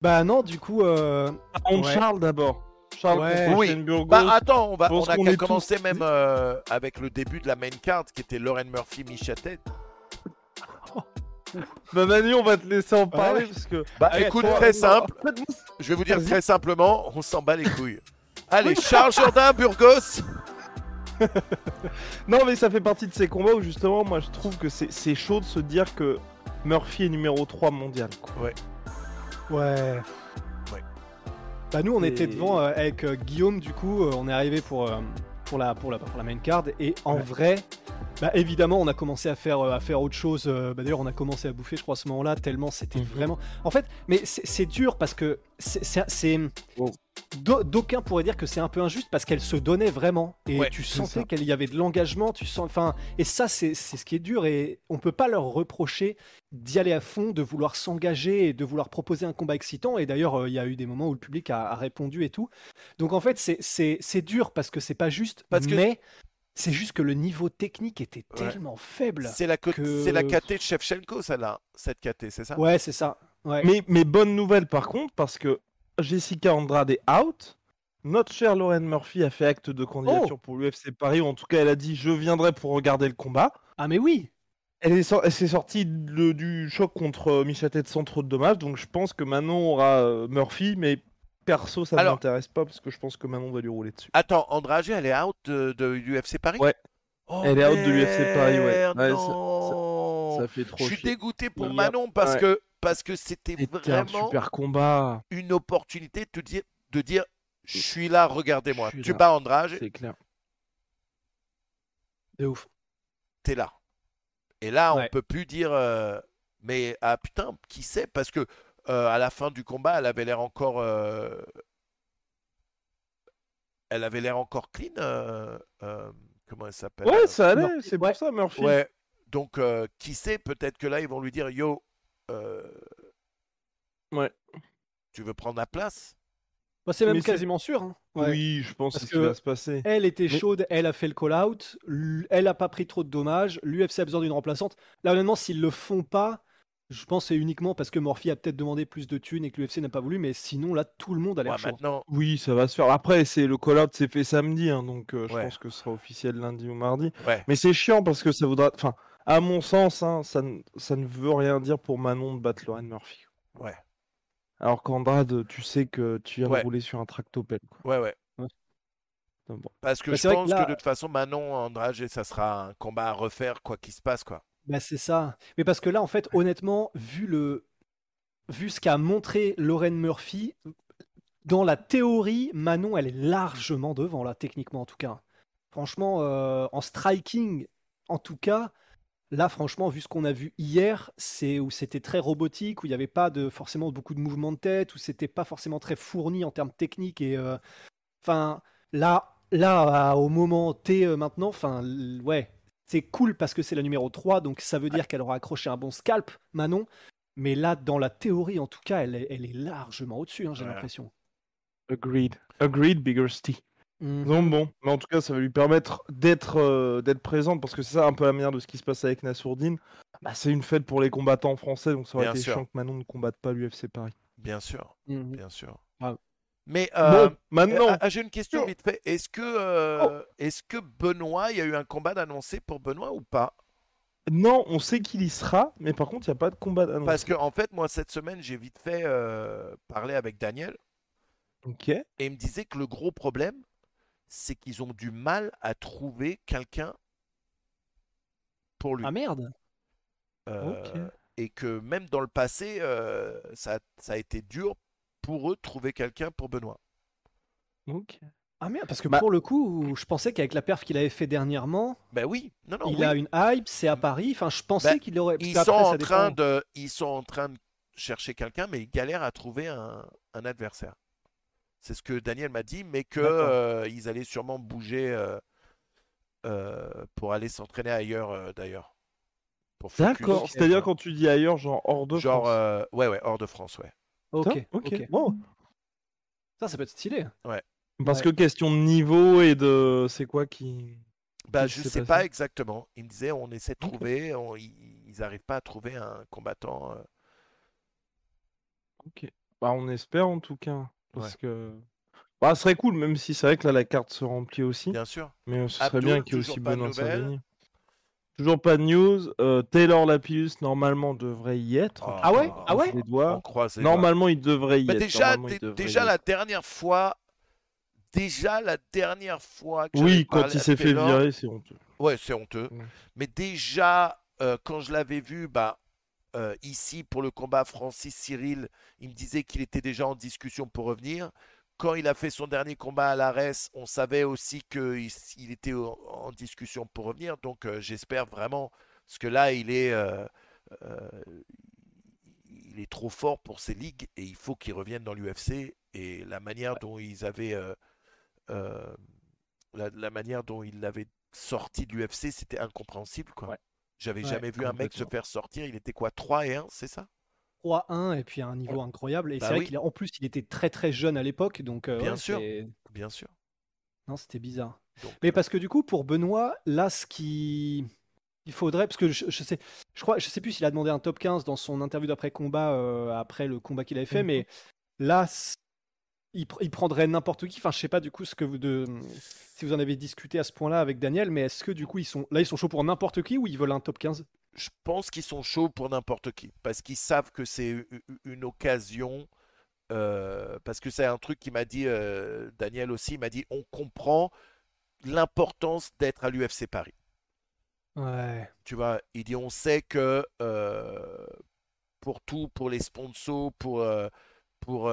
Bah non, du coup... Euh... On ouais. Charles d'abord. Charles Ouais. contre Oui. Bah attends, on, va, on a tous- même euh, avec le début de la main card qui était Lauren Murphy Michatet. Bah Manu, on va te laisser en parler Ouais. parce que. Bah Allez, écoute, toi, très simple, je vais vous dire Vas-y. très simplement, on s'en bat les couilles. Allez, Charles Jourdain, Burgos. Non, mais ça fait partie de ces combats où justement, moi je trouve que c'est c'est chaud de se dire que Murphy est numéro 3 mondial. quoi. Ouais. Ouais. Bah nous on Et- était devant euh, avec euh, Guillaume du coup euh, on est arrivé pour, pour, la, pour, la, pour la main card et en Ouais. vrai bah évidemment on a commencé à faire, à faire autre chose bah, d'ailleurs on a commencé à bouffer je crois à ce moment là tellement c'était Mhm. vraiment en fait mais c'est dur parce que c'est d'aucuns pourraient dire que c'est un peu injuste parce qu'elle se donnait vraiment et Ouais, tu sentais qu'il y avait de l'engagement tu sens enfin et ça c'est c'est ce qui est dur et on peut pas leur reprocher d'y aller à fond, de vouloir s'engager et de vouloir proposer un combat excitant. Et d'ailleurs, euh, il y a eu des moments où le public a, a répondu et tout. Donc en fait, c'est- c'est c'est dur parce que c'est pas juste, Parce que- mais c'est juste que le niveau technique était Ouais. tellement faible. C'est la, que- c'est la KT de Shevchenko, celle-là. Cette KT, c'est ça? Ouais, c'est ça. Ouais. Mais, mais bonne nouvelle par contre, parce que Jessica Andrade est out. Notre chère Lauren Murphy a fait acte de candidature Oh. pour l'UFC Paris, ou en tout cas elle a dit je viendrai pour regarder le combat. Ah mais oui. Elle s'est sortie de- du choc contre euh, Michatet sans trop de dommages, donc je pense que Manon aura euh, Murphy, mais perso ça ne m'intéresse pas parce que je pense que Manon va lui rouler dessus. Attends, Andrade, elle est out de, de l'UFC Paris? Ouais. Oh, Elle est out de l'UFC Paris, ouais. ça- fait trop Je suis chier. dégoûté pour Manon parce ouais. que parce que c'était un vraiment super combat, une opportunité de te dire de dire je suis là, regardez-moi. Tu là. bats Andrade, c'est clair. De ouf. t'es là. Et là, on Ouais. peut plus dire euh, mais ah putain, qui sait? Parce que euh, à la fin du combat, elle avait l'air encore euh, elle avait l'air encore clean euh, euh, comment elle s'appelle? Ouais, ça allait, c'est ouais. pour ça Murphy. Ouais. Donc euh, qui sait, peut-être que là ils vont lui dire yo euh, Ouais. tu veux prendre la place? Bah, c'est même Mais quasiment sûr. hein. Ouais. Oui, je pense Parce que que- va se passer. Elle était Mais- chaude, elle a fait le call-out, elle a pas pris trop de dommages, l'UFC a besoin d'une remplaçante. Là, honnêtement, s'ils le font pas, je pense que c'est uniquement parce que Morphy a peut-être demandé plus de thunes et que l'UFC n'a pas voulu, mais sinon, là, tout le monde a l'air Ouais, chaud. Maintenant, Oui, ça va se faire. Après, c'est le call-out s'est fait samedi, hein, donc euh, je Ouais. pense que ce sera officiel lundi ou mardi. ouais. Mais c'est chiant parce que ça voudra. Enfin, à mon sens, hein, ça, ne... ça ne veut rien dire pour Manon de battre Lauren Murphy. Ouais. Alors qu'Andrade, tu sais que tu viens Ouais. de rouler sur un tractopelle. quoi. Ouais, ouais. Donc bon. Parce que Bah, je que pense là- que de toute façon, Manon, Andrade, ça sera un combat à refaire, quoi qu'il se passe, quoi. Bah, c'est ça. Mais parce que là, en fait, honnêtement, vu le, vu ce qu'a montré Lauren Murphy, dans la théorie, Manon, elle est largement devant, là, techniquement en tout cas. Franchement, euh, en striking, en tout cas, là, franchement, vu ce qu'on a vu hier, c'est où c'était très robotique, où il n'y avait pas de forcément beaucoup de mouvements de tête, où c'était pas forcément très fourni en termes techniques et, euh, enfin, là, là, au moment T euh, maintenant, enfin, ouais, c'est cool parce que c'est la numéro 3, donc ça veut dire qu'elle aura accroché un bon scalp, Manon. Mais là, dans la théorie, en tout cas, elle est, elle est largement au-dessus, hein, j'ai l'impression. Agreed. Agreed, Bigger. Mhm. Donc bon, mais en tout cas, ça va lui permettre d'être euh, d'être présente parce que c'est ça un peu la manière de ce qui se passe avec Nassourdine. Bah, c'est une fête pour les combattants français, donc ça aurait Bien été sûr. chiant que Manon ne combatte pas l'UFC Paris. Bien sûr, Mhm. bien sûr. Ah. Mais euh, bon, maintenant, ah, ah, j'ai une question vite fait. Est-ce que, euh, est-ce que Benoît, il y a eu un combat d'annoncé pour Benoît ou pas? Non, on sait qu'il y sera, mais par contre, il n'y a pas de combat annoncé. Parce que en fait, moi cette semaine, j'ai vite fait euh, parler avec Daniel Ok. et il me disait que le gros problème, c'est qu'ils ont du mal à trouver quelqu'un pour lui. Ah merde Euh. Et que même dans le passé, euh, ça, ça a été dur pour eux de trouver quelqu'un pour Benoît. Ah merde, parce que Bah- pour le coup, je pensais qu'avec la perf qu'il avait fait dernièrement, Ben oui, non, non, il oui. a une hype, c'est à Paris. Enfin, je pensais Bah, qu'il aurait. Ils sont, en dépend. train de, ils sont en train de chercher quelqu'un, mais il galère à trouver un, un adversaire. C'est ce que Daniel m'a dit, mais que euh, ils allaient sûrement bouger euh, euh, pour aller s'entraîner ailleurs euh, d'ailleurs. D'accord. C'est-à-dire quand tu dis ailleurs, genre hors de Genre, France. euh, ouais, ouais, hors de France, ouais. Ok, Ça ok. Wow. Ça, ça peut être stylé. Parce Ouais. que question de niveau et de. C'est quoi qui. Bah, je sais pas exactement. Il me disait, on essaie de trouver, on- ils ils arrivent pas à trouver un combattant. euh, Ok. Bah, on espère en tout cas. Parce que. Bah, ce serait cool, même si c'est vrai que là, la carte se remplit aussi. Bien sûr. Mais euh, ce serait Abdul, bien qu'il y ait aussi Benoît Savigny. Toujours pas de news. Euh, Taylor Lapillus, normalement, devrait y être. Oh, Ah ouais? Ah ouais? Les On doigts. croise les doigts. Normalement, il devrait y Bah, être. déjà, devrait déjà y la être. dernière fois, déjà la dernière fois que Oui, quand il s'est fait Taylor- virer, c'est honteux. Ouais, c'est honteux. Ouais. Mais déjà, euh, quand je l'avais vu, bah, euh, ici pour le combat Francis Cyril, il me disait qu'il était déjà en discussion pour revenir. Quand il a fait son dernier combat à l'ARES, on savait aussi qu'il il était en, discussion pour revenir. Donc euh, j'espère vraiment, parce que là, il est, euh, il est trop fort pour ces ligues et il faut qu'il revienne dans l'UFC. Et la manière dont ils avaient, la, la manière dont il l'avait sorti de l'UFC, c'était incompréhensible, quoi. Ouais. J'avais Ouais, jamais vu un mec se faire sortir. Il était quoi 3 et 1, c'est ça? 3-1 et puis à un niveau incroyable. Et Bah c'est vrai oui. qu'il est- en plus, il était très très jeune à l'époque. Donc, euh, Bien ouais, sûr. Bien sûr. Non, c'était bizarre. Donc, Mais euh, parce que du coup, pour Benoît, là, ce qui. Il faudrait, parce que je, je sais, je crois, je sais plus s'il a demandé un top 15 dans son interview d'après combat, euh, après le combat qu'il avait fait, Mhm. mais là, il, pr- il prendrait n'importe qui. Enfin, je sais pas du coup ce que vous de, si vous en avez discuté à ce point-là avec Daniel, mais est-ce que du coup ils sont là, ils sont chauds pour n'importe qui ou ils veulent un top 15 je pense qu'ils sont chauds pour n'importe qui parce qu'ils savent que c'est une occasion. euh, parce que c'est un truc qui m'a dit euh, Daniel aussi. Il m'a dit on comprend l'importance d'être à l'UFC Paris. Ouais. Tu vois, il dit on sait que euh, pour tout, pour les sponsors, pour, pour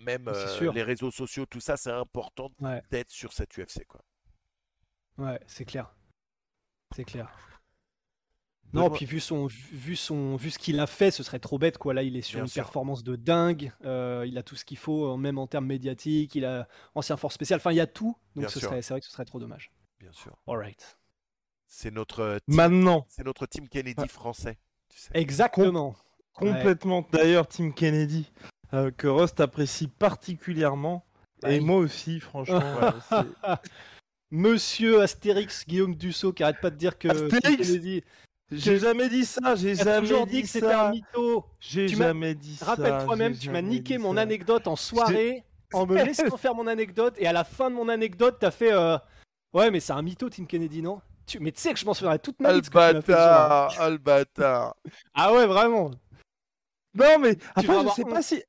même euh, les réseaux sociaux, tout ça, c'est important Ouais. d'être sur cette UFC. Quoi. Ouais, c'est clair. C'est clair. Non, puis vu son, vu son, vu ce qu'il a fait, ce serait trop bête quoi. Là, il est sur Bien une sûr. performance de dingue. euh, il a tout ce qu'il faut, euh, même en termes médiatiques. Il a ancien force spéciale. Enfin, il y a tout. Donc, ce c'est vrai que ce serait trop dommage. Bien sûr. Alright. C'est notre, team- Maintenant, c'est notre team Kennedy français. Tu sais. Exactement. complètement. D'ailleurs, Tim Kennedy, euh, que Rust apprécie particulièrement. Et moi aussi, franchement. ouais, Monsieur Astérix Guillaume Dussault qui arrête pas de dire que Astérix J'ai jamais dit ça, j'ai jamais toujours dit, dit que c'était un mytho. J'ai jamais dit ça. Rappelle-toi même, tu m'as niqué mon ça. anecdote en soirée en me laissant faire mon anecdote et à la fin de mon anecdote, t'as fait euh, ouais mais c'est un mytho Tim Kennedy non? Tu... Mais tu sais que je m'en souviendrai toute ma vie fait ce soir. Albata, Albata. Ah ouais vraiment. Non, mais après, je sais honte. pas si.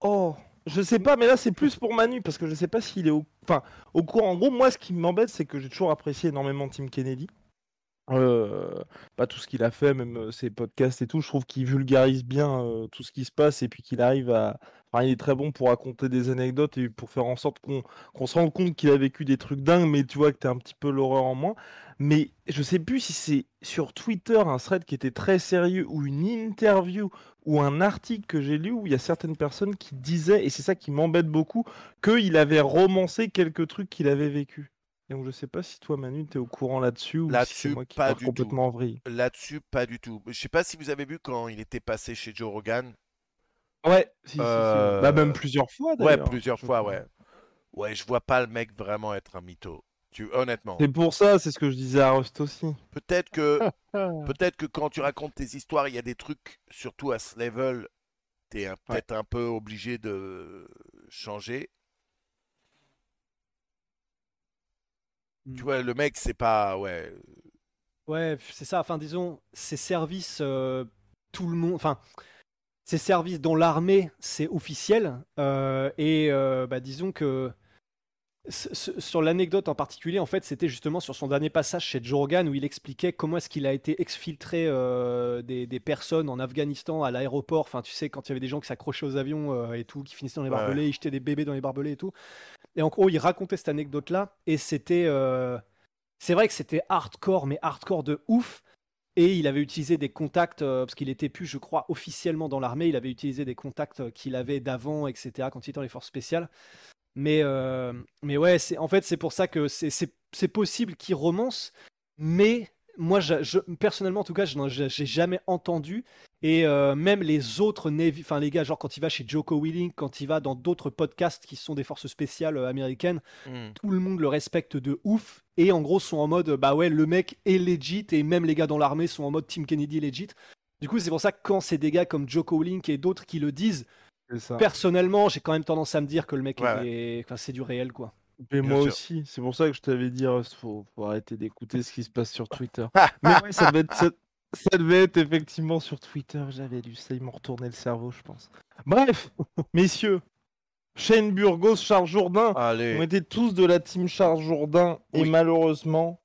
Oh, je sais pas, mais là, c'est plus pour Manu, parce que je sais pas s'il est au... Enfin, au courant. En gros, moi, ce qui m'embête, c'est que j'ai toujours apprécié énormément Tim Kennedy. Euh, pas tout ce qu'il a fait, même euh, ses podcasts et tout. Je trouve qu'il vulgarise bien euh, tout ce qui se passe et puis qu'il arrive à. Enfin, il est très bon pour raconter des anecdotes et pour faire en sorte qu'on qu'on se rende compte qu'il a vécu des trucs dingues, mais tu vois que t'as un petit peu l'horreur en moins. Mais je sais plus si c'est sur Twitter un thread qui était très sérieux ou une interview ou un article que j'ai lu où il y a certaines personnes qui disaient, et c'est ça qui m'embête beaucoup, qu'il avait romancé quelques trucs qu'il avait vécu. Et donc je sais pas si toi Manu t'es au courant là-dessus ou si Là-dessus, c'est moi qui pas du complètement en vrille. Là-dessus, pas du tout. Je sais pas si vous avez vu quand il était passé chez Joe Rogan. Ouais, si, si, si, Euh. Bah, même plusieurs fois Ouais, plusieurs fois, ouais. Ouais, je vois pas le mec vraiment être un mytho. Tu, honnêtement. C'est pour ça, c'est ce que je disais à Rust aussi. Peut-être que, peut-être que quand tu racontes tes histoires, il y a des trucs, surtout à ce level, t'es un- peut-être un peu obligé de changer. Mm. Tu vois, le mec, c'est pas, ouais. Ouais, c'est ça. Enfin, disons, ces services, euh, tout le monde. Enfin, ces services dans l'armée, c'est officiel. euh, et euh, bah, disons que sur l'anecdote en particulier, en fait, c'était justement sur son dernier passage chez Joe Rogan où il expliquait comment est-ce qu'il a été exfiltré euh, des, des personnes en Afghanistan à l'aéroport. Enfin, tu sais, quand il y avait des gens qui s'accrochaient aux avions euh, et tout, qui finissaient dans les Ouais, barbelés, ils jetaient des bébés dans les barbelés et tout. Et en gros, il racontait cette anecdote-là et c'était. euh, c'est vrai que c'était hardcore, mais hardcore de ouf. Et il avait utilisé des contacts, euh, parce qu'il était plus, je crois, officiellement dans l'armée, il avait utilisé des contacts euh, qu'il avait d'avant, etc., quand il était dans les forces spéciales. Mais, euh, mais ouais, c'est, en fait, c'est pour ça que c'est, c'est, c'est possible qu'il romance, mais moi, je, je- personnellement, en tout cas, je j'ai jamais entendu. Et euh, même les autres Navy, enfin les gars, genre quand il va chez Joko Willing, quand il va dans d'autres podcasts qui sont des forces spéciales euh, américaines, Hmm. tout le monde le respecte de ouf. Et en gros, sont en mode, bah ouais, le mec est legit. Et même les gars dans l'armée sont en mode Team Kennedy legit. Du coup, c'est pour ça que quand c'est des gars comme Joko Willink et d'autres qui le disent, ça. personnellement, j'ai quand même tendance à me dire que le mec Ouais, est... enfin, c'est du réel, quoi. Mais Bien moi sûr. aussi, c'est pour ça que je t'avais dit, Rust, faut, faut arrêter d'écouter ce qui se passe sur Twitter. Mais ouais, ça devait être, ça, ça devait être effectivement sur Twitter, j'avais lu ça, ils m'ont retourné le cerveau, je pense. Bref, messieurs, Shane Burgos, Charles Jourdain, Allez. on était tous de la team Charles Jourdain, et malheureusement,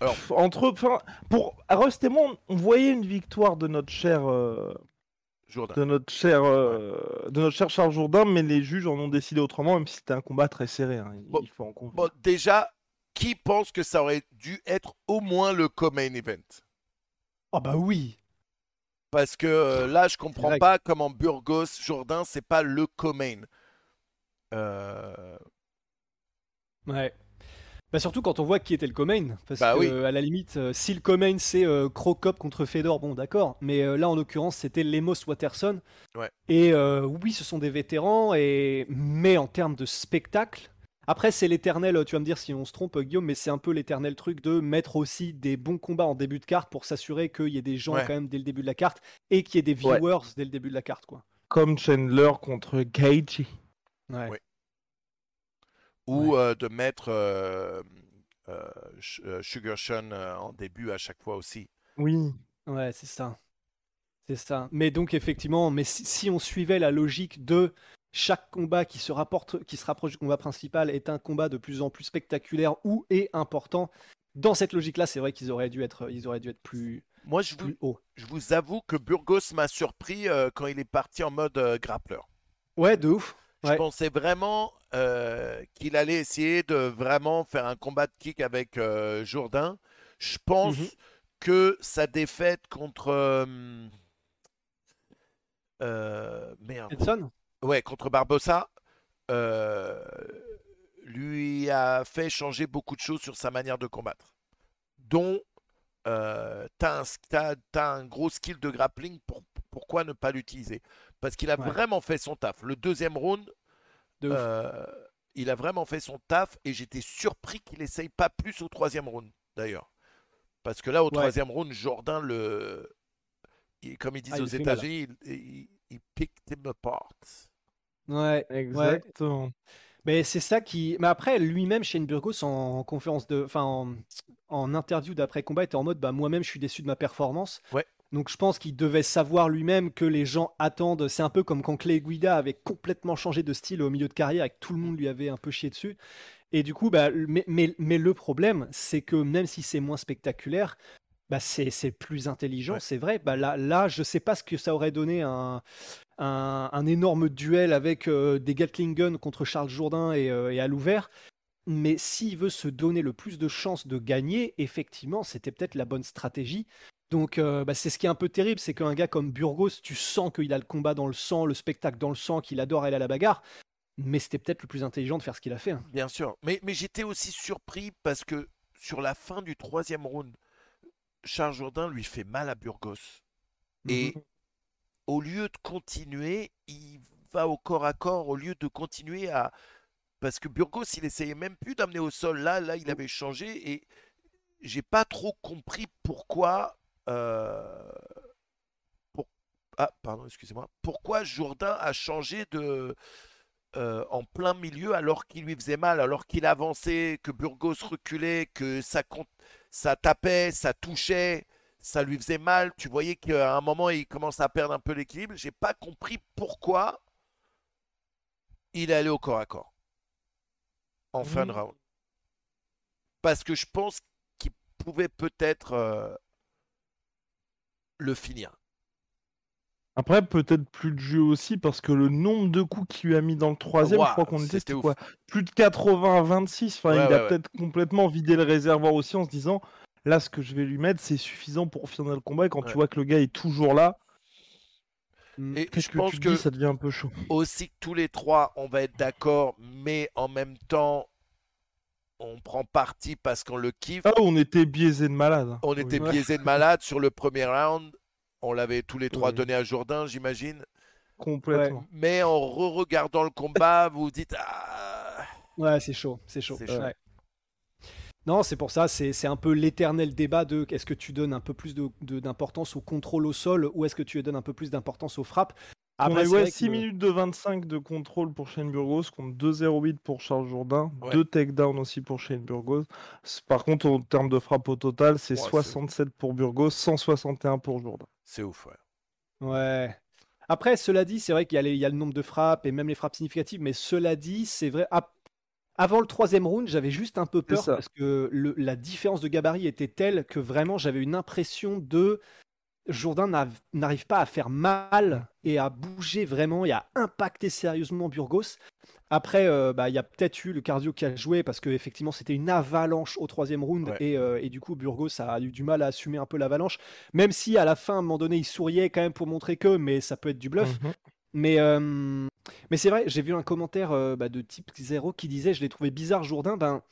Alors- pff, entre enfin, pour Rust et moi, on voyait une victoire de notre cher, euh, Jourdain. de notre cher, euh, de notre cher Charles Jourdain, mais les juges en ont décidé autrement, même si c'était un combat très serré. hein, il- Bon, il faut en convenir. Bon, déjà, qui pense que ça aurait dû être au moins le co-main event? Oh bah oui. Parce que euh, là, je comprends pas comment Burgos, Jourdain, c'est pas le co-main. Euh, Ouais. Bah surtout quand on voit qui était le co-main, parce Bah que oui. à la limite, euh, si le co-main c'est euh, Crocop contre Fedor, bon d'accord, mais euh, là en l'occurrence c'était Lemos Watterson. Ouais. Et euh, oui, ce sont des vétérans, et mais en termes de spectacle, après c'est l'éternel, tu vas me dire si on se trompe Guillaume, mais c'est un peu l'éternel truc de mettre aussi des bons combats en début de carte pour s'assurer qu'il y ait des gens Ouais. quand même dès le début de la carte et qu'il y ait des Ouais. viewers dès le début de la carte quoi. Comme Chandler contre Gaethje. Ouais. Ou euh, de mettre euh, euh, Sh- Sugar Sean euh, en début à chaque fois aussi. Oui. Ouais, c'est ça. C'est ça. Mais donc effectivement, mais si, si on suivait la logique de chaque combat qui se rapporte, qui se rapproche du combat principal est un combat de plus en plus spectaculaire ou est important. Dans cette logique-là, c'est vrai qu'ils auraient dû être, ils auraient dû être plus, Moi, je vous, plus haut. je vous avoue que Burgos m'a surpris euh, quand il est parti en mode euh, grappleur. Ouais, de ouf. Je Ouais. pensais vraiment euh, qu'il allait essayer de vraiment faire un combat de kick avec euh, Jourdain. Je pense Mhm. que sa défaite contre. euh, merde. Edson? Ouais, contre Barbossa, lui a fait changer beaucoup de choses sur sa manière de combattre. Dont euh, t'as un, t'as un gros skill de grappling, pour- pourquoi ne pas l'utiliser? Parce qu'il a Ouais. vraiment fait son taf. Le deuxième round, de euh, il a vraiment fait son taf et j'étais surpris qu'il essaye pas plus au troisième round d'ailleurs. Parce que là, au Ouais. troisième round, Jordan, le... il- comme ils disent Ah, aux. États-Unis, il, il, il picked him apart. Ouais. Exactement. Mais c'est ça qui. Mais après, lui-même, Shane Burgos, en conférence de. Enfin, en, en interview d'après-combat, était en mode bah, moi-même, je suis déçu de ma performance. Ouais. Donc, je pense qu'il devait savoir lui-même que les gens attendent. C'est un peu comme quand Clay Guida avait complètement changé de style au milieu de carrière et que tout le monde lui avait un peu chié dessus. Et du coup, bah, mais, mais, mais le problème, c'est que même si c'est moins spectaculaire, bah, c'est plus intelligent, Ouais. c'est vrai. Bah, là, là, je sais pas ce que ça aurait donné un, un, un énorme duel avec euh, des Gatling Guns contre Charles Jourdain et, euh, et à l'ouvert. Mais s'il veut se donner le plus de chances de gagner, effectivement, c'était peut-être la bonne stratégie. Donc, euh, bah, c'est ce qui est un peu terrible, c'est qu'un gars comme Burgos, tu sens qu'il a le combat dans le sang, le spectacle dans le sang, qu'il adore aller à la bagarre. Mais c'était peut-être le plus intelligent de faire ce qu'il a fait. hein. Bien sûr. Mais, mais j'étais aussi surpris parce que sur la fin du troisième round, Charles Jourdain lui fait mal à Burgos. Et Mhm. au lieu de continuer, il va au corps à corps, au lieu de continuer à... Parce que Burgos, il essayait même plus d'amener au sol. Là, là, il avait changé et j'ai pas trop compris pourquoi... euh, pour- Ah, pardon, excusez-moi. Pourquoi Jourdain a changé de... euh, en plein milieu alors qu'il lui faisait mal, alors qu'il avançait, que Burgos reculait, que ça, tapait, ça touchait, ça lui faisait mal? Tu voyais qu'à un moment, il commence à perdre un peu l'équilibre. J'ai pas compris pourquoi il est allé au corps à corps en fin de round. Parce que je pense qu'il pouvait peut-être euh, le finir. Après, peut-être plus de jeu aussi, parce que le nombre de coups qu'il lui a mis dans le troisième, je crois qu'on était, quoi? Plus de 80 à 26. Enfin, Ouais, il ouais, a ouais. peut-être complètement vidé le réservoir aussi en se disant Là, ce que je vais lui mettre, c'est suffisant pour finir le combat. Et quand tu vois que le gars est toujours là, Mm. Et qu'est-ce je que pense que dis? Ça devient un peu chaud. aussi que tous les trois, on va être d'accord, mais en même temps, on prend parti parce qu'on le kiffe. Ah, on était biaisé de malade. hein. On Oui. était Ouais. biaisés de malade sur le premier round. On l'avait tous les trois Oui. donné à Jourdain, j'imagine. Complètement. Mais en re-regardant le combat, vous vous dites Ah, Ouais, c'est chaud, c'est chaud. C'est chaud. Ouais. Non, c'est pour ça, c'est c'est un peu l'éternel débat de est-ce que tu donnes un peu plus d'importance de, d'importance au contrôle au sol ou est-ce que tu donnes un peu plus d'importance aux frappes on a Après, eu c'est ouais, vrai que 6 le- minutes de 25 de contrôle pour Shane Burgos contre 2-0-8 pour Charles Jourdain. Ouais. 2 takedowns aussi pour Shane Burgos. Par contre, en termes de frappe au total, c'est Ouais, c'est- 67 pour Burgos, 161 pour Jourdain. c'est ouf. ouais. Ouais. Après, cela dit, c'est vrai qu'il y, a les- il y a le nombre de frappes et même les frappes significatives, mais cela dit, c'est vrai. Avant le troisième round, j'avais juste un peu peur parce que le- la différence de gabarit était telle que vraiment j'avais une impression de Jourdain n'arrive pas à faire mal et à bouger vraiment et à impacter sérieusement Burgos. Après, euh, bah, il y a peut-être eu le cardio qui a joué parce que effectivement c'était une avalanche au troisième round Ouais. et, euh, et du coup Burgos a eu du mal à assumer un peu l'avalanche. Même si à la fin, à un moment donné, il souriait quand même pour montrer que, mais ça peut être du bluff. Mhm. Mais, euh, mais c'est vrai, j'ai vu un commentaire bah, de type 0 qui disait Je l'ai trouvé bizarre, Jourdain. Ben,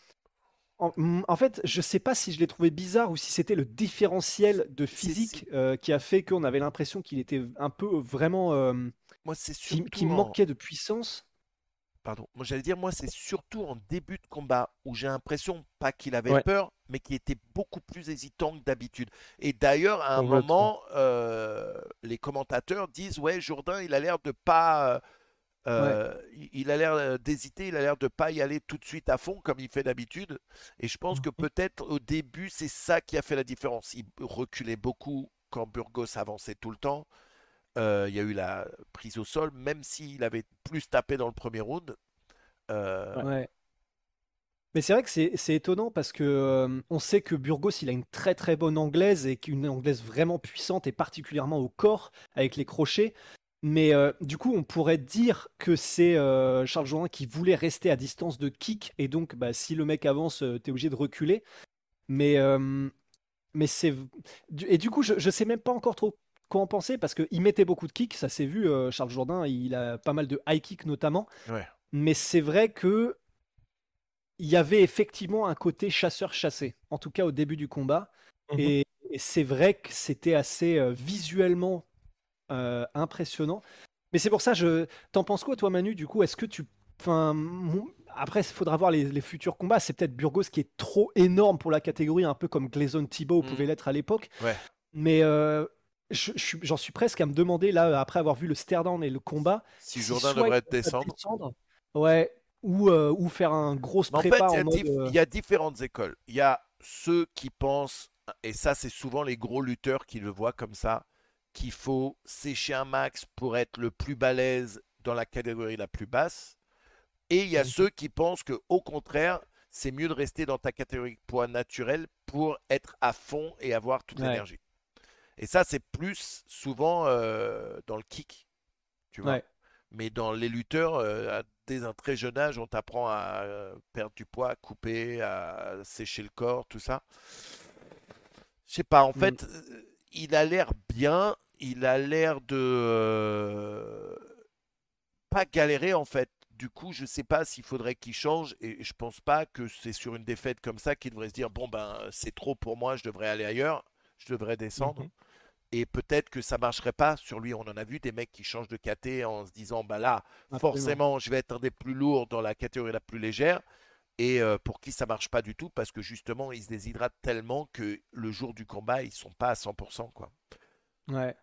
en, en fait, je sais pas si je l'ai trouvé bizarre ou si c'était le différentiel de physique euh, qui a fait qu'on avait l'impression qu'il était un peu vraiment. euh, Moi, c'est qui, surtout. qui en- manquait de puissance. Pardon. Moi, j'allais dire, moi, c'est surtout en début de combat où j'ai l'impression, pas qu'il avait Ouais. peur, mais qu'il était beaucoup plus hésitant que d'habitude. Et d'ailleurs, à un moment, euh, les commentateurs disent, ouais, Jourdain, il a l'air de pas. Euh, il- Il a l'air euh, d'hésiter, il a l'air de pas y aller tout de suite à fond comme il fait d'habitude. Et je pense que peut-être au début, c'est ça qui a fait la différence. Il reculait beaucoup quand Burgos avançait tout le temps. Euh, il y a eu la prise au sol, même s'il avait plus tapé dans le premier round. Euh, Ouais. Mais c'est vrai que c'est c'est étonnant parce que euh, on sait que Burgos il a une très très bonne anglaise et qu'une anglaise vraiment puissante et particulièrement au corps avec les crochets. Mais euh, du coup, on pourrait dire que c'est euh, Charles Jourdain qui voulait rester à distance de kick et donc bah, si le mec avance, euh, t'es obligé de reculer. Mais euh, mais c'est du- et du coup, je, je sais même pas encore trop quoi en penser parce qu'il mettait beaucoup de kicks, ça s'est vu. euh, Charles Jourdain, il a pas mal de high kick notamment. Ouais. Mais c'est vrai que il y avait effectivement un côté chasseur-chassé, en tout cas au début du combat. Mhm. Et, et c'est vrai que c'était assez euh, visuellement euh, impressionnant. Mais c'est pour ça, je t'en penses quoi, toi, Manu Du coup, est-ce que tu. Enfin, mon- après, il faudra voir les, les futurs combats. C'est peut-être Burgos qui est trop énorme pour la catégorie, un peu comme Gleason Thibault Mhm. pouvait l'être à l'époque. Ouais. Mais euh, je- je suis- j'en suis presque à me demander, là, après avoir vu le stare-down et le combat, si si Jourdain devrait descendre. descendre, ouais, ou, euh, ou faire un gros en fait, prépa il y, a en mode. euh, il y a différentes écoles. Il y a ceux qui pensent, et ça c'est souvent les gros lutteurs qui le voient comme ça, qu'il faut sécher un max pour être le plus balèze dans la catégorie la plus basse. Et il y a Mhm. ceux qui pensent que au contraire, c'est mieux de rester dans ta catégorie de poids naturel pour être à fond et avoir toute Ouais. l'énergie. Et ça, c'est plus souvent euh, dans le kick. Tu vois. Ouais. Mais dans les lutteurs, euh, dès un très jeune âge, on t'apprend à euh, perdre du poids, à couper, à sécher le corps, tout ça. Je sais pas, en Mm. fait, il a l'air bien, il a l'air de euh, pas galérer en fait. Du coup, je sais pas s'il faudrait qu'il change et je pense pas que c'est sur une défaite comme ça qu'il devrait se dire bon ben c'est trop pour moi, je devrais aller ailleurs, je devrais descendre. Mhm. Et peut-être que ça marcherait pas sur lui. On en a vu des mecs qui changent de KT en se disant bah là, Absolument. forcément, je vais être un des plus lourds dans la catégorie la plus légère. Et euh, pour qui ça marche pas du tout parce que justement, ils se déshydratent tellement que le jour du combat, ils sont pas à 100%. Quoi. Ouais.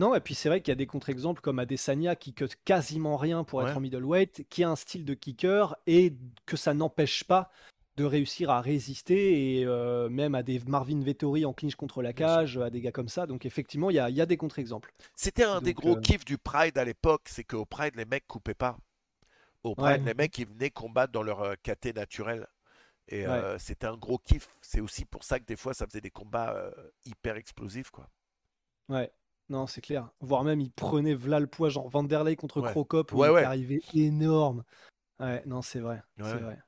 Non, et puis c'est vrai qu'il y a des contre-exemples comme Adesanya qui cut quasiment rien pour Ouais. être en middleweight, qui a un style de kicker et que ça n'empêche pas de réussir à résister et euh, même à des Marvin Vettori en clinch contre la cage, à des gars comme ça. Donc effectivement, il y a, il y a des contre-exemples. C'était un des gros euh, kiffs du Pride à l'époque, c'est qu'au Pride, les mecs coupaient pas. Au Pride, Ouais. les mecs, ils venaient combattre dans leur euh, KT naturel. Et Ouais. euh, c'était un gros kiff. C'est aussi pour ça que des fois, ça faisait des combats euh, hyper explosifs. Quoi. Ouais. Non, c'est clair. Voire même, il prenait v'là le poids, genre Vanderlei contre Ouais. Crocop, où Ouais, il ouais. était arrivé énorme. Ouais, non, c'est vrai. Ouais, c'est vrai.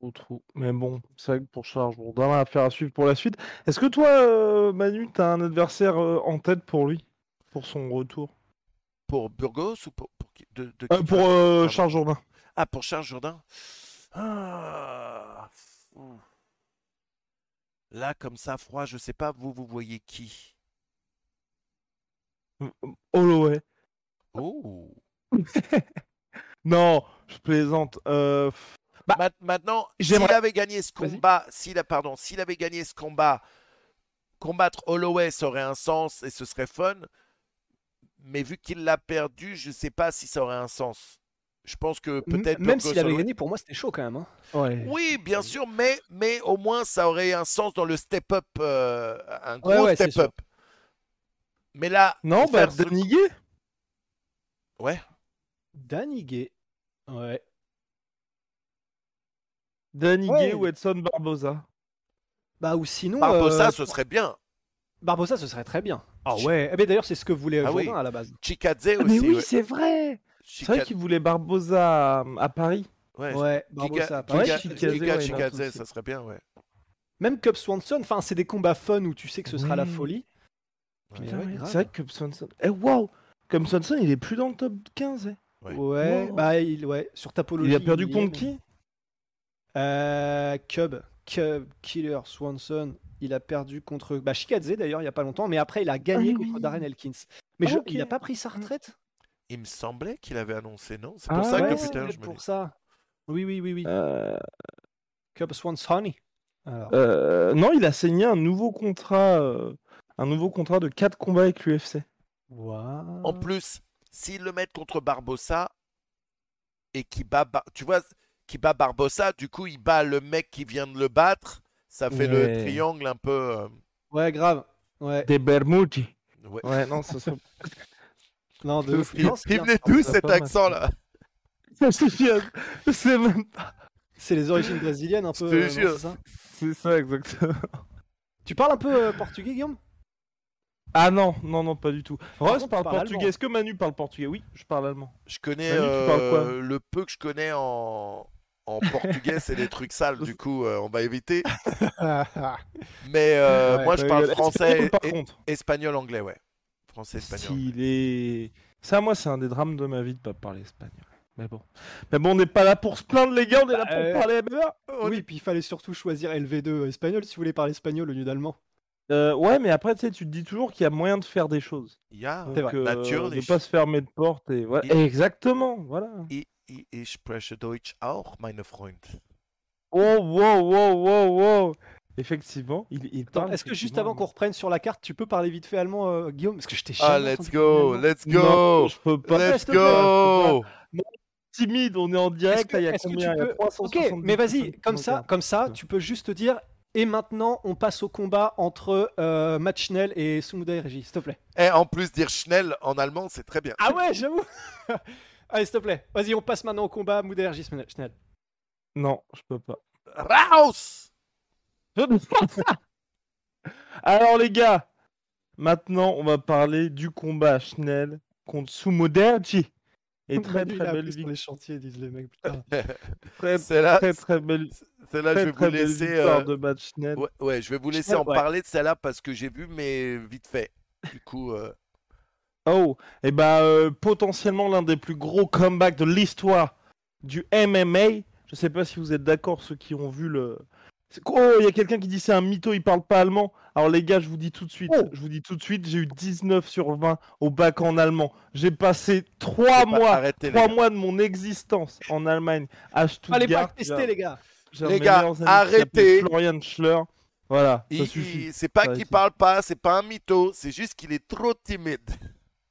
Au trou. Mais bon, c'est vrai que pour Charles Jourdain, affaire à suivre pour la suite. Est-ce que toi, euh, Manu, t'as un adversaire euh, en tête pour lui? Pour son retour? Pour Burgos ou pour, pour qui? De, de Euh, qui Pour euh. Charles Jourdain. Ah, pour Charles Jourdain Ah, ouh. Là, comme ça, froid, je sais pas, vous, vous voyez qui? Holloway. Oh Non, je plaisante. Euh, Bah, Ma- Maintenant, s'il avait gagné ce combat, s'il a, pardon, s'il avait gagné ce combat, combattre Holloway, ça aurait un sens et ce serait fun. Mais vu qu'il l'a perdu, je sais pas si ça aurait un sens. Je pense que peut-être Même s'il avait gagné, pour moi, c'était chaud quand même. hein. ouais. Oui, bien sûr, mais, mais au moins ça aurait un sens dans le step-up, euh, un gros ouais, step-up. Mais là, Non, bah, faire ce- Danny Gay. Ouais, Danny Gay. Ouais. Danny Ouais. Gay ou Edson Barboza. Bah, ou sinon. Barbosa, euh, ce serait bien. Barbosa, ce serait très bien. Ah ouais. Eh ben, D'ailleurs, c'est ce que voulait Ah oui. À la base. Chikadze Ah, mais aussi. oui, ouais. c'est vrai. C'est vrai qu'il voulait Barboza à, à Paris. ouais. Ouais, Giga, Barbosa. Ouais, Giga- Chikadze, Giga ouais, Chikadze, non, aussi. ça serait bien, ouais. Même Cub Swanson, enfin, c'est des combats fun où tu sais que ce sera la folie. Putain, ouais, ouais, c'est vrai que Cub Swanson. Eh waouh Comme Swanson, il est plus dans le top 15. eh. Ouais. Ouais, Wow. bah, il, ouais, sur Tapologie. Il a perdu contre qui? Euh, Cub, Cub, Killer, Swanson, il a perdu contre bah, Shikadze d'ailleurs il y a pas longtemps, mais après il a gagné Ah contre oui. Darren Elkins. Mais Ah, je- ok. il a pas pris sa retraite? Il me semblait qu'il avait annoncé, non? C'est pour Ah, ça Ouais, que c'est putain, je me pour dis. ça. Oui, oui, oui, oui. Euh, Cub Swanson. Alors, euh, Non, il a signé un nouveau contrat, euh, un nouveau contrat de 4 combats avec l'UFC. En plus, s'ils le mettent contre Barbossa et qui bat, Bar- tu vois, qui bat Barbossa, du coup, il bat le mec qui vient de le battre. Ça fait le triangle un peu. euh, Ouais, grave. Ouais. Des Bermudi. ouais. Ouais, non, ça serait... Non, de ouf. Il, il venait d'où ça cet accent-là c'est fiable. C'est même pas. C'est les origines brésiliennes un peu. euh, ça? C'est ça, exactement. tu parles un peu euh, portugais, Guillaume? Ah non, non, non, pas du tout. Ross parle portugais. allemand. Est-ce que Manu parle portugais? Oui, je parle allemand. Je connais Manu, tu parles quoi? euh, le peu que je connais en, en portugais, c'est des trucs sales. Du coup, euh, on va éviter. Mais euh, Ouais, moi, je parle espagnol, français, par et- contre? espagnol, anglais, ouais. Français, espagnol. Stylé. Ça, moi, c'est un des drames de ma vie de pas parler espagnol. Mais bon. Mais bon, on n'est pas là pour se plaindre, les gars, on est là Bah, pour euh, parler MMA. Oui, puis il fallait surtout choisir LV2 espagnol si vous voulez parler espagnol au lieu d'allemand. Euh, ouais, mais après, tu sais, tu te dis toujours qu'il y a moyen de faire des choses. Ja, C'est vrai. Donc, euh, Natürlich. de pas se fermer de porte et voilà. Il- Exactement, voilà. ich, ich, spreche Deutsch auch, meine Freund. Oh, wow, wow, wow, wow. Effectivement, il, il parle Est-ce que juste avant qu'on reprenne sur la carte, tu peux parler vite fait allemand, euh, Guillaume? Parce que je t'ai Ah, let's go, let's Non, go, je peux pas. let's te go. Timide, on est en direct. Est-ce que- là, Il y a est-ce que combien? tu Il y a peux- 370 Ok, mais vas-y, comme ça, comme ça, tu peux juste dire. Et maintenant, on passe au combat entre euh, Matt Schnell et Sumuda s'il te plaît. Et en plus, dire Schnell en allemand, c'est très bien. Ah ouais, j'avoue Allez, s'il te plaît. Vas-y, on passe maintenant au combat Muda Schnell. Non, je peux pas. Raus Alors les gars, maintenant on va parler du combat Schnell contre Sumoderji. Et très très belle victoire. les chantiers, disent les mecs. Très C'est là, très très belle, c'est là, je très, vais vous laisser. euh, de. Ouais, ouais, je vais vous laisser en ouais. parler de celle-là parce que j'ai vu, mais vite fait. Du coup, euh, Oh, et bah euh, potentiellement l'un des plus gros comebacks de l'histoire du MMA. Je sais pas si vous êtes d'accord ceux qui ont vu le. Oh, il y a quelqu'un qui dit c'est un mytho, il parle pas allemand. Alors les gars, je vous dis tout de suite, Oh. je vous dis tout de suite, j'ai eu 19 sur 20 au bac en allemand. J'ai passé faut 3 pas mois, arrêter, les 3 gars. mois de mon existence en Allemagne à Allez pas Stuttgart. tester, les gars Les gars, arrêtez. Florian Schler. Voilà, ça suffit. c'est pas qu'il parle pas, c'est pas un mytho, c'est juste qu'il est trop timide.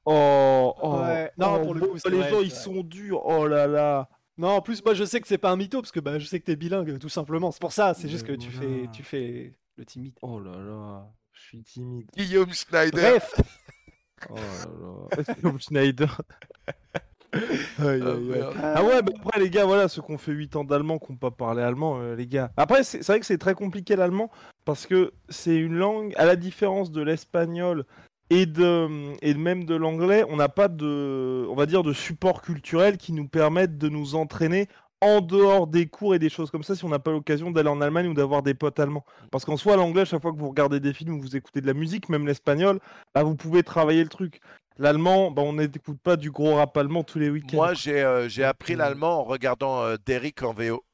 Oh, oh, Ouais, non, oh, pour le bon, coup, les vrai, gens ils vrai. sont durs. Oh là là. Non, en plus, moi, je sais que c'est pas un mytho, parce que bah, je sais que t'es bilingue, tout simplement. C'est pour ça, c'est juste que Mais tu fais, tu fais le timide. Oh là là, je suis timide. Guillaume Schneider. Bref, Oh là là. Comme Schneider. Aïe, Ah, aïe, aïe. merde. Ah ouais, bah après les gars, voilà, ceux qui ont fait 8 ans d'allemand, qui n'ont pas parlé allemand, euh, les gars. Après, c'est vrai que c'est très compliqué l'allemand, parce que c'est une langue, à la différence de l'espagnol et, de, et même de l'anglais, on n'a pas de, on va dire, de support culturel qui nous permette de nous entraîner en dehors des cours et des choses comme ça si on n'a pas l'occasion d'aller en Allemagne ou d'avoir des potes allemands. Parce qu'en soi, l'anglais, chaque fois que vous regardez des films ou vous écoutez de la musique, même l'espagnol, bah, vous pouvez travailler le truc. L'allemand, bah, on n'écoute pas du gros rap allemand tous les week-ends. Moi, j'ai euh, j'ai appris l'allemand en regardant euh, Derrick en VO.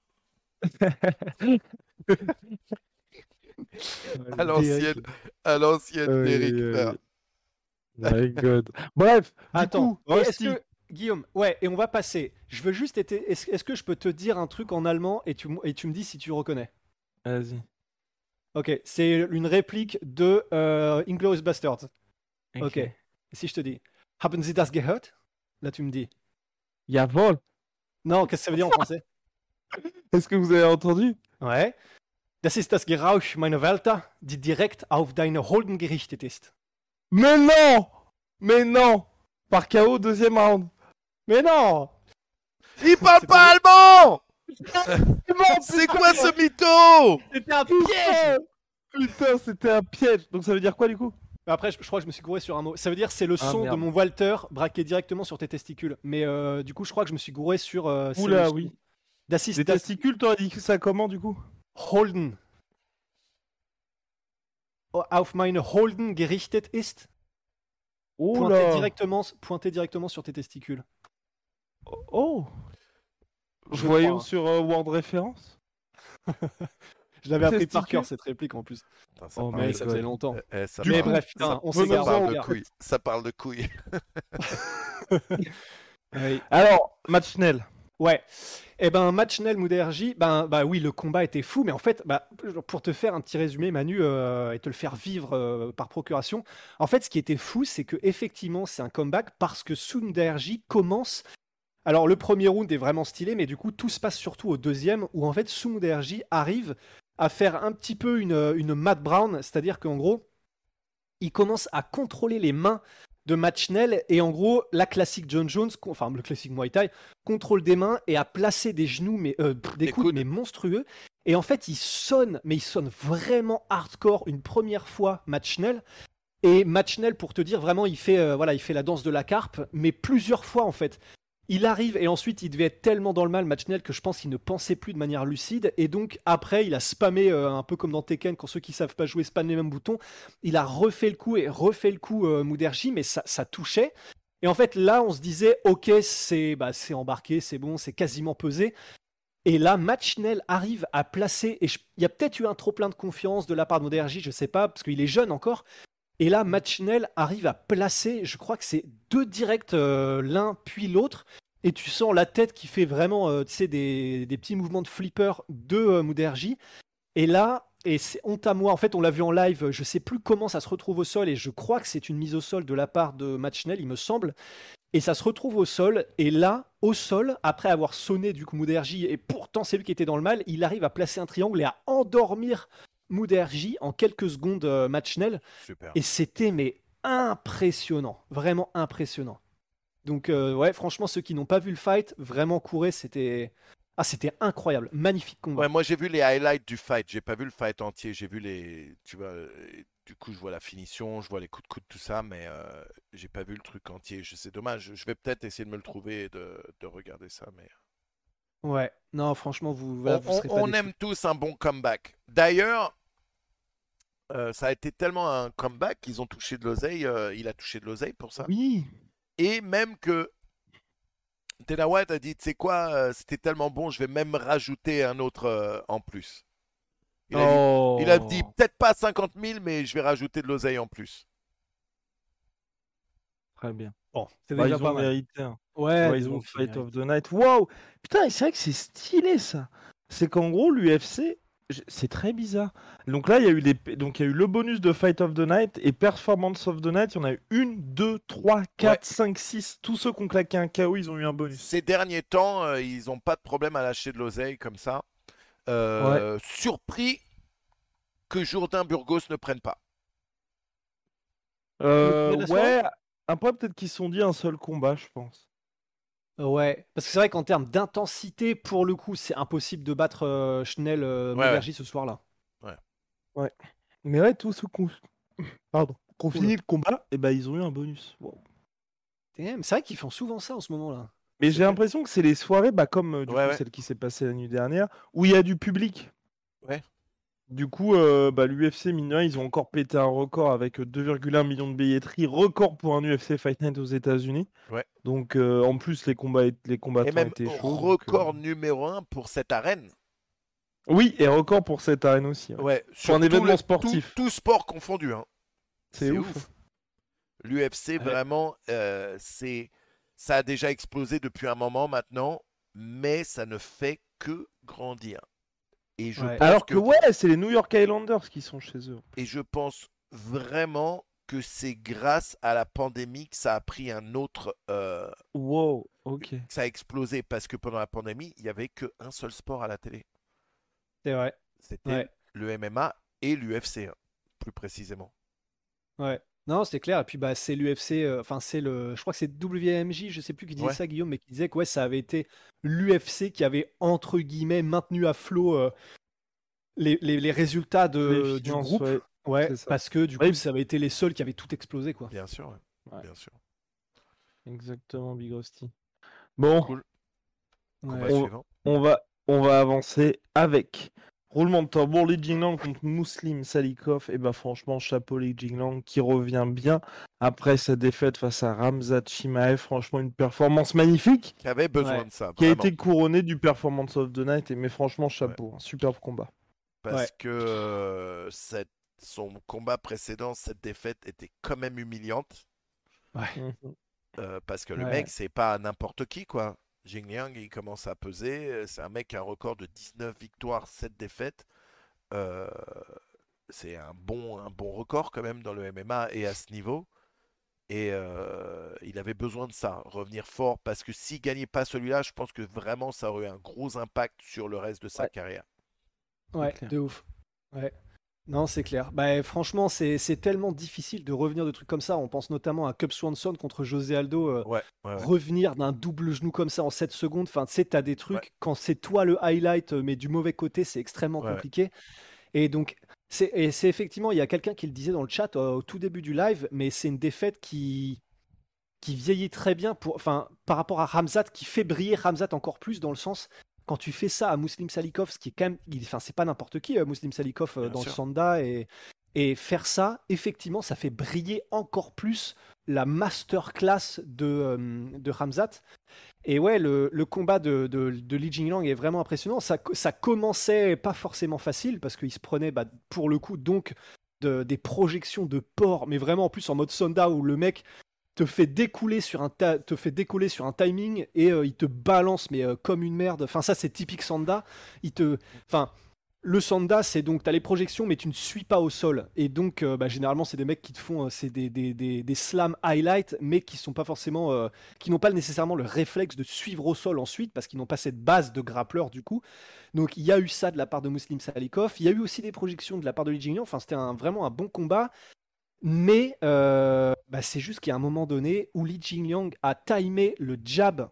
À l'ancienne, à l'ancienne, Euh, Derrick. euh, frère. My God. Bref, Attends, coup, est-ce que Guillaume, ouais, et on va passer. Je veux juste être- est-ce est-ce que je peux te dire un truc en allemand et tu, m- et tu me dis si tu reconnais? Vas-y. Ok, c'est une réplique de euh, Inglourious Bastards. Ok. Si je te dis Haben Sie das gehört Là, tu me dis. Jawohl. Non, qu'est-ce que ça veut dire en français? Est-ce que vous avez entendu? Ouais. Das ist das Geräusch meiner Walter, die direkt auf deine Holden gerichtet ist. Mais non Mais non Par KO, deuxième round. Mais non Il parle pas allemand C'est quoi ce mytho? C'était un piège Putain, c'était un piège. Donc ça veut dire quoi du coup? Après, je, je crois que je me suis gouré sur un mot. Ça veut dire c'est le Ah, son de mon Walter braqué directement sur tes testicules. Mais euh, du coup, je crois que je me suis gouré sur. euh, c'est Oula, oui. Das ist Les testicules, t'aurais dit que ça comment du coup? Holden. Auf meine Holden gerichtet ist? Pointé directement, pointé directement sur tes testicules. Oh Je Je voyais crois, hein. sur euh, Word Référence. Je l'avais appris par cœur cette réplique en plus. Putain, ça Oh Mais ça faisait longtemps. Eh, eh, ça Du Mais parle- bref, putain, ça- on ça s'égare. parle de couilles. Ça parle de couilles. Oui. Alors, match Nel. Ouais. Et ben match Nel Mouderji, ben bah oui, le combat était fou, mais en fait, bah, pour te faire un petit résumé, Manu, euh, et te le faire vivre euh, par procuration, en fait, ce qui était fou, c'est que effectivement, c'est un comeback parce que Sunderji commence. Alors le premier round est vraiment stylé, mais du coup, tout se passe surtout au deuxième, où en fait, Sunderji arrive à faire un petit peu une, une Matt Brown, c'est-à-dire qu'en gros, il commence à contrôler les mains de Matchnell et en gros la classique John Jones, enfin le classique Muay Thai, contrôle des mains et à placer des genoux mais euh, des, Des coudes, coudes. mais monstrueux. Et en fait il sonne, mais il sonne vraiment hardcore une première fois Matchnell. Et Matchnell pour te dire vraiment il fait euh, voilà il fait la danse de la carpe, mais plusieurs fois en fait. Il arrive et ensuite il devait être tellement dans le mal Matchnell que je pense qu'il ne pensait plus de manière lucide et donc après il a spammé euh, un peu comme dans Tekken quand ceux qui savent pas jouer spamment les mêmes boutons il a refait le coup et refait le coup euh, mais ça, touchait. Et en fait, là, on se disait, ok, c'est bah, embarqué, c'est bon, c'est quasiment pesé. Et là, Matchnell arrive à placer, et il y a peut-être eu un trop plein de confiance de la part de Mouderji, je sais pas, parce qu'il est jeune encore. Et là, Matchnell arrive à placer, je crois que c'est deux directs, euh, l'un puis l'autre. Et tu sens la tête qui fait vraiment euh, des, des petits mouvements de flipper de euh, Mouderji. Et là, et c'est honte à moi, en fait, on l'a vu en live, je sais plus comment ça se retrouve au sol, et je crois que c'est une mise au sol de la part de Matchnell, il me semble. Et ça se retrouve au sol, et là, au sol, après avoir sonné du coup Mouderji, et pourtant c'est lui qui était dans le mal, il arrive à placer un triangle et à endormir Mouderji en quelques secondes euh, Matchnell. Super. Et c'était mais impressionnant, vraiment impressionnant. Donc euh, ouais, franchement, ceux qui n'ont pas vu le fight, vraiment courez, c'était ah c'était incroyable, magnifique combat. Ouais, moi j'ai vu les highlights du fight, j'ai pas vu le fight entier, j'ai vu les. Tu vois, euh, du coup je vois la finition, je vois les coups de coude, tout ça, mais euh, j'ai pas vu le truc entier. C'est dommage, je vais peut-être essayer de me le trouver et de, de regarder ça, mais. Ouais, non, franchement, vous, voilà, on vous serez on- pas on déçus. aime tous un bon comeback. D'ailleurs, euh, ça a été tellement un comeback qu'ils ont touché de l'oseille, euh, il a touché de l'oseille pour ça. Oui. Et même que Dana White a dit, tu sais quoi, euh, c'était tellement bon, je vais même rajouter un autre euh, en plus. Il a dit, Oh. il a dit peut-être pas 50 000, mais je vais rajouter de l'oseille en plus. Très bien. Bon, c'est Bah, déjà ils pas ont mal. mérité. hein. Ouais, Ouais, ils ont Fight of the Night. Waouh Putain, c'est vrai que c'est stylé ça. C'est qu'en gros, l'UFC, c'est très bizarre. Donc là, il y a eu les... donc il y a eu le bonus de Fight of the Night et Performance of the Night. Il y en a eu une, deux, trois, quatre, cinq, six. Tous ceux qui ont claqué un KO, ils ont eu un bonus. Ces derniers temps, euh, ils n'ont pas de problème à lâcher de l'oseille comme ça. Euh, Surpris que Jourdain Burgos ne prenne pas. Euh, ouais. Après, peut-être qu'ils se sont dit un seul combat, je pense. Ouais, parce que c'est vrai qu'en termes d'intensité, pour le coup, c'est impossible de battre euh, Schnell euh, Ouais, ce soir-là. Mais ouais, tous ceux qui ont, Pardon. qui ont Oula. fini le combat, et ben ils ont eu un bonus. Wow. C'est vrai qu'ils font souvent ça en ce moment-là. Mais j'ai l'impression que c'est les soirées, bah, comme euh, du Ouais, coup, ouais. celle qui s'est passée la nuit dernière, où il y a du public. Ouais. Du coup, euh, bah, l'UFC, mine ils ont encore pété un record avec euh, 2,1 millions de billetteries, record pour un UFC Fight Night aux États-Unis. Ouais. Donc, euh, en plus, les, combats, les Et combattants même étaient chauds. donc, record euh, numéro un pour cette arène. Oui, et record pour cette arène aussi. ouais. Ouais, Sur un événement le- sportif. Tout, tout sport confondu. Hein. C'est ouf. L'UFC, vraiment, euh, c'est ça a déjà explosé depuis un moment maintenant, mais ça ne fait que grandir. Et je, Ouais. pense Alors que, ouais, c'est les New York Islanders qui sont chez eux. et je pense vraiment que c'est grâce à la pandémie que ça a pris un autre. euh, Wow, ok. ça a explosé parce que pendant la pandémie, il n'y avait qu'un seul sport à la télé. C'est vrai. C'était Ouais. le MMA et l'UFC, hein, plus précisément. Ouais. Non, c'est clair. Et puis bah c'est l'UFC. euh, Enfin c'est le. Je crois que c'est WMJ. Je sais plus qui disait Ouais. ça, Guillaume, mais qui disait que ouais, ça avait été l'UFC qui avait entre guillemets maintenu à flot euh, les, les- les résultats de, Les du finances, groupe. ouais. Ouais. c'est ça. Parce que du coup, Ouais. ça avait été les seuls qui avaient tout explosé quoi. Bien sûr, ouais. Ouais. bien sûr. Exactement, Big Rusty. Bon, Cool. Ouais. Combat On- suivant. on va, on va avancer avec roulement de tambour, Li Jinglang contre Muslim Salikov. Et bah franchement, chapeau Li Jinglang qui revient bien après sa défaite face à Ramzat Chimaev. Franchement, une performance magnifique Qui avait besoin Ouais. de ça, qui a été couronnée du Performance of the Night. Et, mais franchement, chapeau, un superbe combat. Parce Ouais. que euh, cette- son combat précédent, cette défaite était quand même humiliante. Mhm. euh, parce que le Ouais. mec, c'est pas n'importe qui, quoi. Jing Liang, il commence à peser. euh, C'est un mec qui a un record de 19 victoires, 7 défaites. Euh, c'est un bon, un bon record quand même dans le MMA et à ce niveau. Et euh, il avait besoin de ça, revenir fort, parce que s'il gagnait pas celui-là, je pense que vraiment ça aurait eu un gros impact sur le reste de sa Ouais. carrière. Ouais, de ouf. Ouais. Non, c'est clair. Bah, franchement, c'est c'est tellement difficile de revenir de trucs comme ça. On pense notamment à Cub Swanson contre José Aldo. euh, Ouais, ouais, ouais. Revenir d'un double genou comme ça en 7 secondes, enfin, tu sais, t'as des trucs, quand c'est toi le highlight, euh, mais du mauvais côté, c'est extrêmement Ouais, ouais. compliqué. Et donc, c'est et c'est effectivement, il y a quelqu'un qui le disait dans le chat euh, au tout début du live, mais c'est une défaite qui, qui vieillit très bien pour, enfin, par rapport à Ramzat, qui fait briller Ramzat encore plus dans le sens, quand tu fais ça à Muslim Salikov, ce qui est quand même, il- enfin, c'est pas n'importe qui, euh, Muslim Salikov euh, Bien dans sûr. le Sanda, et, et faire ça, effectivement, ça fait briller encore plus la masterclass de, euh, de Ramzat. Et ouais, le, le combat de, de, de Li Jingliang est vraiment impressionnant. Ça, ça commençait pas forcément facile parce qu'il se prenait, bah, pour le coup, donc de- des projections de porc, mais vraiment en plus en mode Sonda où le mec te fait sur un, décoller sur un timing et euh, il te balance, mais euh, comme une merde. Enfin, ça, c'est typique Sanda. Il te. Enfin. Le Sanda, c'est donc, tu as les projections, mais tu ne suis pas au sol. Et donc, euh, bah, généralement, c'est des mecs qui te font, c'est des, des, des, des slams highlight, mais qui sont pas forcément, qui n'ont pas nécessairement le réflexe de suivre au sol ensuite, parce qu'ils n'ont pas cette base de grappleur du coup. Donc, il y a eu ça de la part de Muslim Salikov. Il y a eu aussi des projections de la part de Li Jingliang. Enfin, c'était vraiment un bon combat. Mais euh, bah, c'est juste qu'il y a un moment donné où Li Jingliang a timé le jab.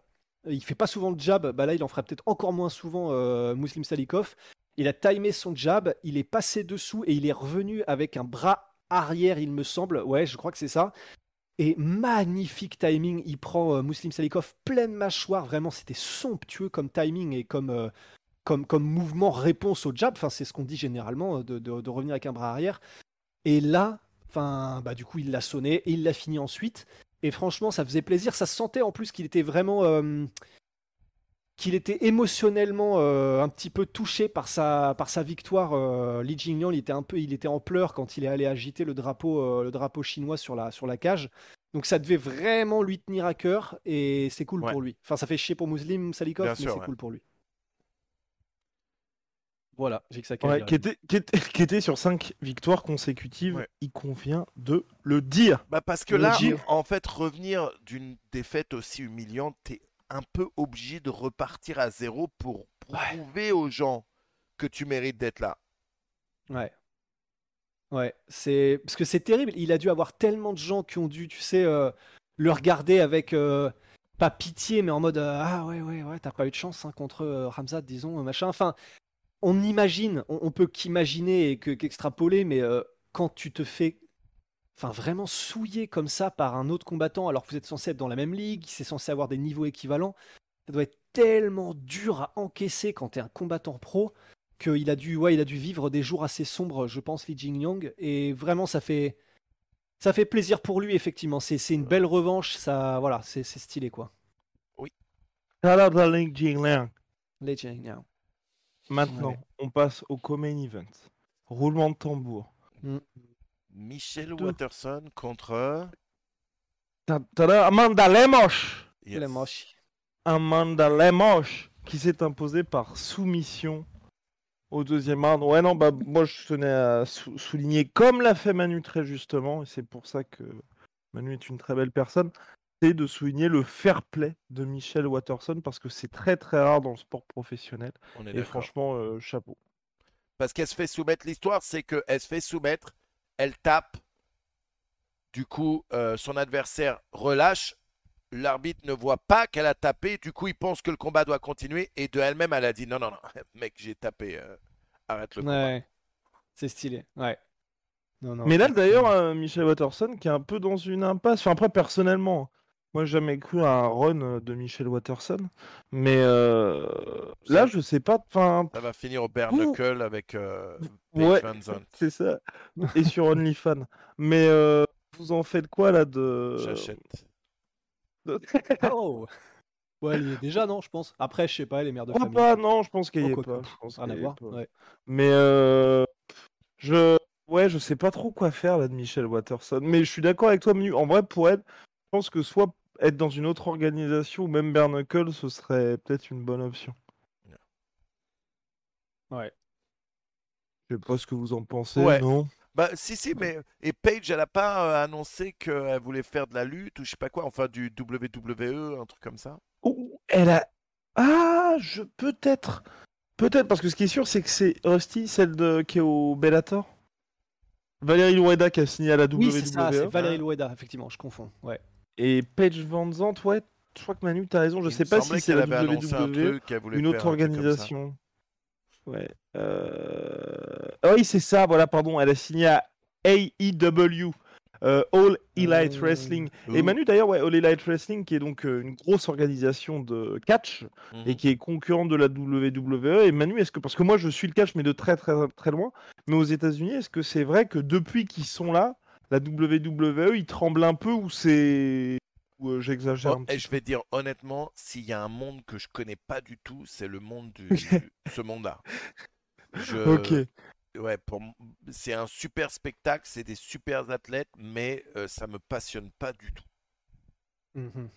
Il fait pas souvent le jab, bah là il en fera peut-être encore moins souvent euh, Muslim Salikov. Il a timé son jab, il est passé dessous et il est revenu avec un bras arrière, il me semble. Ouais, je crois que c'est ça. Et magnifique timing, il prend euh, Muslim Salikov pleine mâchoire, vraiment c'était somptueux comme timing et comme, euh, comme, comme mouvement réponse au jab. Enfin, c'est ce qu'on dit généralement, euh, de, de- de revenir avec un bras arrière. Et là, enfin, bah, du coup, il l'a sonné et il l'a fini ensuite. Et franchement, ça faisait plaisir. Ça se sentait en plus qu'il était vraiment. euh, qu'il était émotionnellement euh, un petit peu touché par sa, par sa victoire. Euh, Li Jingliang, il était un peu, il était en pleurs quand il est allé agiter le drapeau, le drapeau chinois sur la, sur la cage. Donc ça devait vraiment lui tenir à cœur et c'est cool Ouais. pour lui. Enfin, ça fait chier pour Muslim Salikov, Bien mais c'est ouais. cool pour lui. Voilà, j'ai que ça Ouais, qui, était, qui, était, qui était sur 5 victoires consécutives, Ouais. il convient de le dire. Bah parce que Le là, en fait, revenir d'une défaite aussi humiliante, t'es un peu obligé de repartir à zéro pour prouver aux gens que tu mérites d'être là. Ouais. Ouais, c'est parce que c'est terrible. Il a dû avoir tellement de gens qui ont dû, tu sais, euh, le regarder avec euh, pas pitié, mais en mode euh, ah ouais ouais ouais, t'as pas eu de chance hein, contre euh, Ramzat, disons machin. Enfin, on imagine, on, on peut qu'imaginer et que qu'extrapoler, mais euh, quand tu te fais, enfin vraiment souiller comme ça par un autre combattant, alors que vous êtes censé être dans la même ligue, c'est censé avoir des niveaux équivalents. ça doit être tellement dur à encaisser quand tu es un combattant pro qu'il a dû, ouais, il a dû vivre des jours assez sombres, je pense, Li Jingyang. Et vraiment, ça fait, ça fait plaisir pour lui, effectivement. C'est c'est une belle revanche. Ça, voilà, c'est stylé, quoi. Shout out à Ling Jingliang. Li Jingyang. Maintenant, Ouais. on passe au co-main event. Roulement de tambour. Michel Tout. Watterson contre. Ta- tada, Amanda Lemos. Yes. Le moche. Amanda Lemos qui s'est imposée par soumission au deuxième round. Ouais, non, bah, moi je tenais à sou- souligner, comme l'a fait Manu très justement, et c'est pour ça que Manu est une très belle personne, c'est de souligner le fair play de Michel Watterson parce que c'est très très rare dans le sport professionnel. On est Et franchement, euh, chapeau. Parce qu'elle se fait soumettre. L'histoire, c'est qu'elle se fait soumettre, elle tape. Du coup, euh, son adversaire relâche. L'arbitre ne voit pas qu'elle a tapé. Du coup, il pense que le combat doit continuer. Et de elle-même, elle a dit non, non, non, mec, j'ai tapé. euh, arrête le combat. Ouais. C'est stylé. Ouais. Non, non, Mais là, d'ailleurs, euh, Michel Watterson qui est un peu dans une impasse. Enfin, après, personnellement, moi, j'ai jamais cru à un run euh, de Michel Watterson. Mais euh, là, je sais pas. Enfin, Ça va finir au bare knuckle avec euh, ouais, c'est ça. Et sur OnlyFans. Mais euh, vous en faites quoi là de. J'achète. de- Oh Ouais, il y est déjà, non, je pense. Après, je sais pas, les mères de famille. pas Non, je pense qu'il y Oh, est quoi pas. que- Je pense Rien à voir. Ouais. Mais euh, je, ouais, je sais pas trop quoi faire là de Michel Watterson. Mais je suis d'accord avec toi, Manu. En vrai, pour elle, je pense que soit être dans une autre organisation ou même Bernacle, ce serait peut-être une bonne option. Ouais. Je sais pas ce que vous en pensez. Ouais. Non? Bah, si, si, mais. Et Paige, elle a pas euh, annoncé qu'elle voulait faire de la lutte ou je sais pas quoi, enfin du WWE, un truc comme ça? Ouh, elle a. Ah, je peut-être, peut-être parce que ce qui est sûr, c'est que c'est Rusty, celle de qui est au Bellator. Valérie Loeda qui a signé à la WWE. Oui, c'est ça, c'est Valérie. Loeda, effectivement, je confonds. Ouais. Et Paige Van Zandt, ouais, je crois que Manu, t'as raison, je Il sais pas si c'est la un WWE, voulait une autre un organisation. Ouais. euh, ah oui, c'est ça, voilà, pardon, elle a signé à AEW, euh, All Elite Euh, Wrestling. Et Ouh. Manu, d'ailleurs, ouais, All Elite Wrestling, qui est donc euh, une grosse organisation de catch Mhm. et qui est concurrente de la WWE. Et Manu, est-ce que, parce que moi je suis le catch, mais de très très très loin, mais aux États-Unis, est-ce que c'est vrai que depuis qu'ils sont là, la WWE, ils tremblent un peu ou c'est. Ou euh, j'exagère Oh, un et je vais dire honnêtement, s'il y a un monde que je connais pas du tout, c'est le monde du, du- ce monde-là. Je, Ok. Ouais, pour c'est un super spectacle, c'est des super athlètes, mais euh, ça me passionne pas du tout. Mhm.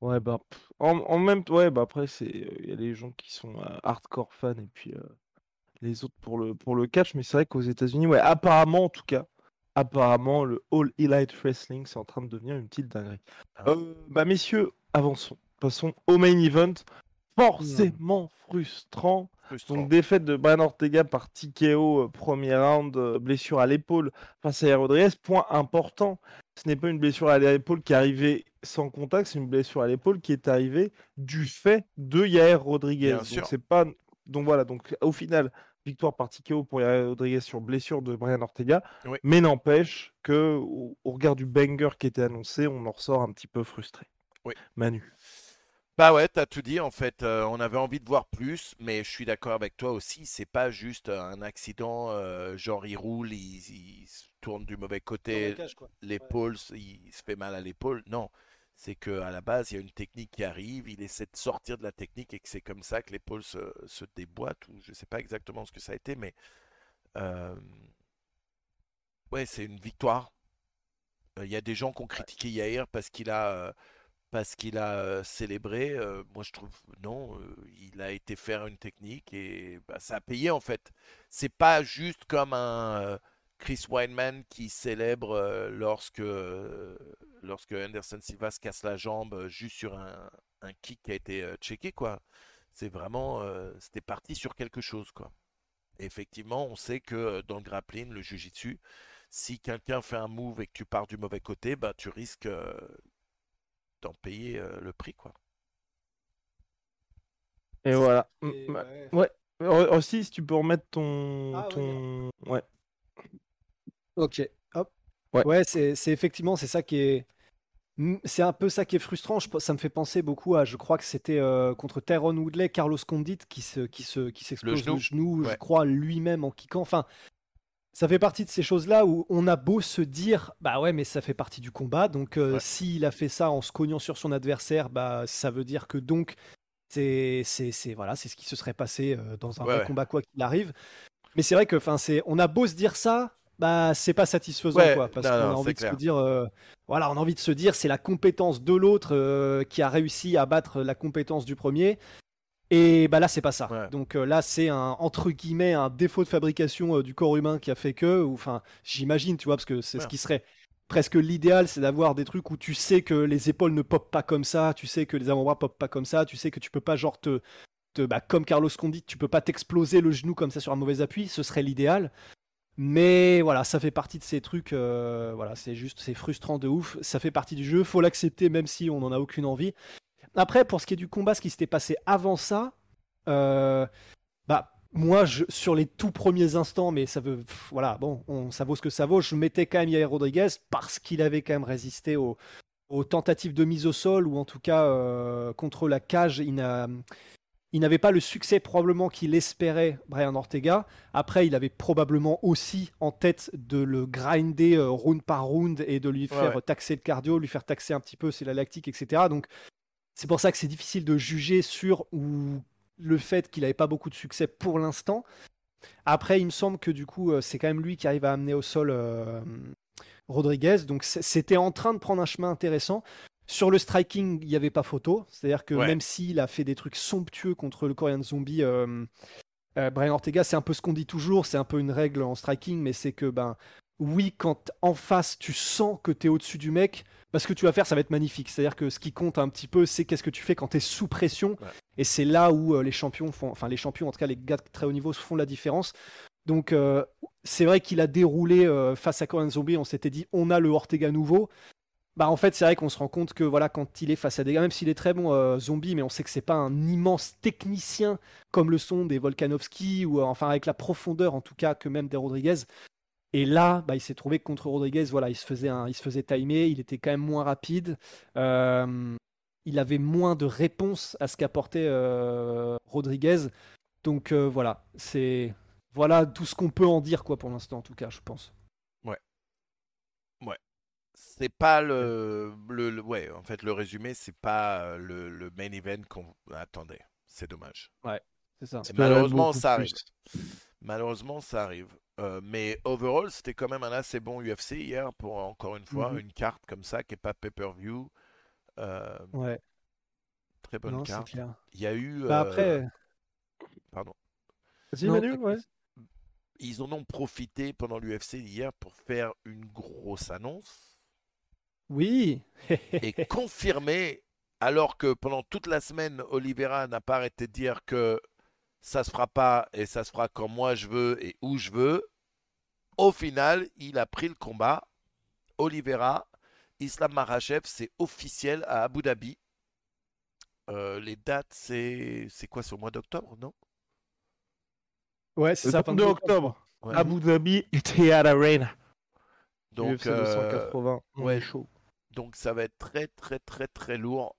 Ouais, bah, en, en même temps, ouais, bah après, c'est, il y a les gens qui sont euh, hardcore fans et puis euh, les autres pour le, pour le catch, mais c'est vrai qu'aux États-Unis, ouais, apparemment en tout cas, apparemment, le All Elite Wrestling, c'est en train de devenir une petite dinguerie. Ah. Euh, bah, messieurs, avançons. Passons au main event. Forcément frustrant. Frustrant. Donc, défaite de Brian Ortega par TKO, euh, premier round, euh, blessure à l'épaule face à Yair Rodriguez. Point important, ce n'est pas une blessure à l'épaule qui est arrivée sans contact, c'est une blessure à l'épaule qui est arrivée du fait de Yair Rodriguez. Bien donc, c'est pas... Donc voilà, donc au final, victoire par TKO pour Yair Rodriguez sur blessure de Brian Ortega. Oui. Mais n'empêche que au, au regard du banger qui était annoncé, on en ressort un petit peu frustré. Oui. Manu. Bah ouais, t'as tout dit en fait. Euh, on avait envie de voir plus, mais je suis d'accord avec toi aussi. C'est pas juste un accident, euh, genre il roule, il, il se tourne du mauvais côté, l'épaule, il se fait mal à l'épaule. Non, c'est que à la base, il y a une technique qui arrive, il essaie de sortir de la technique et que c'est comme ça que l'épaule se, se déboîte, ou je sais pas exactement ce que ça a été, mais euh, ouais, c'est une victoire. Euh, Il y a des gens qui ont critiqué Yair parce qu'il a, euh, parce qu'il a célébré. Moi, je trouve non, il a été faire une technique et bah, ça a payé en fait. C'est pas juste comme un Chris Weidman qui célèbre euh, lorsque, euh, lorsque Anderson Silva se casse la jambe euh, juste sur un, un kick qui a été checké quoi. C'est vraiment, euh, c'était parti sur quelque chose quoi. Et effectivement, on sait que dans le grappling, le jujitsu, si quelqu'un fait un move et que tu pars du mauvais côté, bah tu risques euh, d'en payer euh, le prix quoi. Et voilà. Et, ouais. Aussi, si tu peux remettre ton. Ah, ouais, ton... Ouais. Ok, hop. Ouais. Ouais, c'est c'est effectivement c'est ça qui est C'est un peu ça qui est frustrant. Je- ça me fait penser beaucoup à, je crois que c'était euh, contre Tyrone Woodley, Carlos Condit qui se, qui se, qui s'explose genou. le genou, je crois lui-même en kickant. Enfin, ça fait partie de ces choses-là où on a beau se dire, bah ouais, mais ça fait partie du combat. Donc, euh, Ouais. s'il a fait ça en se cognant sur son adversaire, bah ça veut dire que donc c'est, c'est, c'est voilà, c'est ce qui se serait passé euh, dans un Ouais, vrai combat quoi qu'il arrive. Mais c'est vrai que, enfin, c'est, on a beau se dire ça, bah c'est pas satisfaisant Ouais, quoi, parce qu'on a envie de se dire, euh, voilà, on a envie de se dire, c'est la compétence de l'autre euh, qui a réussi à battre la compétence du premier. Et bah là, c'est pas ça. Ouais. Donc euh, là, c'est un entre guillemets un défaut de fabrication euh, du corps humain qui a fait que, ou enfin, j'imagine, tu vois, parce que c'est ce qui serait presque l'idéal, c'est d'avoir des trucs où tu sais que les épaules ne popent pas comme ça, tu sais que les avant-bras popent pas comme ça, tu sais que tu peux pas genre te, te- bah, comme Carlos Condit, tu peux pas t'exploser le genou comme ça sur un mauvais appui, ce serait l'idéal. Mais voilà, ça fait partie de ces trucs. euh, voilà, c'est juste, c'est frustrant de ouf. Ça fait partie du jeu. Faut l'accepter, même si on n'en a aucune envie. Après, pour ce qui est du combat, ce qui s'était passé avant ça, euh, bah moi, sur les tout premiers instants, mais ça veut, voilà, bon, on- ça vaut ce que ça vaut. Je mettais quand même Yair Rodriguez parce qu'il avait quand même résisté aux, aux tentatives de mise au sol ou en tout cas euh, contre la cage. Il n'a il n'avait pas le succès probablement qu'il espérait Brian Ortega. Après, il avait probablement aussi en tête de le grinder euh, round par round et de lui Ouais, faire ouais. taxer le cardio, lui faire taxer un petit peu c'est la lactique, etc. Donc c'est pour ça que c'est difficile de juger sur ou le fait qu'il n'avait pas beaucoup de succès pour l'instant. Après, il me semble que du coup, euh, c'est quand même lui qui arrive à amener au sol euh, Rodriguez. Donc c'était en train de prendre un chemin intéressant. Sur le striking, il n'y avait pas photo. C'est-à-dire que Ouais. même s'il a fait des trucs somptueux contre le Korean Zombie, euh, euh, Brian Ortega, c'est un peu ce qu'on dit toujours, c'est un peu une règle en striking, mais c'est que, ben, oui, quand en face, tu sens que tu es au-dessus du mec, bah, ce que tu vas faire, ça va être magnifique. C'est-à-dire que ce qui compte un petit peu, c'est qu'est-ce que tu fais quand tu es sous pression. Ouais. Et c'est là où euh, les champions font, enfin, les champions, en tout cas, les gars de très haut niveau font la différence. Donc, c'est vrai qu'il a déroulé face à Korean Zombie, on s'était dit, on a le Ortega nouveau. Bah en fait c'est vrai qu'on se rend compte que voilà quand il est face à des gars même s'il est très bon euh, zombie mais on sait que c'est pas un immense technicien comme le sont des Volkanovski ou euh, enfin avec la profondeur en tout cas que même des Rodriguez. Et là bah, il s'est trouvé que contre Rodriguez voilà il se faisait il se faisait timer il était quand même moins rapide. Euh, il avait moins de réponses à ce qu'apportait Rodriguez. Donc voilà c'est voilà tout ce qu'on peut en dire quoi pour l'instant en tout cas je pense C'est pas le, le, le- Ouais, en fait, le résumé, c'est pas le, le main event qu'on attendait. C'est dommage. c'est ça malheureusement, ça arrive. Plus. Malheureusement, ça arrive. Euh, mais overall, c'était quand même un assez bon UFC hier pour encore une fois Mhm. une carte comme ça qui est pas pay-per-view. Euh, ouais très bonne non carte. clair Il y a eu. Bah euh, après Pardon. Vas-y, Manu, ouais. Ils en ont profité pendant l'UFC hier pour faire une grosse annonce Oui. et confirmer, alors que pendant toute la semaine, Oliveira n'a pas arrêté de dire que ça se fera pas et ça se fera quand moi je veux et où je veux. Au final, il a pris le combat. Oliveira, Islam Makhachev, c'est officiel à Abu Dhabi. Euh, les dates, c'est c'est quoi, c'est au mois d'octobre, non? Ouais, c'est Le ça. 22 octobre, Ouais. Abu Dhabi, Etihad Arena. Donc, UFC euh, 280. on ouais. chaud. Donc ça va être très très très très lourd.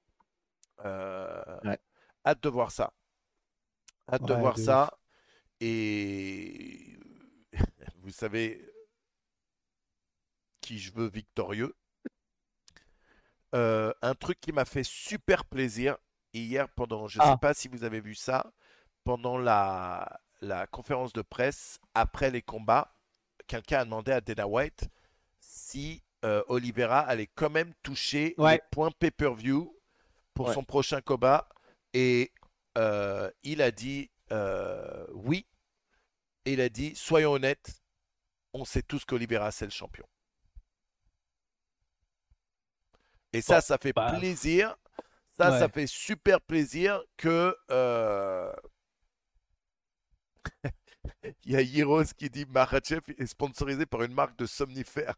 Euh, Ouais. Hâte de voir ça. Hâte de voir de ça. Et vous savez qui je veux victorieux. Euh, un truc qui m'a fait super plaisir hier pendant, je ne sais Ah. pas si vous avez vu ça, pendant la, la conférence de presse après les combats, quelqu'un a demandé à Dana White si euh, Oliveira allait quand même toucher Ouais. les points pay-per-view pour Ouais. son prochain combat. Et euh, il a dit euh, oui. Et il a dit soyons honnêtes, on sait tous qu'Oliveira c'est le champion. Et ça, Bon, ça fait bah, plaisir. Ça, ouais. ça fait super plaisir que. euh, Il y a Heroes qui dit Makhachev est sponsorisé par une marque de somnifères.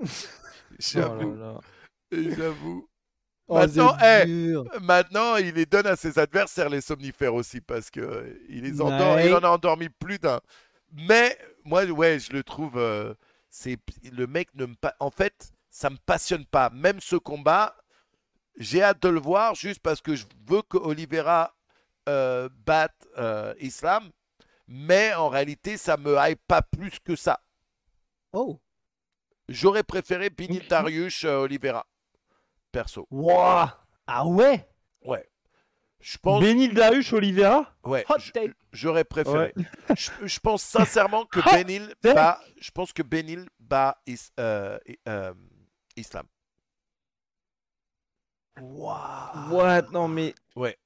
Oh J'avoue, là. j'avoue. Oh, Maintenant, eh. Maintenant, il les donne à ses adversaires, les somnifères aussi, parce que euh, il, les endort, Ouais. il en a endormi plus d'un. Mais moi, ouais, je le trouve. euh, c'est le mec ne me pas. En fait, ça me passionne pas. Même ce combat, j'ai hâte de le voir juste parce que je veux que Oliveira euh, batte euh, Islam, mais en réalité, ça me hype pas plus que ça. Oh. J'aurais préféré Benil Dariush euh, Oliveira, perso. Wow. Ah ouais? Ouais. Je pense. Benil Dariush Oliveira? Ouais. Hot j- take. J'aurais préféré. Ouais. Je, je pense sincèrement que Ah, Benil bat. Je pense que Benil bat Is- euh, euh, Islam. Wow. What? Non mais. Ouais.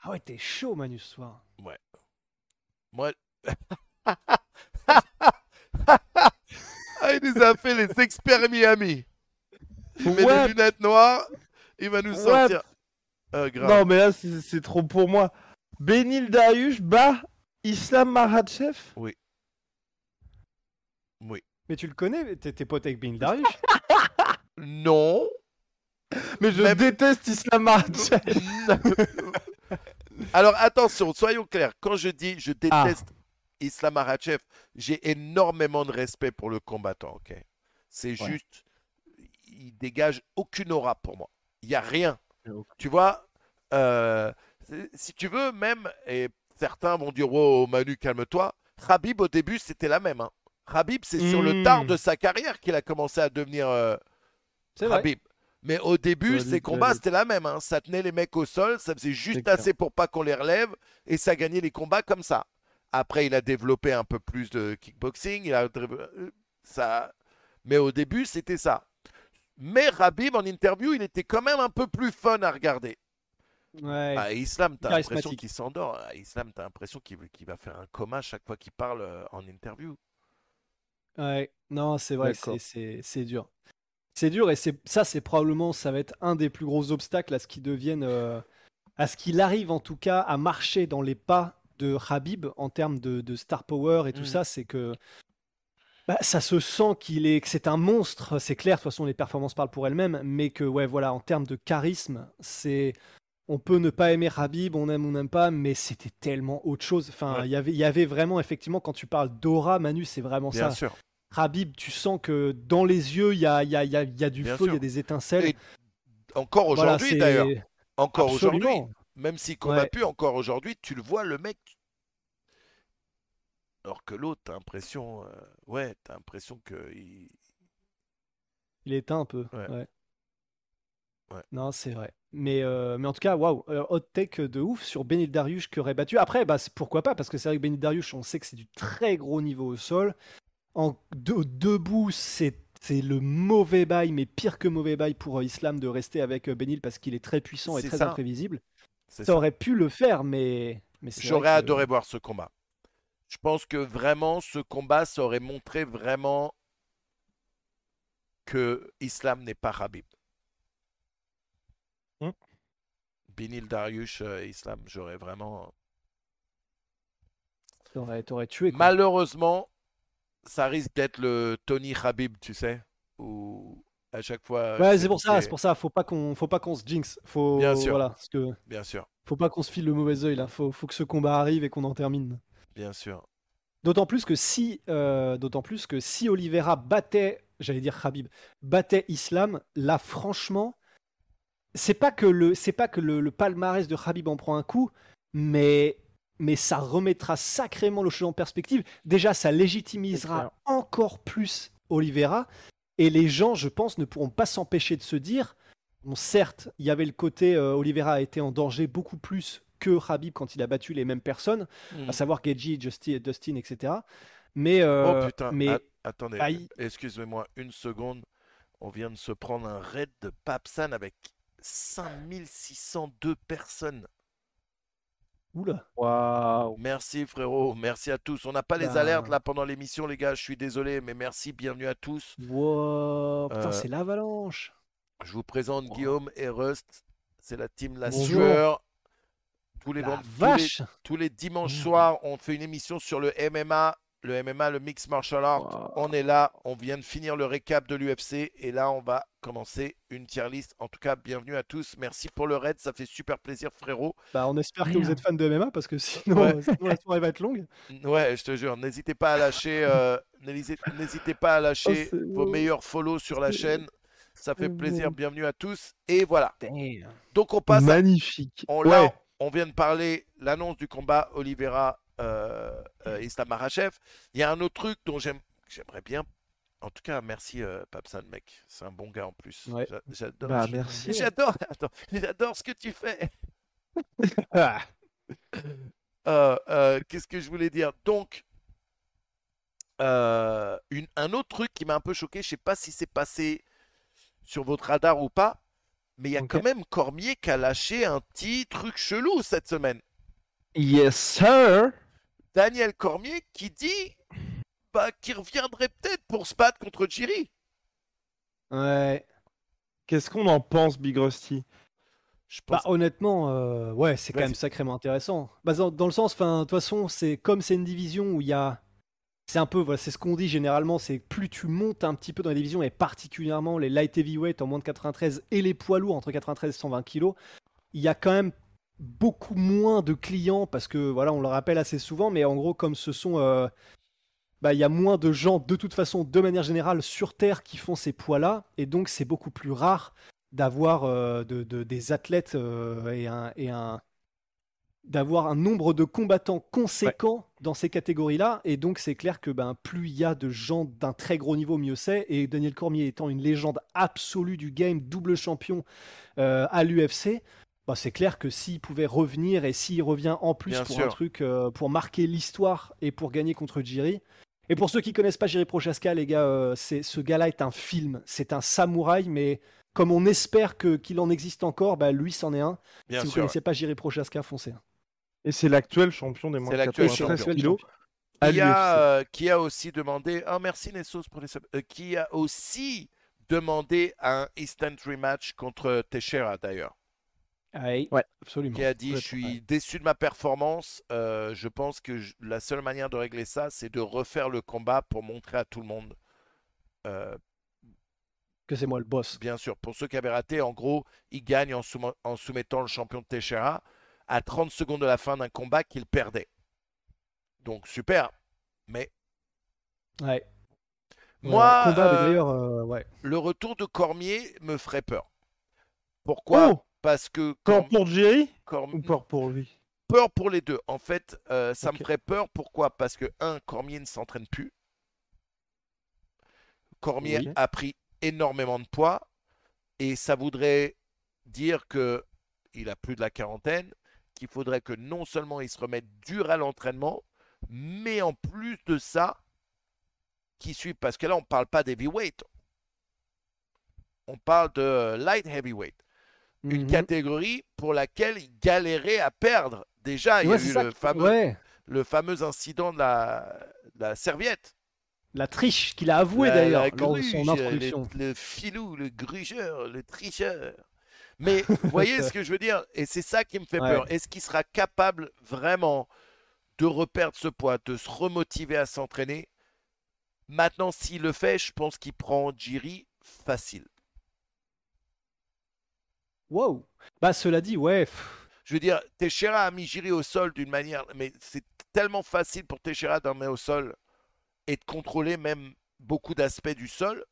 Ah ouais, t'es chaud, Manu, ce soir. Moi. ah, il nous a fait les experts Miami. Il met des lunettes noires. Il va nous sortir. Euh, grave. Non mais là c'est trop pour moi. Benil Dariush bat Islam Makhachev Oui. Mais tu le connais, t'es pote avec Bin Darius Non. Mais je Même- déteste Islam Makhachev. Alors attention, soyons clairs. Quand je dis je Ah. Islam Makhachev, j'ai énormément de respect pour le combattant. Ok, c'est Ouais. juste, il dégage aucune aura pour moi. Il y a rien. Tu vois, euh, si tu veux même, et certains vont dire oh Manu calme-toi. Khabib au début c'était la même. Hein. Khabib c'est sur le Hmm. tard de sa carrière qu'il a commencé à devenir. euh, C'est vrai. Mais au début, lui, combats, c'était la même. hein. Ça tenait les mecs au sol, ça faisait juste clair. assez pour pas qu'on les relève, et ça gagnait les combats comme ça. Après, il a développé un peu plus de kickboxing, il a... ça... mais au début, c'était ça. Mais Rabib, en interview, il était quand même un peu plus fun à regarder. Ouais. Ah, Islam, t'as l'impression qu'il s'endort. Ah, Islam, t'as l'impression qu'il va faire un coma chaque fois qu'il parle euh, en interview. Ouais, non, c'est vrai, c'est- dur. C'est dur et ça, c'est probablement, ça va être un des plus gros obstacles à ce qu'il devienne, euh, à ce qu'il arrive en tout cas à marcher dans les pas de Habib en termes de, de star power et tout Mm. ça. C'est que bah, ça se sent qu'il est, que c'est un monstre, c'est clair. De toute façon, les performances parlent pour elles-mêmes, mais que ouais, voilà, en termes de charisme, c'est on peut ne pas aimer Habib, on aime ou on n'aime pas, mais c'était tellement autre chose. Enfin, Ouais. il y avait, y avait vraiment effectivement quand tu parles d'aura, Manu, c'est vraiment Bien ça. sûr. Habib, tu sens que dans les yeux, il y a, il y a- il y a- y a du Bien feu, il y a des étincelles. Et Encore aujourd'hui, d'ailleurs. Encore aujourd'hui. Même s'il combat Ouais. encore aujourd'hui, tu le vois, le mec. Alors que l'autre, t'as l'impression. euh, Ouais, t'as l'impression que. il- Il éteint un peu. Ouais. ouais. Ouais. Non, c'est vrai. Mais, euh, mais en tout cas, waouh, euh, hot take de ouf sur Benil Dariush qui aurait battu. Après, bah, pourquoi pas Parce que c'est vrai que Benil Dariush, on sait que c'est du très gros niveau au sol. En de- debout, c'est c'est le mauvais bail, mais pire que mauvais bail pour Islam de rester avec Benil parce qu'il est très puissant et très ça. imprévisible. Ça ça. aurait pu le faire, mais, J'aurais que- adoré voir ce combat. Je pense que vraiment, ce combat, ça aurait montré vraiment que Islam n'est pas Habib. Hmm. Benil Dariush, euh, Islam, j'aurais vraiment. T'aurais t'aurais tué. quoi. Malheureusement, ça risque d'être le Tony Habib, tu sais, où à chaque fois. Ouais, c'est pour ça, c'est pour ça. Faut pas qu'on, faut pas qu'on se jinx. Faut, Bien sûr. voilà, parce que Bien sûr, faut pas qu'on se file le mauvais œil là. Faut, faut que ce combat arrive et qu'on en termine. bien sûr. D'autant plus que si, euh, d'autant plus que si Oliveira battait, j'allais dire Khabib, battait Islam, là franchement, c'est pas que le, c'est pas que le, le palmarès de Khabib en prend un coup, mais mais ça remettra sacrément le chose en perspective. Déjà, ça légitimisera encore plus Oliveira, et les gens, je pense, ne pourront pas s'empêcher de se dire, bon, certes, il y avait le côté euh, Oliveira a été en danger beaucoup plus que Khabib quand il a battu les mêmes personnes Mm. à savoir Geji, Justin, Dustin, etc. Mais, euh, oh putain, mais att- attendez, Ah, il- excusez-moi une seconde. On vient de se prendre un raid de Papsan avec 5602 personnes. Oula, Waouh. Merci frérot, merci à tous. On n'a pas les Bah. alertes là pendant l'émission les gars, je suis désolé, mais merci, bienvenue à tous. wow, putain, Euh, c'est l'avalanche. Je vous présente Guillaume et Rust. C'est la team La Bonjour. Sueur. Tous les, La les- tous les dimanches Mmh. soirs, on fait une émission sur le MMA le MMA, le Mix Martial Art. Wow. On est là, on vient de finir le récap de l'UFC et là on va commencer une tier list. En tout cas, bienvenue à tous. Merci pour le raid, ça fait super plaisir frérot. Bah, on espère que vous êtes fan de MMA parce que sinon, Ouais. sinon la soirée va être longue. Ouais, je te jure, n'hésitez pas à lâcher, euh, n'hésitez pas à lâcher Oh, vos meilleurs follow sur la chaîne. Ça fait plaisir. Bienvenue à tous. Et voilà. Damn. Donc on passe à Magnifique. On, ouais. là, on vient de parler l'annonce du combat Oliveira euh, euh, Islam. Il y a un autre truc dont j'aime, j'aimerais bien. En tout cas, merci euh, Papsan, mec. C'est un bon gars en plus. Ouais. J'a- J'adore. Bah, merci. J'adore. Attends, j'adore ce que tu fais. Euh, euh, Qu'est-ce que je voulais dire? Donc, une- un autre truc qui m'a un peu choqué. Je sais pas si c'est passé sur votre radar ou pas, mais il y a quand même Cormier qui a lâché un petit truc chelou cette semaine. Yes, sir. Daniel Cormier qui dit bah, qu'il reviendrait peut-être pour se battre contre Jiri. Ouais. Qu'est-ce qu'on en pense, Big Rusty? Je Bah, pense. honnêtement, euh, ouais, c'est quand même sacrément intéressant. Bah, dans, dans le sens, enfin, de toute façon, c'est comme c'est une division où il y a. C'est un peu, voilà, c'est ce qu'on dit généralement, c'est que plus tu montes un petit peu dans les divisions, et particulièrement les light heavyweight en moins de 93 et les poids lourds entre 93 et 120 kilos, il y a quand même beaucoup moins de clients parce que, voilà, on le rappelle assez souvent, mais en gros, comme ce sont. euh, bah, il y a moins de gens, de toute façon, de manière générale, sur Terre qui font ces poids-là, et donc c'est beaucoup plus rare d'avoir euh, de, de- des athlètes euh, et un, et un d'avoir un nombre de combattants conséquent dans ces catégories-là. Et donc c'est clair que ben plus il y a de gens d'un très gros niveau mieux c'est. Et Daniel Cormier étant une légende absolue du game double champion euh, à l'UFC bah, c'est clair que s'il pouvait revenir et s'il revient en plus Bien pour sûr. un truc euh, pour marquer l'histoire et pour gagner contre Jiri et pour ceux qui connaissent pas Jiri Prochaska les gars euh, c'est ce gars-là est un film c'est un samouraï mais comme on espère que qu'il en existe encore, bah lui c'en est un. Bien si vous sûr. connaissez pas Jiri Prochaska, foncez. Et c'est l'actuel champion des moins C'est de l'actuel 93 champion. kilos Qui a, euh, qui a aussi demandé. Oh, merci Nessos pour les. Euh, qui a aussi demandé un instant rematch contre Teixeira d'ailleurs. Ouais. absolument. Qui a dit Je suis ouais. déçu de ma performance. euh, je pense que je- la seule manière de régler ça, c'est de refaire le combat pour montrer à tout le monde. Euh, Que c'est moi le boss. bien sûr, pour ceux qui avaient raté, en gros, il gagne en, soumettant le champion de Teixeira à 30 secondes de la fin d'un combat qu'il perdait. Donc super. Mais Ouais. moi, Euh, combat, euh, euh, ouais. le retour de Cormier me ferait peur. Pourquoi Oh Parce que Peur Corm- pour Jerry Corm- ou peur pour lui? Peur pour les deux. En fait, euh, ça me ferait peur. Pourquoi? Parce que, un, Cormier ne s'entraîne plus. Cormier Oui. a pris énormément de poids. Et ça voudrait dire que il a plus de la quarantaine, qu'il faudrait que non seulement il se remette dur à l'entraînement, mais en plus de ça, qu'il suive. Parce que là, on ne parle pas d'heavyweight. On parle de light heavyweight une Mhm. catégorie pour laquelle il galérait à perdre. Déjà, il Ouais, y a eu le fameux, ouais. le fameux incident de la, de la serviette. La triche qu'il a avoué d'ailleurs lors de son introduction. Le, le filou, le grugeur, le tricheur. Mais vous voyez ce que je veux dire? Et c'est ça qui me fait Ouais. peur. Est-ce qu'il sera capable vraiment de reperdre ce poids, de se remotiver à s'entraîner? Maintenant, s'il le fait, je pense qu'il prend Jiri facile. Wow. Bah cela dit, ouais. pff, Je veux dire, Teixeira a mis Jiri au sol d'une manière, mais c'est tellement facile pour Teixeira d'en mettre au sol et de contrôler même beaucoup d'aspects du sol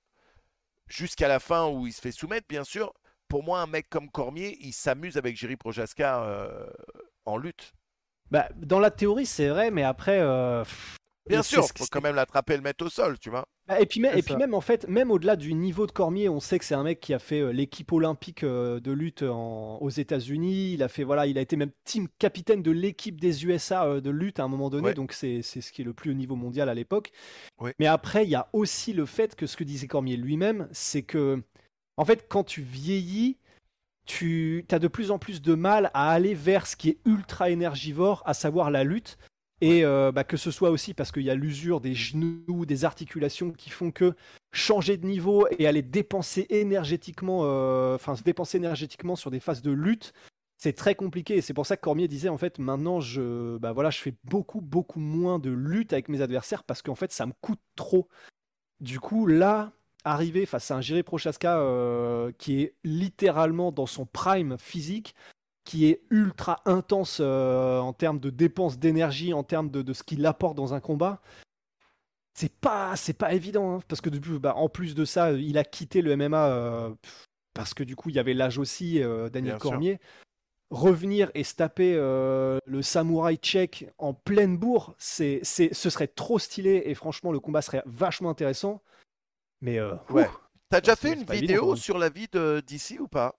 jusqu'à la fin où il se fait soumettre, bien sûr. Pour moi, un mec comme Cormier, il s'amuse avec Jiri Projaska euh, en lutte. Bah, dans la théorie, c'est vrai, mais après. euh, Bien sûr, que faut quand même l'attraper et le mettre au sol, tu vois. Bah, et puis, et puis même en fait, même au-delà du niveau de Cormier, on sait que c'est un mec qui a fait euh, l'équipe olympique euh, de lutte en- aux États-Unis. Il a fait voilà, il a été même team capitaine de l'équipe des USA euh, de lutte à un moment donné. Ouais. Donc c'est c'est ce qui est le plus haut niveau mondial à l'époque. Ouais. Mais après, il y a aussi le fait que ce que disait Cormier lui-même, c'est que en fait, quand tu vieillis, tu as de plus en plus de mal à aller vers ce qui est ultra énergivore, à savoir la lutte. Et euh, bah, que ce soit aussi parce qu'il y a l'usure des genoux, des articulations qui font que changer de niveau et aller dépenser énergétiquement, euh, enfin se dépenser énergétiquement sur des phases de lutte, c'est très compliqué. C'est pour ça que Cormier disait en fait maintenant je bah voilà je fais beaucoup beaucoup moins de lutte avec mes adversaires parce qu'en fait ça me coûte trop. Du coup là arriver face à un Jiri Prochaska euh, qui est littéralement dans son prime physique, qui est ultra intense euh, en termes de dépenses d'énergie, en termes de, ce qu'il apporte dans un combat. C'est pas c'est pas évident hein, parce que depuis bah, en plus de ça il a quitté le MMA euh, parce que du coup il y avait l'âge aussi Daniel Cormier revenir et se taper euh, le samouraï tchèque en pleine bourre, c'est, c'est, ce serait trop stylé et franchement le combat serait vachement intéressant. Mais euh, ouais. T'as déjà fait une vidéo sur la vie de d'ici ou pas?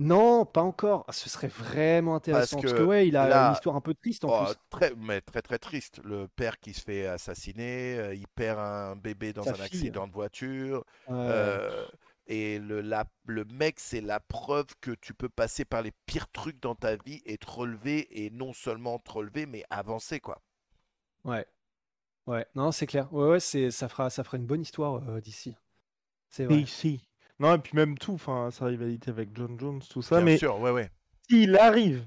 Non, pas encore. Ah, ce serait vraiment intéressant parce que, ouais, il a une histoire un peu triste en oh, plus. Très, mais très très triste. Le père qui se fait assassiner, euh, il perd un bébé dans un accident de voiture. Et le, le mec, c'est la preuve que tu peux passer par les pires trucs dans ta vie et te relever, et non seulement te relever, mais avancer, quoi. Ouais. Ouais, non, c'est clair. Ouais, ouais, c'est, ça, fera, ça fera une bonne histoire euh, d'ici. C'est vrai. Ici. Non, et puis même tout, enfin, sa rivalité avec John Jones, tout ça. Bien mais sûr, ouais, ouais. S'il arrive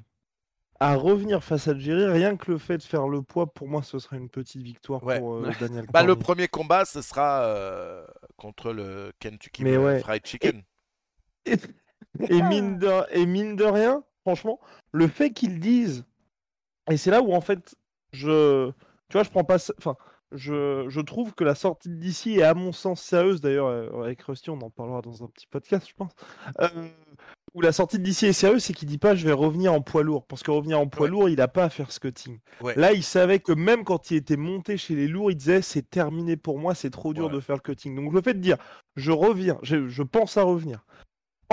à revenir face à Jerry, rien que le fait de faire le poids, pour moi, ce serait une petite victoire pour euh, Daniel. bah, le premier combat, ce sera euh, contre le Kentucky Fried Chicken. Et, mine de, et mine de rien, franchement, le fait qu'ils disent, et c'est là où en fait, je, tu vois, je prends pas, enfin, je, je, trouve que la sortie d'ici est à mon sens sérieuse. D'ailleurs, euh, avec Rusty, on en parlera dans un petit podcast, je pense. Euh, où la sortie d'ici est sérieuse, c'est qu'il dit pas je vais revenir en poids lourd. Parce que revenir en poids lourd, il n'a pas à faire ce cutting. Là, il savait que même quand il était monté chez les lourds, il disait c'est terminé pour moi, c'est trop dur de faire le cutting. Donc le fait de dire je reviens, je pense à revenir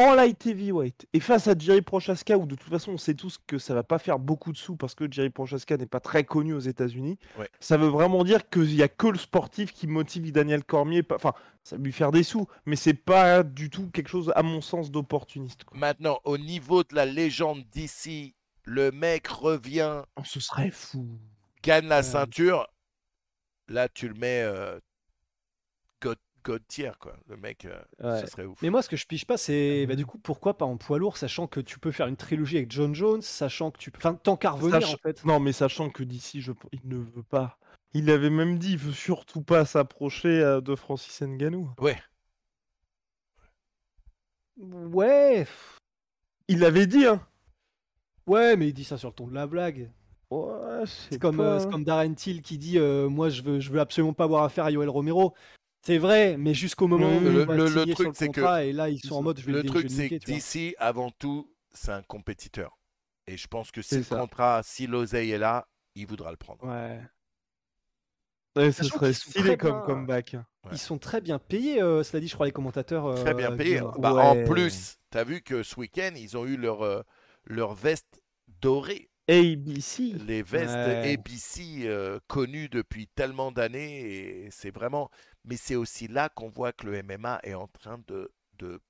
en light heavyweight et face à Jerry Prochaska, où de toute façon on sait tous que ça va pas faire beaucoup de sous parce que Jerry Prochaska n'est pas très connu aux États-Unis, ça veut vraiment dire qu'il y a que le sportif qui motive Daniel Cormier. Enfin, ça lui faire des sous, mais c'est pas du tout quelque chose, à mon sens, d'opportuniste. Maintenant, au niveau de la légende d'ici, le mec revient. Oh, ce serait fou. Gagne la ceinture. Là, tu le mets. Euh, God tier, quoi. Le mec, euh, ça serait ouf. Mais moi, ce que je piche pas, c'est bah, du coup, pourquoi pas en poids lourd, sachant que tu peux faire une trilogie avec John Jones, sachant que tu peux. Enfin, tant qu'à revenir, en fait. Non, mais sachant que d'ici, je... il ne veut pas. Il avait même dit, il veut surtout pas s'approcher euh, de Francis Nganou. Ouais. Ouais. Il l'avait dit, hein. Ouais, mais il dit ça sur le ton de la blague. Ouais, c'est comme, euh, comme Darren Till qui dit Moi, je veux, je veux absolument pas avoir affaire à Yoel Romero. C'est vrai, mais jusqu'au moment où le, le, le truc, c'est que et là ils sont en mode je vais le truc, c'est que d'ici avant tout, c'est un compétiteur. Et je pense que si le contrat, si l'oseille est là, il voudra le prendre. Ouais. ouais ce serait stylé comme comeback. Ils sont très bien payés, euh, cela dit, je crois, les commentateurs. Euh, très bien payés. Bah, En plus, tu as vu que ce week-end, ils ont eu leur, euh, leur veste dorée. ABC. Les vestes ABC euh, connues depuis tellement d'années. Et c'est vraiment. Mais c'est aussi là qu'on voit que le MMA est en train de, de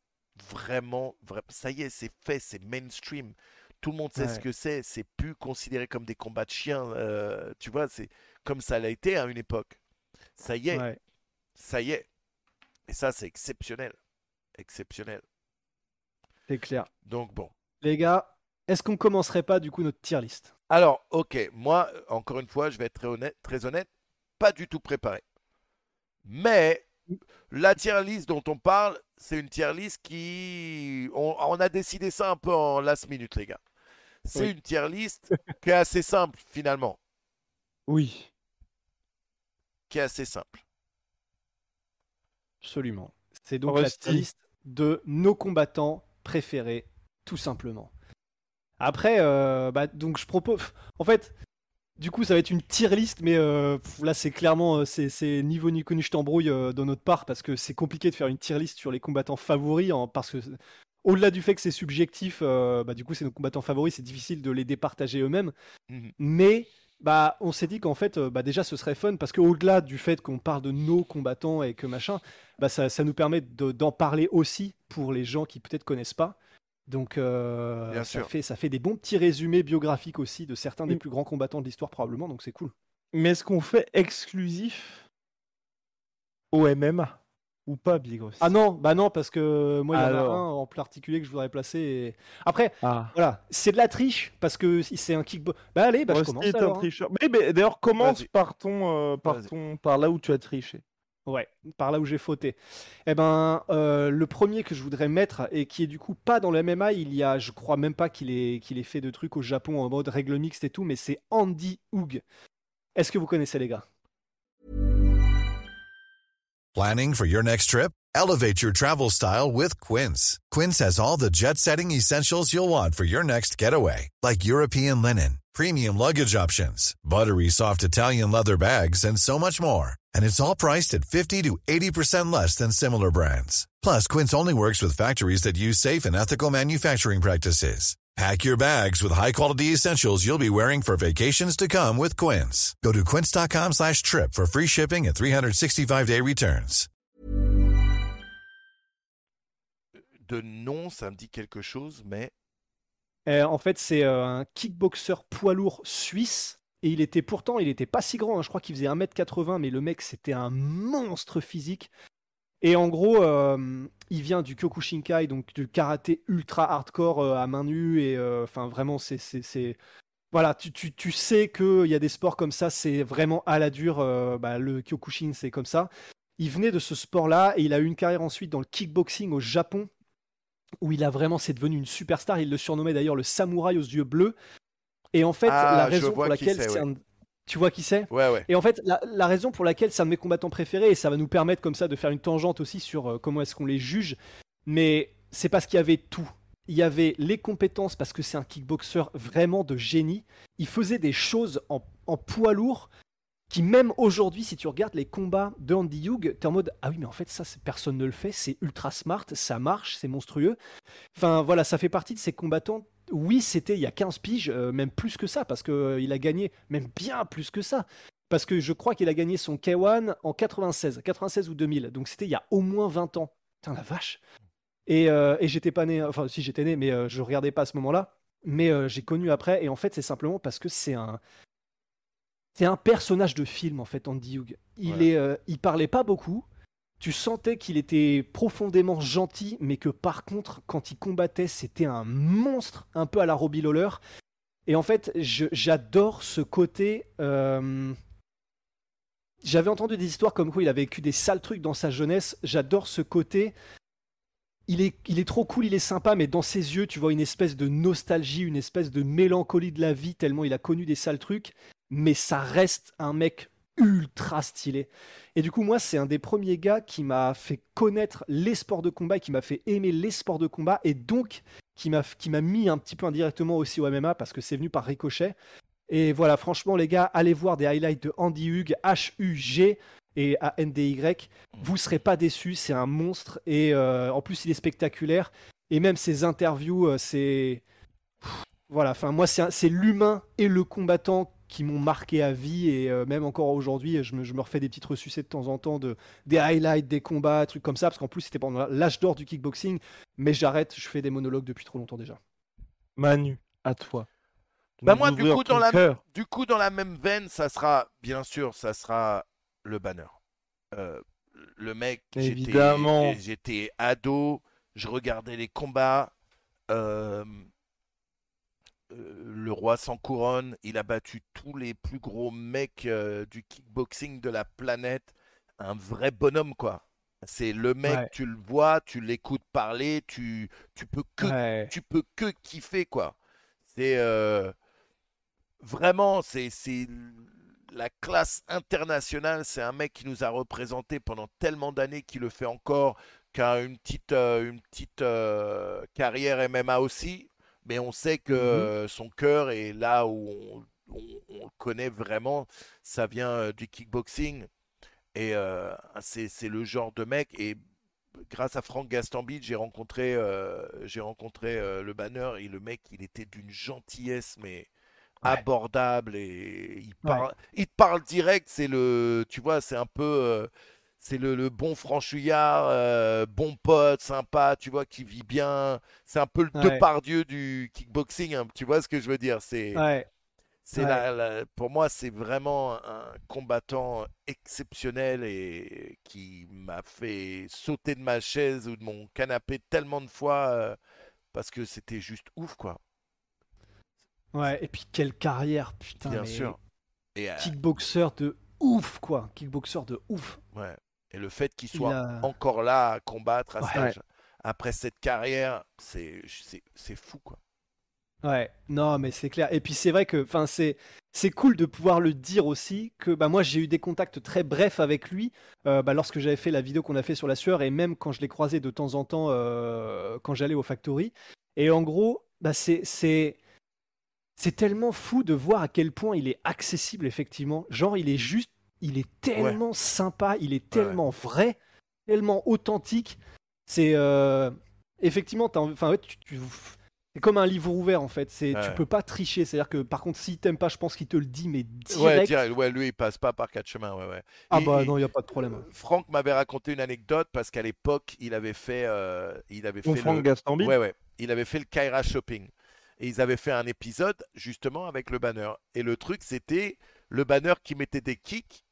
vraiment, Ça y est, c'est fait, c'est mainstream. Tout le monde sait ce que c'est. C'est plus considéré comme des combats de chiens. Euh, tu vois, c'est comme ça l'a été à une époque. Ça y est. Ça y est. Et ça, c'est exceptionnel. Exceptionnel. C'est clair. Donc bon. Les gars, est-ce qu'on commencerait pas du coup notre tier list? Alors, ok, moi, encore une fois, je vais être très honnête, très honnête, pas du tout préparé. Mais la tier list dont on parle, c'est une tier list qui. On, a décidé ça un peu en last minute, les gars. C'est une tier list qui est assez simple, finalement. Oui. Qui est assez simple. Absolument. C'est donc la tier list de nos combattants préférés, tout simplement. Après, euh, bah, donc je propose. En fait, du coup, ça va être une tier list, mais euh, là, c'est clairement euh, c'est niveau ni connu, je t'embrouille de notre part parce que c'est compliqué de faire une tier list sur les combattants favoris parce que au-delà du fait que c'est subjectif, bah, du coup, c'est nos combattants favoris, c'est difficile de les départager eux-mêmes. Mhm. Mais bah, on s'est dit qu'en fait, bah, déjà, ce serait fun parce qu'au-delà du fait qu'on parle de nos combattants et que machin, bah, ça, ça nous permet d'en parler aussi pour les gens qui peut-être connaissent pas. Donc euh, ça, Fait, ça fait des bons petits résumés biographiques aussi de certains des mm. plus grands combattants de l'histoire probablement, donc c'est cool. Mais est-ce qu'on fait exclusif au MMA ou pas Big aussi Ah non, bah non, parce que moi, il y en Alors. a un en particulier que je voudrais placer. et- Après, Ah. voilà, c'est de la triche, parce que si c'est un kickbox. Bah allez, bah je commence est un alors. hein. tricheur. Mais, mais d'ailleurs, commence par ton, euh, par ton, par là où tu as triché. Ouais, par là où j'ai fauté. Eh ben, euh, le premier que je voudrais mettre, et qui est du coup pas dans le MMA, il y a, je crois même pas qu'il ait, qu'il ait fait de trucs au Japon en mode règle mixte et tout, mais c'est Andy Hoog. Est-ce que vous connaissez les gars? Planning for your next trip? Elevate your travel style with Quince. Quince has all the jet setting essentials you'll want for your next getaway, like European linen, premium luggage options, buttery soft Italian leather bags, and so much more. And it's all priced at 50 to 80% less than similar brands. Plus, Quince only works with factories that use safe and ethical manufacturing practices. Pack your bags with high-quality essentials you'll be wearing for vacations to come with Quince. Go to quince.com slash trip for free shipping and 365-day returns. De nom, ça me dit quelque chose, mais Euh, En fait, c'est euh, un kickboxer poids lourd suisse. Et il était pourtant, il était pas si grand. hein. Je crois qu'il faisait 1m80, mais le mec, c'était un monstre physique. Et en gros, euh, il vient du Kyokushinkai, donc du karaté ultra hardcore euh, à main nue. Et euh, enfin, vraiment, c'est. c'est- Voilà, tu, tu, tu sais qu'il y a des sports comme ça, c'est vraiment à la dure. bah, le Kyokushin, c'est comme ça. Il venait de ce sport-là et il a eu une carrière ensuite dans le kickboxing au Japon où il a vraiment, c'est devenu une superstar. Il le surnommait d'ailleurs le samouraï aux yeux bleus. Et en fait, Ah, la je raison pour laquelle c'est, ouais. un- Tu vois qui c'est? Ouais, ouais. Et en fait, la, la raison pour laquelle c'est un de mes combattants préférés, et ça va nous permettre comme ça de faire une tangente aussi sur euh, comment est-ce qu'on les juge, mais c'est parce qu'il y avait tout. Il y avait les compétences, parce que c'est un kickboxer vraiment de génie. Il faisait des choses en, en poids lourd qui, même aujourd'hui, si tu regardes les combats de Andy Hugh, t'es en mode Ah oui, mais en fait, ça, personne ne le fait, c'est ultra smart, ça marche, c'est monstrueux. Enfin, voilà, ça fait partie de ces combattants. Oui, c'était il y a 15 piges, euh, même plus que ça, parce qu'il a gagné, même bien plus que ça. Parce que je crois qu'il a gagné son K1 en 96, 96 ou 2000. Donc c'était il y a au moins 20 ans. Putain, la vache. Et, euh, et j'étais pas né, enfin si j'étais né, mais euh, je regardais pas à ce moment-là. Mais euh, j'ai connu après. Et en fait, c'est simplement parce que c'est un. C'est un personnage de film, en fait, Andy Hugh. Il, Ouais. est, euh, il parlait pas beaucoup. Tu sentais qu'il était profondément gentil, mais que par contre, quand il combattait, c'était un monstre, un peu à la Robbie Lawler. Et en fait, j'adore ce côté. euh, J'avais entendu des histoires comme quoi il avait vécu des sales trucs dans sa jeunesse. J'adore ce côté. Il est, il est trop cool, il est sympa, mais dans ses yeux, tu vois une espèce de nostalgie, une espèce de mélancolie de la vie, tellement il a connu des sales trucs. Mais ça reste un mec ultra stylé. Et du coup, moi, c'est un des premiers gars qui m'a fait connaître les sports de combat qui m'a fait aimer les sports de combat et donc qui m'a mis un petit peu indirectement aussi au MMA parce que c'est venu par ricochet. Et voilà, franchement, les gars, allez voir des highlights de Andy Hugh, H-U-G et A-N-D-Y. Vous serez pas déçus, c'est un monstre. Et euh, en plus, il est spectaculaire. Et même ses interviews, euh, c'est. Voilà, enfin, moi, c'est l'humain et le combattant qui m'ont marqué à vie. Et euh, même encore aujourd'hui, je me, je me refais des petites ressucées de temps en temps de, des highlights, des combats, trucs comme ça. Parce qu'en plus, c'était pendant l'âge d'or du kickboxing. Mais j'arrête, je fais des monologues depuis trop longtemps déjà. Manu, à toi. de Bah moi, du coup, dans la- cœur. Du coup, dans la même veine, ça sera, bien sûr, ça sera le banner. Euh, le mec, j'étais- Évidemment. j'étais ado, je regardais les combats. euh, le roi sans couronne, il a battu tous les plus gros mecs euh, du kickboxing de la planète. Un vrai bonhomme, quoi. C'est le mec, Ouais. tu le vois, tu l'écoutes parler, tu, tu peux que Ouais. tu peux que kiffer quoi. C'est euh, vraiment c'est la classe internationale. C'est un mec qui nous a représenté pendant tellement d'années, qui le fait encore, qui a une petite euh, une petite euh, carrière MMA aussi. Mais on sait que Mhm. euh, son cœur est là où on, on- on le connaît vraiment. Ça vient euh, du kickboxing. Et euh, c'est le genre de mec. Et grâce à Franck Gastambide, j'ai rencontré, euh, j'ai rencontré euh, le banner et le mec, il était d'une gentillesse, mais Ouais. abordable et il, Ouais. parle, il te parle direct. C'est le, tu vois, c'est un peu, c'est le, le bon franchouillard, euh, bon pote, sympa, tu vois, qui vit bien. C'est un peu le Ouais. Depardieu du kickboxing, hein, tu vois ce que je veux dire? C'est, Ouais. C'est Ouais. la- la- pour moi, c'est vraiment un combattant exceptionnel et qui m'a fait sauter de ma chaise ou de mon canapé tellement de fois euh, parce que c'était juste ouf, quoi. Ouais, et puis quelle carrière, putain. Bien mais sûr. Et, euh, Kickboxer de ouf, quoi. Kickboxer de ouf. ouais. Et le fait qu'il Il soit a- encore là à combattre à cet Ouais. âge, après cette carrière, c'est fou, quoi. Ouais, non, mais c'est clair. Et puis c'est vrai que, enfin, c'est c'est cool de pouvoir le dire aussi que, bah moi j'ai eu des contacts très brefs avec lui, euh, bah, lorsque j'avais fait la vidéo qu'on a fait sur la sueur et même quand je l'ai croisé de temps en temps euh, quand j'allais au factory. Et en gros, bah c'est c'est c'est tellement fou de voir à quel point il est accessible effectivement. Genre il est juste, il est tellement sympa, il est ouais. tellement vrai, tellement authentique. C'est euh, effectivement, t'as envie- enfin ouais, tu- tu- c'est comme un livre ouvert en fait. C'est, tu peux pas tricher. C'est-à-dire que par contre, si t'aimes pas, je pense qu'il te le dit, mais Ouais, direct. direct. Ouais, lui, il passe pas par quatre chemins. Ouais, ouais. Ah Et- bah et- non, il y a pas de problème. Euh, Franck m'avait raconté une anecdote parce qu'à l'époque, il avait fait, euh, il avait fait Franck le, ouais, ouais, il avait fait le Kaira Shopping et ils avaient fait un épisode justement avec le banner. Et le truc, c'était le banner qui mettait des kicks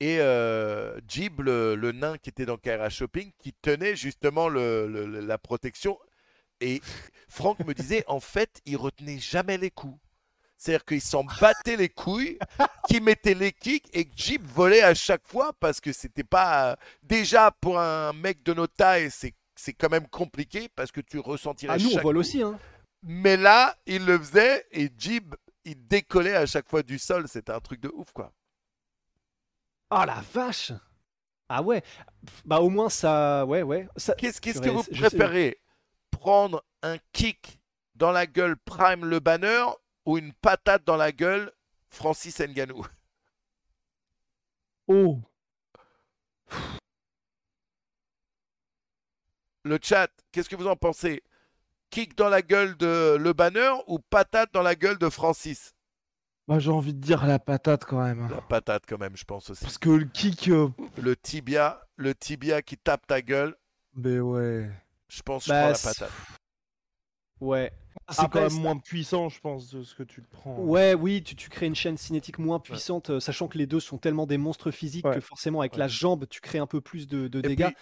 et euh, Jib, le, le nain qui était dans Kaira Shopping, qui tenait justement le- la protection. Et Franck me disait, en fait, il retenait jamais les coups. C'est-à-dire qu'il s'en battait les couilles, qu'il mettait les kicks et que Jeep volait à chaque fois parce que c'était pas. Déjà, pour un mec de notre taille, c'est, c'est quand même compliqué parce que tu ressentirais Ah nous, on chaque vole coup. aussi. Hein. Mais là, il le faisait et Jeep, il décollait à chaque fois du sol. C'était un truc de ouf, quoi. Ah la vache. Ah ouais. Bah au moins ça, ouais ouais. Ça... Qu'est-ce, qu'est-ce que vous préférez? Prendre un kick dans la gueule Prime le banner ou une patate dans la gueule Francis Ngannou? Oh. Le chat, qu'est-ce que vous en pensez? Kick dans la gueule de le banner ou patate dans la gueule de Francis? Moi, j'ai envie de dire la patate quand même. La patate quand même, je pense aussi. Parce que le kick. euh, Le tibia, le tibia qui tape ta gueule, Mais ouais. je pense que je Bah, prends la patate. Ouais. C'est Après, quand même c'est- moins puissant, je pense, de ce que tu le prends. Ouais, oui, tu, tu crées une chaîne cinétique moins puissante, euh, sachant que les deux sont tellement des monstres physiques Ouais. que forcément avec Ouais. la jambe, tu crées un peu plus de, de dégâts. puis-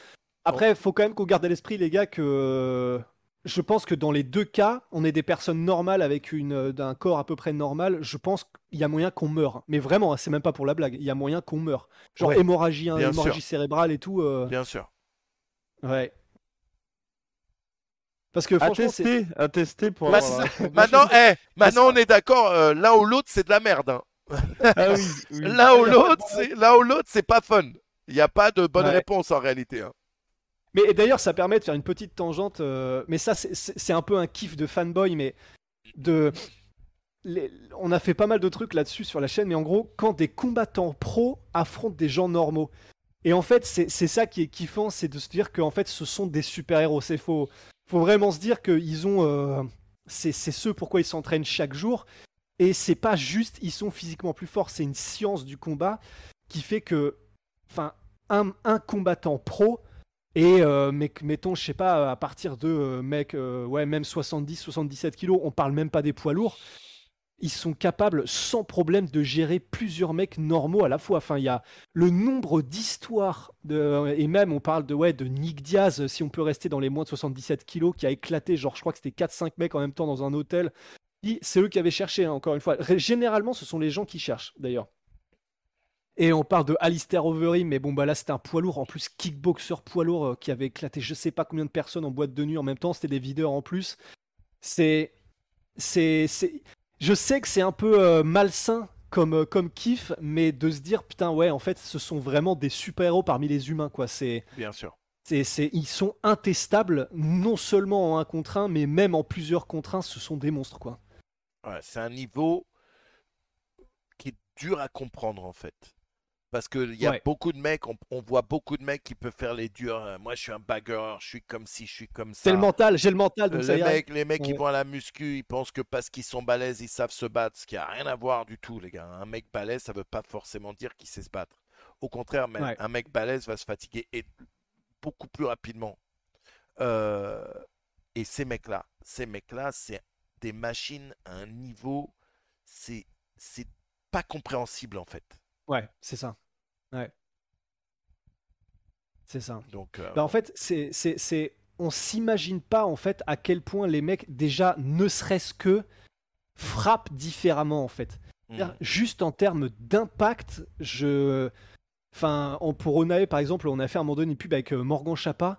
Après, il faut quand même qu'on garde à l'esprit, les gars, que euh, je pense que dans les deux cas, on est des personnes normales avec une, euh, d'un corps à peu près normal. Je pense qu'il y a moyen qu'on meure. Mais vraiment, hein, c'est même pas pour la blague. Il y a moyen qu'on meure. Genre Ouais, hémorragie, hein, hémorragie sûr. cérébrale et tout. euh, Bien sûr. Ouais. Parce que franchement, c'est. tester, à tester pour Bah, avoir c'est la- Maintenant, eh, maintenant on est d'accord, euh, l'un ou l'autre c'est de la merde. hein. Ah oui, oui. L'un ou l'autre, c'est l'un ou l'autre, c'est pas fun. Il n'y a pas de bonne Ouais. réponse en réalité. hein. Mais d'ailleurs, ça permet de faire une petite tangente. euh, mais ça, c'est- un peu un kiff de fanboy, mais de. on a fait pas mal de trucs là-dessus sur la chaîne, mais en gros, quand des combattants pros affrontent des gens normaux. Et en fait, c'est ça qui est kiffant, c'est de se dire qu'en fait, ce sont des super-héros. C'est faut, faut vraiment se dire qu'ils ont. euh, c'est ce pourquoi ils s'entraînent chaque jour. Et c'est pas juste, ils sont physiquement plus forts, c'est une science du combat qui fait que. Enfin, un, un combattant pro. Et euh, mettons, je sais pas, à partir de euh, mec, euh, ouais, même 70, 77 kilos, on parle même pas des poids lourds. Ils sont capables sans problème de gérer plusieurs mecs normaux à la fois. Enfin, il y a le nombre d'histoires de, et même on parle de ouais de Nick Diaz, si on peut rester dans les moins de 77 kilos, qui a éclaté, genre je crois que c'était 4-5 mecs en même temps dans un hôtel. C'est eux qui avaient cherché, hein, encore une fois. Généralement, ce sont les gens qui cherchent, d'ailleurs. Et on parle de Alistair Overeem, mais bon, bah là, c'était un poids lourd, en plus, kickboxer poids lourd euh, qui avait éclaté je sais pas combien de personnes en boîte de nuit en même temps, c'était des videurs en plus. C'est. C'est. Je sais que c'est un peu euh, malsain comme, euh, comme kiff, mais de se dire, putain, ouais, en fait, ce sont vraiment des super-héros parmi les humains, quoi. C'est. Bien sûr. Ils sont intestables, non seulement en un contre un, mais même en plusieurs contre un, ce sont des monstres, quoi. Ouais, c'est un niveau qui est dur à comprendre en fait. Parce qu'il y a Ouais. beaucoup de mecs, on, on voit beaucoup de mecs qui peuvent faire les durs. Euh, Moi, je suis un bagueur, je suis comme ci, je suis comme ça. C'est le mental, j'ai le mental, donc Euh, ça les, mecs, les mecs qui Ouais. vont à la muscu, ils pensent que parce qu'ils sont balèzes, ils savent se battre, ce qui a rien à voir du tout, les gars. Un mec balèze, ça veut pas forcément dire qu'il sait se battre. Au contraire, même, Ouais. un mec balèze va se fatiguer et beaucoup plus rapidement. Euh, et ces mecs-là, ces mecs-là, c'est des machines à un niveau, c'est c'est pas compréhensible en fait. Ouais, c'est ça. Ouais. C'est ça. Donc, euh, Bah, en fait, c'est, c'est, c'est, on s'imagine pas en fait à quel point les mecs déjà ne serait-ce que frappent différemment en fait. hmm. Juste en termes d'impact, je, enfin, on, pour Onae par exemple, on a fait un moment donné une pub avec euh, Morgan Chapa.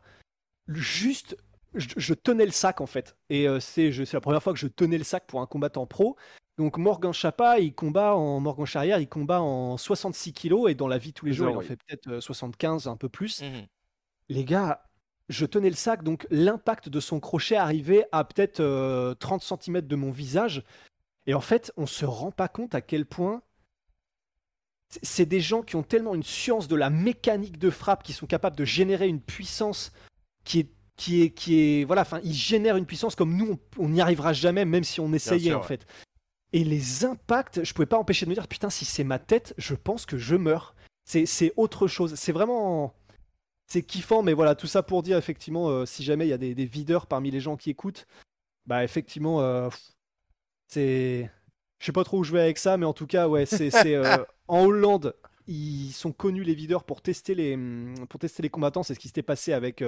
Juste, je, je tenais le sac en fait, et euh, c'est, je- c'est la première fois que je tenais le sac pour un combattant pro. Donc Morgan Chapa, il combat en Morgan Charrière, il combat en 66 kilos et dans la vie tous les jours, il en Oui. fait peut-être euh, 75, un peu plus Mhm. les gars, je tenais le sac, donc l'impact de son crochet arrivait à peut-être euh, 30 cm de mon visage. Et en fait, on se rend pas compte à quel point c'est- des gens qui ont tellement une science de la mécanique de frappe, qui sont capables de générer une puissance qui est qui est qui est voilà, enfin, ils génèrent une puissance comme nous, on- on n'y arrivera jamais, même si on essayait sûr, en ouais. fait. Et les impacts, je pouvais pas empêcher de me dire putain, si c'est ma tête, je pense que je meurs. C'est c'est autre chose. C'est vraiment c'est kiffant, mais voilà, tout ça pour dire effectivement, euh, si jamais il y a des, des videurs parmi les gens qui écoutent, bah effectivement, euh, c'est, je sais pas trop où je vais avec ça, mais en tout cas, ouais, c'est, c'est, euh, en Hollande, ils sont connus les videurs pour tester les, hum, pour tester les combattants. C'est ce qui s'était passé avec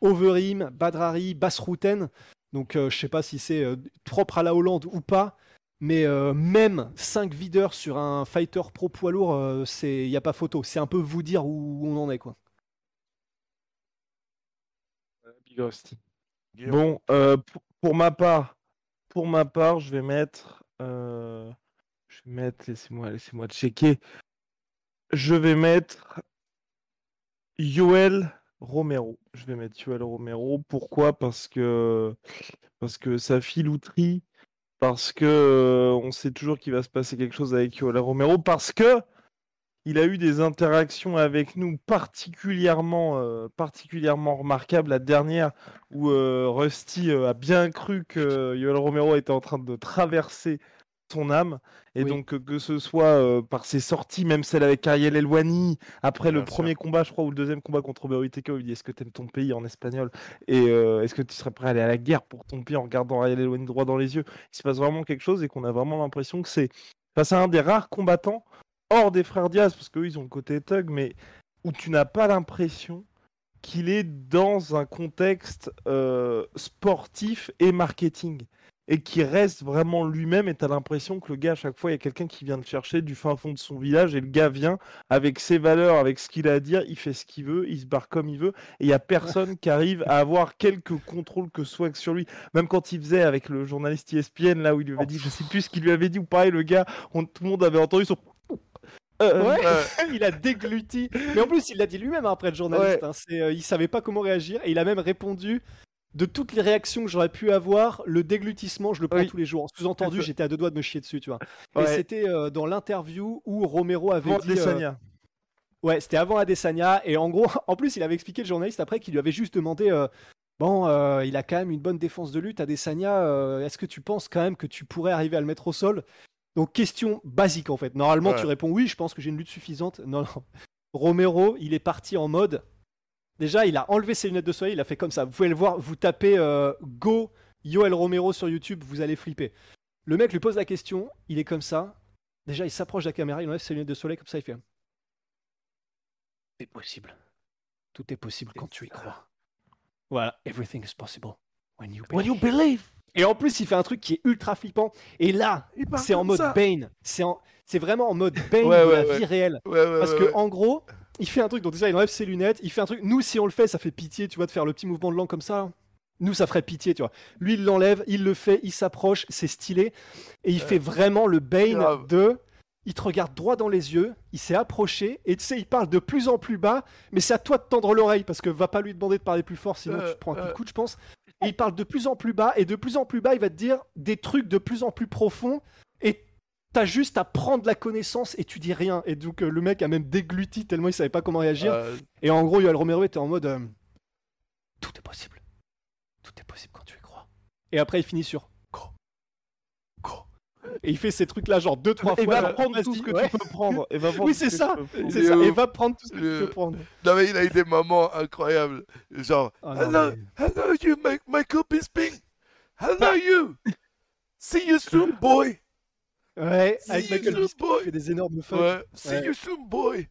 Overeem, Badrari, Basrouten. Donc, je sais pas si c'est propre à la Hollande ou pas. Mais euh, même 5 videurs sur un fighter pro poids lourd, euh, c'est y a pas photo. C'est un peu vous dire où on en est quoi. Big Rusty. Guillaume. Bon, euh, pour, pour ma part, pour ma part, je vais mettre, euh, je vais mettre, laissez-moi, laissez-moi checker. Je vais mettre Yoel Romero. Je vais mettre Yoel Romero. Pourquoi? Parce que, parce que sa filouterie, parce que euh, on sait toujours qu'il va se passer quelque chose avec Yoel Romero, parce que il a eu des interactions avec nous particulièrement, euh, remarquables. La dernière où euh, Rusty a bien cru que Yoel Romero était en train de traverser son âme. Et Oui. donc, que ce soit euh, par ses sorties, même celle avec Ariel Elwani, après le sûr. premier combat, je crois, ou le deuxième combat contre Whittaker, où il dit Est-ce que tu aimes ton pays en espagnol? Et euh, est-ce que tu serais prêt à aller à la guerre pour ton pays en regardant Ariel Elwani droit dans les yeux? Il se passe vraiment quelque chose et qu'on a vraiment l'impression que c'est face à un des rares combattants hors des frères Diaz, parce qu'eux, ils ont le côté thug, mais où tu n'as pas l'impression qu'il est dans un contexte euh, sportif et marketing. Et qui reste vraiment lui-même, et tu as l'impression que le gars, à chaque fois, il y a quelqu'un qui vient le chercher du fin fond de son village, et le gars vient avec ses valeurs, avec ce qu'il a à dire, il fait ce qu'il veut, il se barre comme il veut, et il n'y a personne qui arrive à avoir quelques contrôles que ce soit sur lui. Même quand il faisait avec le journaliste ESPN, là où il lui avait dit, je sais plus ce qu'il lui avait dit, ou pareil, le gars, on- tout le monde avait entendu son. Euh, Ouais, Euh, il a dégluti. Mais en plus, il l'a dit lui-même hein, après le journaliste. hein, c'est, euh, il savait pas comment réagir et il a même répondu de toutes les réactions que j'aurais pu avoir, le déglutissement, je le prends Oui. tous les jours. Sous-entendu, j'étais à deux doigts de me chier dessus, tu vois. Et Ouais. c'était euh, dans l'interview où Romero avait Avant dit. euh. Ouais, c'était avant Adesanya. Et en gros, en plus, il avait expliqué le journaliste après qu'il lui avait juste demandé euh, Bon, il a quand même une bonne défense de lutte, Adesanya. Est-ce que tu penses quand même que tu pourrais arriver à le mettre au sol? Donc, question basique en fait. Normalement, Ouais. tu réponds Oui, je pense que j'ai une lutte suffisante. Non, non. Romero, il est parti en mode. Déjà, il a enlevé ses lunettes de soleil, il a fait comme ça. Vous pouvez le voir, vous tapez euh, Go Yoel Romero sur YouTube, vous allez flipper. Le mec lui pose la question, il est comme ça. Déjà, il s'approche de la caméra, il enlève ses lunettes de soleil, comme ça, il fait C'est possible. Tout est possible quand tu y crois. Voilà, everything is possible when you believe. When you believe. Et en plus, il fait un truc qui est ultra flippant. Et là, c'est en mode ça. Bane. C'est en- c'est vraiment en mode Bane Ouais, de ouais, la ouais. vie réelle. Parce que en gros, il fait un truc, donc déjà il enlève ses lunettes, il fait un truc. Nous, si on le fait, ça fait pitié, tu vois, de faire le petit mouvement de langue comme ça. Nous, ça ferait pitié, tu vois. Lui, il l'enlève, il le fait, il s'approche, c'est stylé. Et il fait vraiment le Bane grave. de. Il te regarde droit dans les yeux, il s'est approché, et tu sais, il parle de plus en plus bas, mais c'est à toi de tendre l'oreille, parce que va pas lui demander de parler plus fort, sinon Euh, tu te prends un coup de euh. coude, je pense. Et il parle de plus en plus bas, et de plus en plus bas, il va te dire des trucs de plus en plus profonds, t'as juste à prendre la connaissance, et tu dis rien. Et donc, euh, le mec a même dégluti tellement il savait pas comment réagir. Euh, Et en gros, Yoel Romero était en mode euh, Tout est possible. Tout est possible quand tu y crois. Et après, il finit sur Go. Go. Et il fait ces trucs-là, genre deux, trois Et fois. va genre, prendre tout ce que ouais. tu peux prendre. Et va prendre Oui, c'est ce que ça. tu peux prendre. C'est ça. Et va prendre tout ce que tu peux prendre. Non, mais il a eu des moments incroyables. Genre, non, hello, mais- hello, you, my, my cup is pink. Hello, you. See you soon, boy. Ouais, See avec you Michael soon, Bisping boy. qui fait des énormes. Ouais, see Ouais. you soon, boy.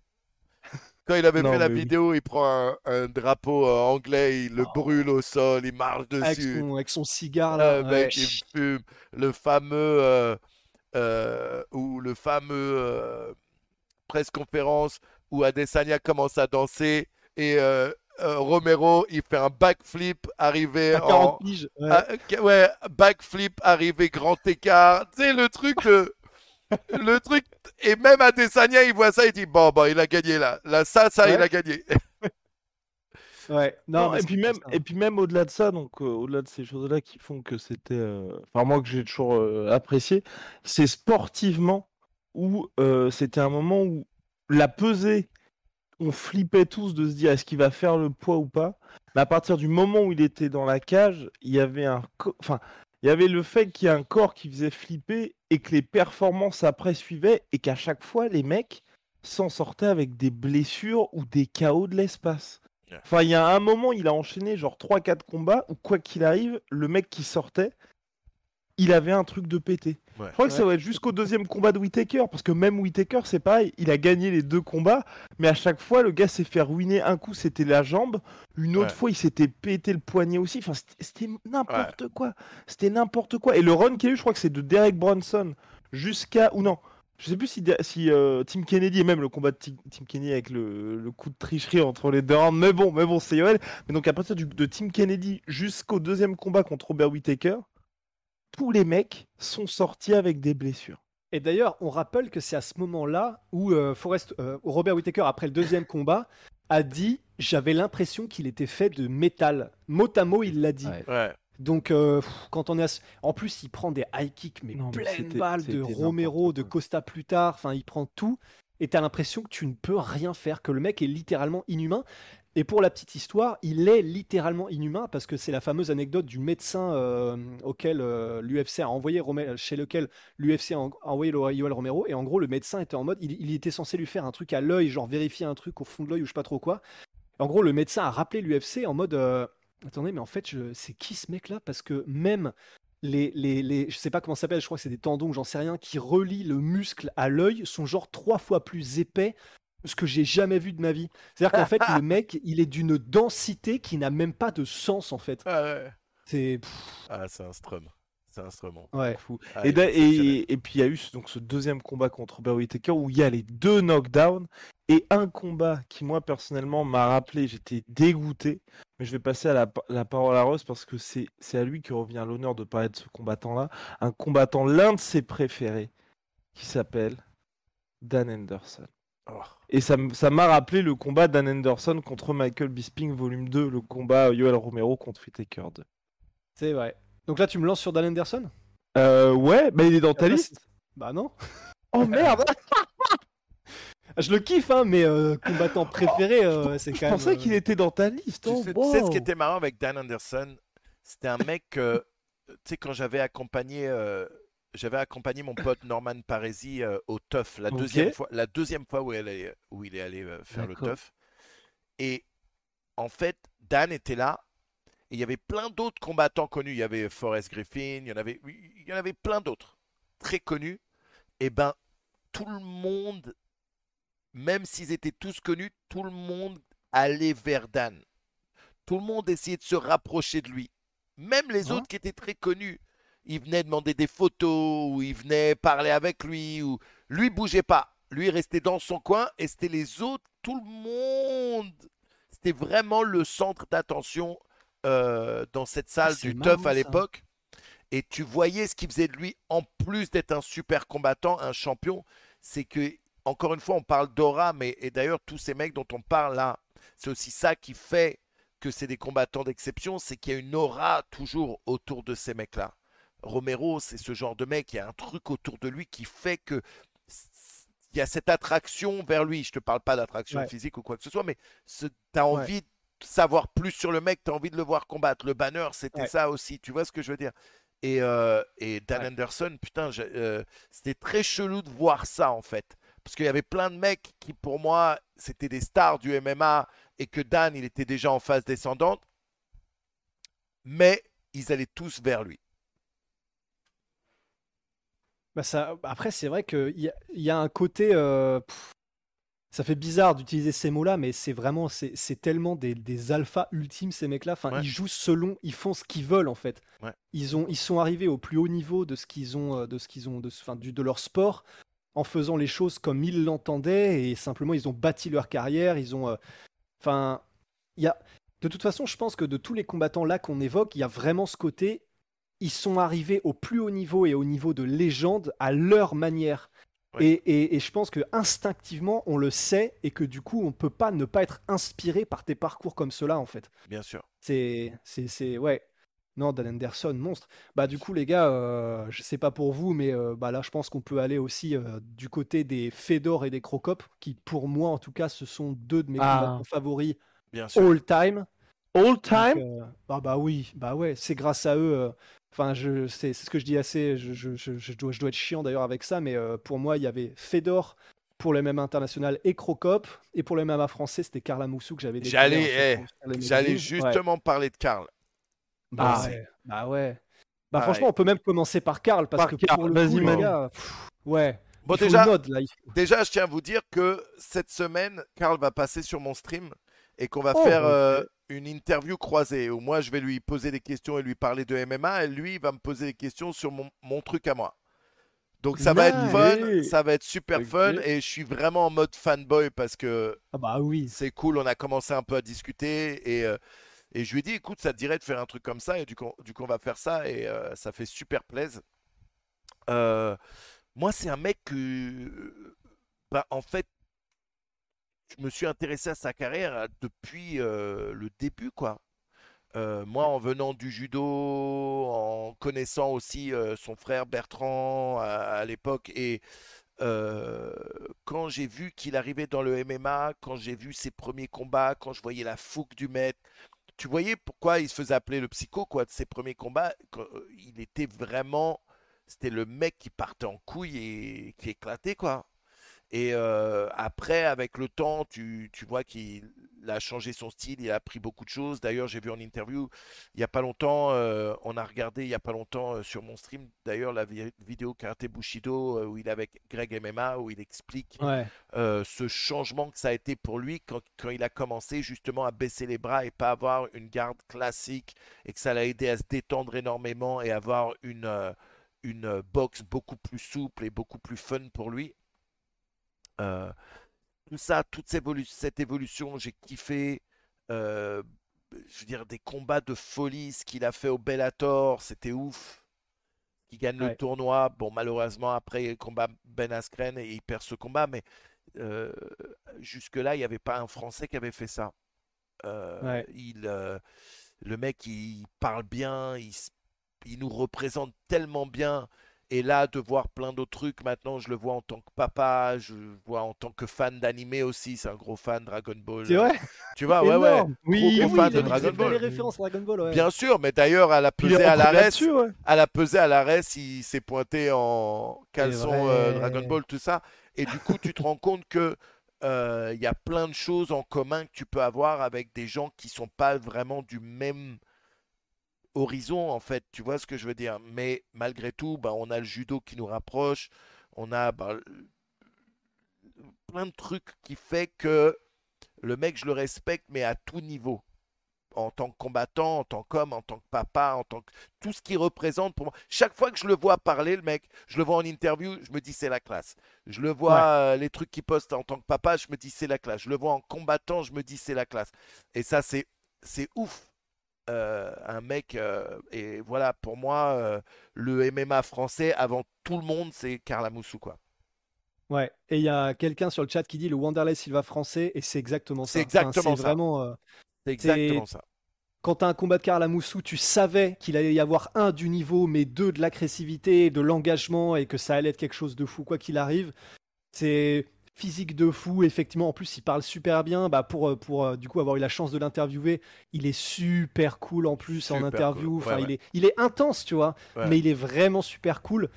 Quand il avait Non, fait la oui. vidéo, il prend un, un drapeau euh, anglais, il le brûle au sol, il marche Avec dessus. son, avec son cigare là. mec, ouais. il fume. Le fameux euh, euh, ou le fameux euh, presse conférence où Adesanya commence à danser et euh, Romero il fait un backflip arrivé À en 40 piges. ouais. ah, ouais, backflip arrivé grand écart. Tu sais le truc de le truc et même Adesanya il voit ça il dit bon bon il a gagné là là ça ça il a gagné. Ouais. Non, et puis même, et puis même au-delà de ça, donc euh, au-delà de ces choses-là qui font que c'était, euh, enfin moi que j'ai toujours euh, apprécié, c'est sportivement où euh, c'était un moment où la pesée, on flippait tous de se dire est-ce qu'il va faire le poids ou pas? Mais à partir du moment où il était dans la cage, il y avait un, enfin il y avait le fait qu'il y ait un corps qui faisait flipper et que les performances après suivaient et qu'à chaque fois les mecs s'en sortaient avec des blessures ou des chaos de l'espace. Enfin, il y a un moment, il a enchaîné genre 3-4 combats où, quoi qu'il arrive, le mec qui sortait, il avait un truc de pété. Ouais. Je crois que ça va être jusqu'au deuxième combat de Whitaker, parce que même Whitaker, c'est pareil, il a gagné les deux combats, mais à chaque fois, le gars s'est fait ruiner. Un coup, c'était la jambe, une autre Ouais. fois, il s'était pété le poignet aussi. Enfin, c'était- n'importe quoi. C'était n'importe quoi. Et le run qu'il y a eu, je crois que c'est de Derek Bronson jusqu'à. Ou non. Je sais plus si, si euh, Tim Kennedy et même le combat de Ti- Tim Kennedy avec le, le coup de tricherie entre les deux rounds, mais bon, mais bon, c'est Yoel. Mais donc à partir du- de Tim Kennedy jusqu'au deuxième combat contre Robert Whittaker, tous les mecs sont sortis avec des blessures. Et d'ailleurs, on rappelle que c'est à ce moment-là où euh, Forrest, euh, Robert Whittaker, après le deuxième combat, a dit J'avais l'impression qu'il était fait de métal. Mot à mot, il l'a dit. Ouais. Ouais. Donc, euh, pff, quand on est. En plus, il prend des high kicks, mais Non, mais pleines c'était- balles de Romero, de. Costa plus tard. Enfin, il prend tout. Et t'as l'impression que tu ne peux rien faire, que le mec est littéralement inhumain. Et pour la petite histoire, il est littéralement inhumain parce que c'est la fameuse anecdote du médecin euh, auquel l'UFC a envoyé Rome- chez lequel l'UFC a en- envoyé Yoel Romero. Et en gros, le médecin était en mode, il, était censé lui faire un truc à l'œil, genre vérifier un truc au fond de l'œil ou je sais pas trop quoi. En gros, le médecin a rappelé l'UFC en mode, euh, attendez, mais en fait, c'est qui ce mec-là? Parce que même les, les, les, je sais pas comment ça s'appelle, je crois que c'est des tendons, j'en sais rien, qui relient le muscle à l'œil, sont genre trois fois plus épais ce que j'ai jamais vu de ma vie. C'est-à-dire qu'en fait, le mec, il est d'une densité qui n'a même pas de sens en fait. Ah, ouais. C'est Ah, c'est un strum. C'est un strum. ouais. Fou. Ah, et, puis il y a eu ce- donc ce deuxième combat contre Robert Whittaker où il y a les deux knockdowns et un combat qui moi personnellement m'a rappelé, j'étais dégoûté, mais je vais passer à la, la parole à Ross parce que c'est c'est à lui que revient l'honneur de parler de ce combattant-là, un combattant l'un de ses préférés qui s'appelle Dan Henderson. Oh. Et ça m'a rappelé le combat Dan Henderson contre Michael Bisping volume 2, le combat Yoel Romero contre Whittaker 2. C'est vrai. Donc là, tu me lances sur Dan Anderson? Euh, ouais, bah il est dans ta Après, liste. Bah non. Oh merde Je le kiffe, hein, mais euh, combattant préféré, euh, c'est Je quand même. pensais euh, qu'il était dans ta liste. Tu oh, sais, tu sais ce qui était marrant avec Dan Anderson? C'était un mec que, tu sais, quand j'avais accompagné, euh, j'avais accompagné mon pote Norman Paresi euh, au TUF la deuxième fois, la deuxième fois où, elle est- où il est allé euh, faire le. TUF. Et en fait, Dan était là. Et il y avait plein d'autres combattants connus. Il y avait Forrest Griffin, il y en avait, il y en avait plein d'autres très connus. Et ben, tout le monde, même s'ils étaient tous connus, tout le monde allait vers Dan. Tout le monde essayait de se rapprocher de lui. Même les Hein autres qui étaient très connus. Ils venaient demander des photos, ou ils venaient parler avec lui, ou lui bougeait pas. Lui restait dans son coin, et c'était les autres, tout le monde. C'était vraiment le centre d'attention euh, dans cette salle Ah, c'est du marrant, TUF à l'époque. Et tu voyais ce qui faisait de lui, en plus d'être un super combattant, un champion, c'est que, encore une fois, on parle d'aura, mais et d'ailleurs, tous ces mecs dont on parle là, c'est aussi ça qui fait que c'est des combattants d'exception, c'est qu'il y a une aura toujours autour de ces mecs-là. Romero, c'est ce genre de mec, il y a un truc autour de lui qui fait que il y a cette attraction vers lui. Je te parle pas d'attraction Ouais. physique ou quoi que ce soit, mais tu as envie de savoir plus sur le mec, tu as envie de le voir combattre. Le banner, c'était Ouais. ça aussi, tu vois ce que je veux dire? Et, euh, et Dan. Anderson, putain, euh, c'était très chelou de voir ça en fait. Parce qu'il y avait plein de mecs qui, pour moi, c'était des stars du MMA et que Dan, il était déjà en phase descendante. Mais ils allaient tous vers lui. Bah ça, après, c'est vrai qu'il y, a- il y a un côté. euh, pff, ça fait bizarre d'utiliser ces mots-là, mais c'est vraiment. C'est tellement des, des alphas ultimes, ces mecs-là. Enfin, Ouais. ils jouent selon. Ils font ce qu'ils veulent, en fait. Ouais. Ils, ont, ils sont arrivés au plus haut niveau de ce qu'ils ont. euh, De, ce qu'ils ont de, enfin, du, de leur sport en faisant les choses comme ils l'entendaient et simplement ils ont bâti leur carrière. Ils ont. euh, Enfin, il y a. De toute façon, je pense que de tous les combattants là qu'on évoque, il y a vraiment ce côté. Ils sont arrivés au plus haut niveau et au niveau de légende à leur manière. Ouais. Et, et- et je pense que instinctivement, on le sait et que du coup, on peut pas ne pas être inspiré par des parcours comme cela en fait. Bien sûr. C'est, c'est, c'est, ouais. Non, Dan Anderson, monstre. Bah du coup, les gars, euh, je sais pas pour vous, mais euh, bah là, je pense qu'on peut aller aussi euh, du côté des Fedor et des Crocop, qui pour moi, en tout cas, ce sont deux de mes Ah. favoris Bien sûr. all time. All Donc, time euh, ah bah oui, bah ouais, c'est grâce à eux. Enfin, je, c'est, c'est ce que je dis assez. Je, je, je, je dois, je dois être chiant d'ailleurs avec ça, mais euh, pour moi, il y avait Fedor pour le MMA international et Crocop, et pour le MMA français, c'était Carla Moussou que j'avais. découvert, J'allais, en fait, eh, J'allais. Ouais. justement parler de Karl. Bah Ah, ouais. Bah ouais. Bah Pareil. franchement, on peut même commencer par Karl parce Par que Karl, pour le vas-y, coup, les Manu. gars, pff, ouais. Bon, déjà, là. faut- déjà, je tiens à vous dire que cette semaine, Karl va passer sur mon stream et qu'on va Oh, faire euh, une interview croisée où moi, je vais lui poser des questions et lui parler de MMA et lui, il va me poser des questions sur mon, mon truc à moi. Donc ça va être fun, ça va être super fun et je suis vraiment en mode fanboy parce que Ah bah oui. c'est cool, on a commencé un peu à discuter et, euh, et je lui ai dit écoute, ça te dirait de faire un truc comme ça et du coup, du coup on va faire ça et euh, ça fait super plaisir. Euh, moi, c'est un mec que, bah, en fait, je me suis intéressé à sa carrière euh, depuis euh, le début, quoi. Euh, moi, en venant du judo, en connaissant aussi son frère Bertrand à, l'époque, et quand j'ai vu qu'il arrivait dans le MMA, quand j'ai vu ses premiers combats, quand je voyais la fougue du maître, tu voyais pourquoi il se faisait appeler le psycho, quoi, de ses premiers combats. il était vraiment, c'était le mec qui partait en couille et qui éclatait, quoi. Et euh, après, avec le temps, tu, tu vois qu'il a changé son style, il a appris beaucoup de choses. D'ailleurs, j'ai vu en interview il n'y a pas longtemps, euh, on a regardé il n'y a pas longtemps euh, sur mon stream, d'ailleurs, la vi- vidéo Karate Bushido où il est avec Greg MMA, où il explique Ouais. ce changement que ça a été pour lui quand, quand il a commencé justement à baisser les bras et pas avoir une garde classique et que ça l'a aidé à se détendre énormément et avoir une, une boxe beaucoup plus souple et beaucoup plus fun pour lui. Euh, tout ça, toute cette, évolu- cette évolution, j'ai kiffé. Euh, je veux dire, des combats de folie, ce qu'il a fait au Bellator, c'était ouf. Il gagne le tournoi. Bon, malheureusement, après, il combat Ben Askren et il perd ce combat, mais euh, jusque-là, il n'y avait pas un Français qui avait fait ça. Ouais. il, le mec, il parle bien, il nous représente tellement bien. Et là, de voir plein d'autres trucs, maintenant, je le vois en tant que papa, je le vois en tant que fan d'animé aussi. C'est un gros fan Dragon Ball. C'est vrai Tu vois, ouais, ouais. Oui, Gros Oui, fan il de Dragon les références Dragon Ball, ouais. Bien sûr, mais d'ailleurs, à la pesée à là-dessus, ouais. à la pesée à il s'est pointé en caleçon euh, Dragon Ball, tout ça. Et du coup, tu te rends compte que euh, il y a plein de choses en commun que tu peux avoir avec des gens qui sont pas vraiment du même horizon, en fait. Tu vois ce que je veux dire? Mais malgré tout, bah, on a le judo qui nous rapproche. On a bah, plein de trucs qui fait que le mec, je le respecte, mais à tout niveau en tant que combattant, en tant qu'homme, en tant que papa, en tant que tout ce qu'il représente pour moi. Chaque fois que je le vois parler, le mec, je le vois en interview, je me dis c'est la classe. Je le vois Ouais. euh, les trucs qu'il poste en tant que papa, je me dis c'est la classe. Je le vois en combattant, je me dis c'est la classe. Et ça c'est c'est ouf. Euh, un mec euh, et voilà pour moi euh, le MMA français avant tout le monde c'est Carla Moussou quoi. Ouais. Et il y a quelqu'un sur le chat qui dit le Wanderlei Silva français, et c'est exactement ça. C'est exactement c'est ça. vraiment. C'est exactement ça. quand tu as un combat de Karl Moussou, tu savais qu'il allait y avoir un du niveau, mais deux de l'agressivité, de l'engagement et que ça allait être quelque chose de fou quoi qu'il arrive. C'est physique de fou, effectivement. En plus, il parle super bien. Bah, pour euh, pour euh, du coup avoir eu la chance de l'interviewer, il est super cool en plus en interview. cool. Enfin, Ouais, il est il est intense, tu vois, Ouais. mais il est vraiment super cool.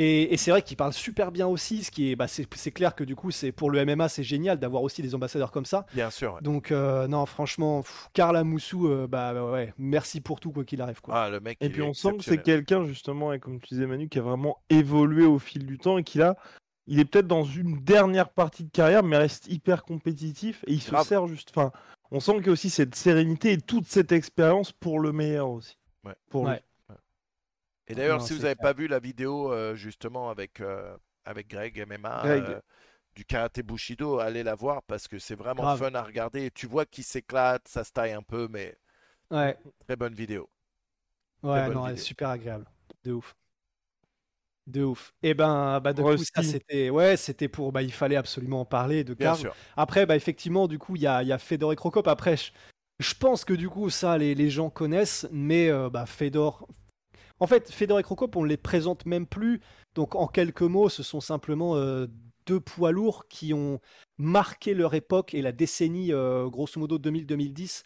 Et, et c'est vrai qu'il parle super bien aussi, ce qui est, bah, c'est c'est clair que du coup, c'est pour le MMA, c'est génial d'avoir aussi des ambassadeurs comme ça. Bien sûr. ouais. Donc euh, non, franchement, pff, Carla Moussou, euh, bah bah ouais, merci pour tout quoi qu'il arrive quoi. Ah, le mec. Et puis on sent que c'est quelqu'un justement, et comme tu disais Manu, qui a vraiment évolué au fil du temps et qui là, il est peut-être dans une dernière partie de carrière, mais reste hyper compétitif et il se Grave. sert juste. Enfin, on sent qu'il y a aussi cette sérénité et toute cette expérience pour le meilleur aussi. Ouais. Pour lui. Et d'ailleurs, si vous n'avez pas vu la vidéo euh, justement avec, euh, avec Greg MMA Greg. euh, du karaté Bushido, allez la voir parce que c'est vraiment Grave. fun à regarder. Et tu vois qu'il s'éclate, ça se taille un peu, mais Ouais, très bonne vidéo. ouais, bonne non, elle est vidéo. super agréable, de ouf, de ouf. Et ben, bah de coup, ça c'était, ouais, c'était pour, bah il fallait absolument en parler de Bien Carl. sûr. Après, bah effectivement, du coup, il y a, y a Fedor et Crocop. Après, je, je pense que du coup, ça, les, les gens connaissent, mais euh, bah Fedor. En fait, Fedor et Crocop, on les présente même plus. Donc, en quelques mots, ce sont simplement euh, deux poids lourds qui ont marqué leur époque et la décennie, euh, grosso modo 2000-2010,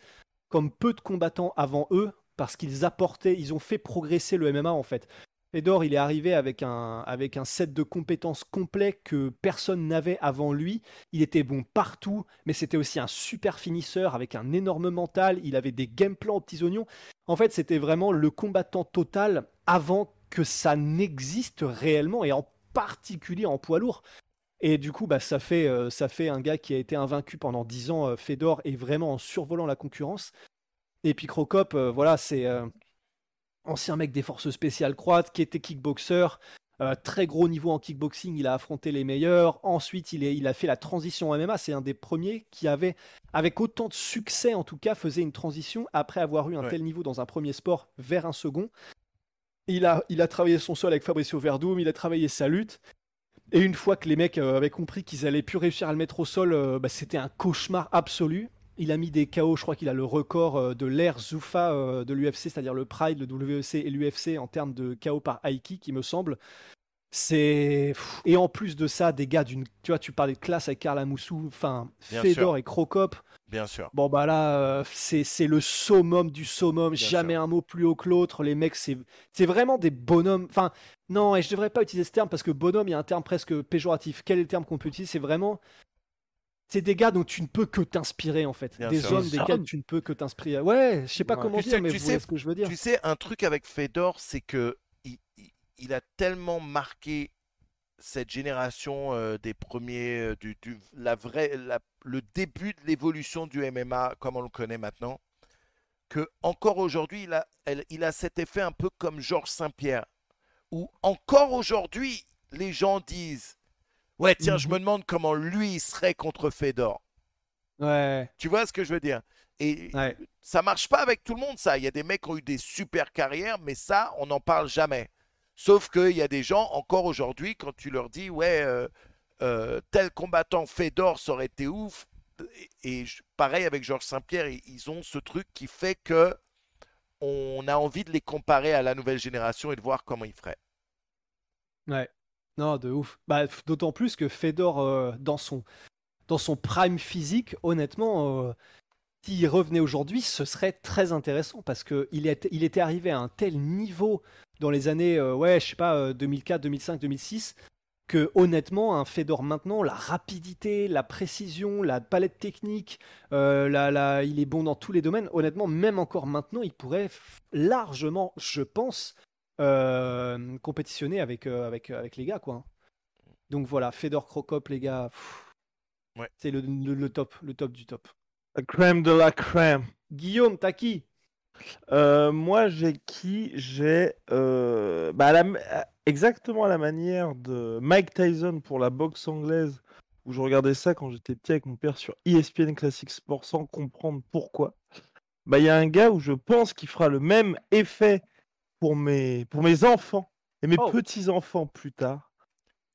comme peu de combattants avant eux, parce qu'ils apportaient, ils ont fait progresser le MMA en fait. Fedor, il est arrivé avec un, avec un set de compétences complet que personne n'avait avant lui. Il était bon partout, mais c'était aussi un super finisseur avec un énorme mental. Il avait des game plans aux petits oignons. En fait, c'était vraiment le combattant total avant que ça n'existe réellement, et en particulier en poids lourd. Et du coup, bah, ça, fait, euh, ça fait un gars qui a été invaincu pendant 10 ans, euh, Fedor, et vraiment en survolant la concurrence. Et puis Crocop, euh, voilà, c'est ancien mec des forces spéciales croates qui était kickboxer. euh, très gros niveau en kickboxing, il a affronté les meilleurs. Ensuite, il, est, il a fait la transition MMA. C'est un des premiers qui avait, avec autant de succès en tout cas, faisait une transition après avoir eu un Ouais. tel niveau dans un premier sport vers un second. Il a, il a travaillé son sol avec Fabricio Verdum, il a travaillé sa lutte. Et une fois que les mecs euh, avaient compris qu'ils allaient plus réussir à le mettre au sol, euh, bah, c'était un cauchemar absolu. Il a mis des KO, je crois qu'il a le record euh, de l'ère Zuffa euh, de l'UFC, c'est-à-dire le Pride, le WEC et l'UFC en termes de KO par kick, il me semble. C'est et en plus de ça, des gars d'une, tu vois, tu parlais de classe avec Karl Amoussou, enfin Fedor sûr. et Crocop. Bien sûr. Bon bah là, euh, c'est c'est le summum du summum. Bien Jamais sûr. un mot plus haut que l'autre. Les mecs, c'est c'est vraiment des bonhommes. Enfin, non, et je devrais pas utiliser ce terme parce que bonhomme, il y a un terme presque péjoratif. Quel est le terme qu'on peut utiliser? C'est vraiment, c'est des gars dont tu ne peux que t'inspirer en fait. Bien des sûr. hommes Des desquels hommes. tu ne peux que t'inspirer. Ouais, je sais pas Ouais. comment Tu dire, sais- mais tu vous sais- ce que je veux dire. Tu sais, un truc avec Fedor, c'est que il, il- il a tellement marqué cette génération euh, des premiers, euh, du, du- la vraie, la- le début de l'évolution du MMA comme on le connaît maintenant, que encore aujourd'hui, il a, elle- il a cet effet un peu comme Georges Saint-Pierre, où encore aujourd'hui, les gens disent Ouais, tiens, je Mhm. me demande comment lui il serait contre Fedor. Ouais, Tu vois ce que je veux dire? Et ouais, ça marche pas avec tout le monde, ça. Il y a des mecs qui ont eu des super carrières, mais ça, on n'en parle jamais. Sauf qu'il y a des gens, encore aujourd'hui, quand tu leur dis, ouais, euh, euh, tel combattant Fedor, ça aurait été ouf. Et, et pareil avec Georges Saint-Pierre, ils, ils ont ce truc qui fait que on a envie de les comparer à la nouvelle génération et de voir comment ils feraient. ouais. Non, de ouf. Bah, d'autant plus que Fedor, euh, dans son dans son prime physique, honnêtement, euh, s'il revenait aujourd'hui, ce serait très intéressant parce que il, était arrivé à un tel niveau dans les années, euh, ouais, je sais pas, euh, 2004, 2005, 2006, que honnêtement, un Fedor maintenant, la rapidité, la précision, la palette technique, il est bon dans tous les domaines. Honnêtement, même encore maintenant, il pourrait largement, je pense, euh, compétitionner avec, euh, avec, avec les gars, quoi. Donc voilà, Fedor Crocop, les gars, pff, Ouais. c'est le, le- le top, le top du top. La crème de la crème. Guillaume, t'as qui? Euh, moi, j'ai qui? J'ai euh, bah, la exactement à la manière de Mike Tyson pour la boxe anglaise, où je regardais ça quand j'étais petit avec mon père sur ESPN Classic Sport sans comprendre pourquoi. Bah, il y a un gars où je pense qu'il fera le même effet pour mes, pour mes enfants et mes Oh. petits enfants plus tard.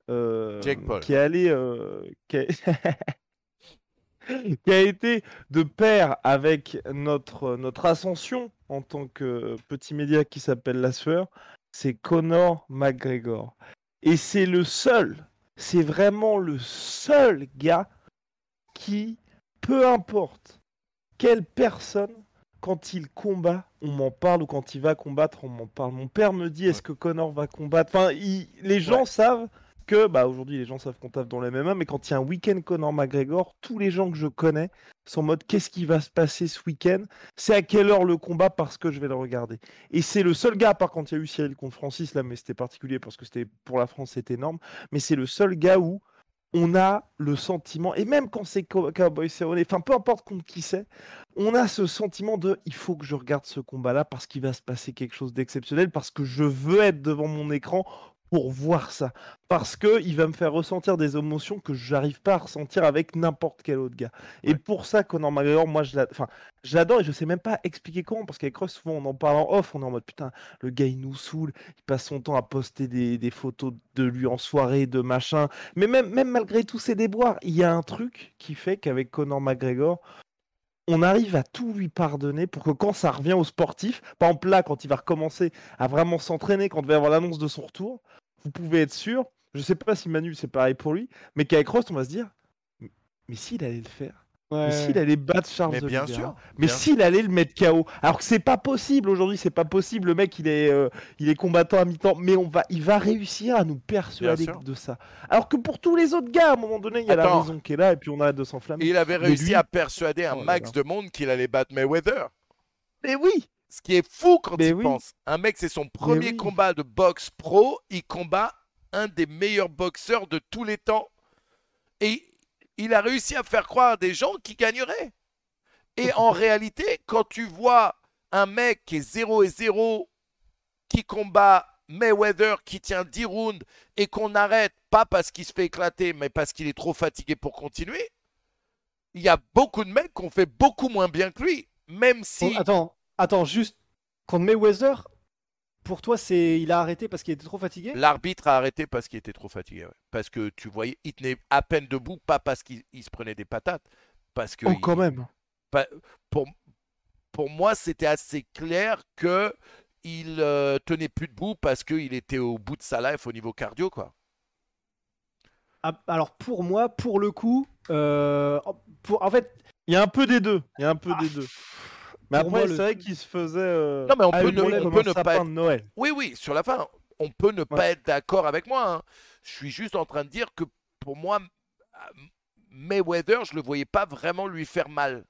Euh, Jake Paul. Qui est allé, euh, qui a- qui a été de pair avec notre, notre ascension en tant que petit média qui s'appelle La Sueur, c'est Conor McGregor. Et c'est le seul, c'est vraiment le seul gars qui, peu importe quelle personne, quand il combat, on m'en parle, ou quand il va combattre, on m'en parle. Mon père me dit, est-ce que Connor va combattre? Enfin, il- les gens Ouais. savent que, bah aujourd'hui, les gens savent qu'on tape dans les MMA, mais quand il y a un week-end Connor McGregor, tous les gens que je connais sont en mode, qu'est-ce qui va se passer ce week-end? C'est à quelle heure le combat? Parce que je vais le regarder. Et c'est le seul gars, à part quand il y a eu Cyril contre Francis, là, mais c'était particulier parce que c'était pour la France, c'était énorme, mais c'est le seul gars où on a le sentiment, et même quand c'est Co- Cowboy Cerrone, enfin peu importe contre qui c'est, on a ce sentiment de il faut que je regarde ce combat-là parce qu'il va se passer quelque chose d'exceptionnel, parce que je veux être devant mon écran pour voir ça, parce que il va me faire ressentir des émotions que j'arrive pas à ressentir avec n'importe quel autre gars. Et pour ça, Conor McGregor, moi je l'adore et je sais même pas expliquer comment, parce qu'avec Ross, souvent on en parle en off, on est en mode putain, le gars il nous saoule, il passe son temps à poster des, des photos de lui en soirée, de machin, mais même, même malgré tous ces déboires, il y a un truc qui fait qu'avec Conor McGregor, on arrive à tout lui pardonner pour que quand ça revient au sportif, par exemple là, quand il va recommencer à vraiment s'entraîner, quand il va avoir l'annonce de son retour, vous pouvez être sûr, je sais pas si Manu c'est pareil pour lui, mais qu'avec Rost, on va se dire, mais s'il allait le faire, mais s'il allait battre Charles Mais bien Oliveira, sûr. mais s'il allait le mettre KO, alors que c'est pas possible aujourd'hui, c'est pas possible. Le mec, il est, euh, il est combattant à mi-temps, mais on va, il va réussir à nous persuader de ça. Alors que pour tous les autres gars, à un moment donné, il y a la raison qui est là, et puis on de s'enflammer. Et il avait réussi lui- à persuader un Oh max de monde qu'il allait battre Mayweather. Mais oui, Ce qui est fou quand Mais il oui. pense. Un mec, c'est son premier oui. combat de boxe pro. Il combat un des meilleurs boxeurs de tous les temps. Et il a réussi à faire croire à des gens qui gagneraient. Et en réalité, quand tu vois un mec qui est 0 et 0, qui combat Mayweather, qui tient 10 rounds, et qu'on arrête, pas parce qu'il se fait éclater, mais parce qu'il est trop fatigué pour continuer, il y a beaucoup de mecs qui ont fait beaucoup moins bien que lui. Même si... Attends, attends, juste contre Mayweather, pour toi, c'est il a arrêté parce qu'il était trop fatigué? L'arbitre a arrêté parce qu'il était trop fatigué. ouais. Parce que tu voyais, il tenait à peine debout, pas parce qu'il il se prenait des patates. Parce que oh, il- quand même. pour, pour moi, c'était assez clair que il euh, tenait plus debout parce qu'il était au bout de sa life au niveau cardio, quoi. Ah, Alors pour moi, pour le coup, euh, pour, en fait, Il y a un peu des deux. Il y a un peu des deux. Mais pour après, c'est le- vrai qu'il se faisait. euh, Non, mais on peut allumer ne- on comme peut ne pas être- de Noël. Oui, oui, sur la fin, on peut ne pas être d'accord avec moi. hein. Je suis juste en train de dire que pour moi, euh, Mayweather, je le voyais pas vraiment lui faire mal.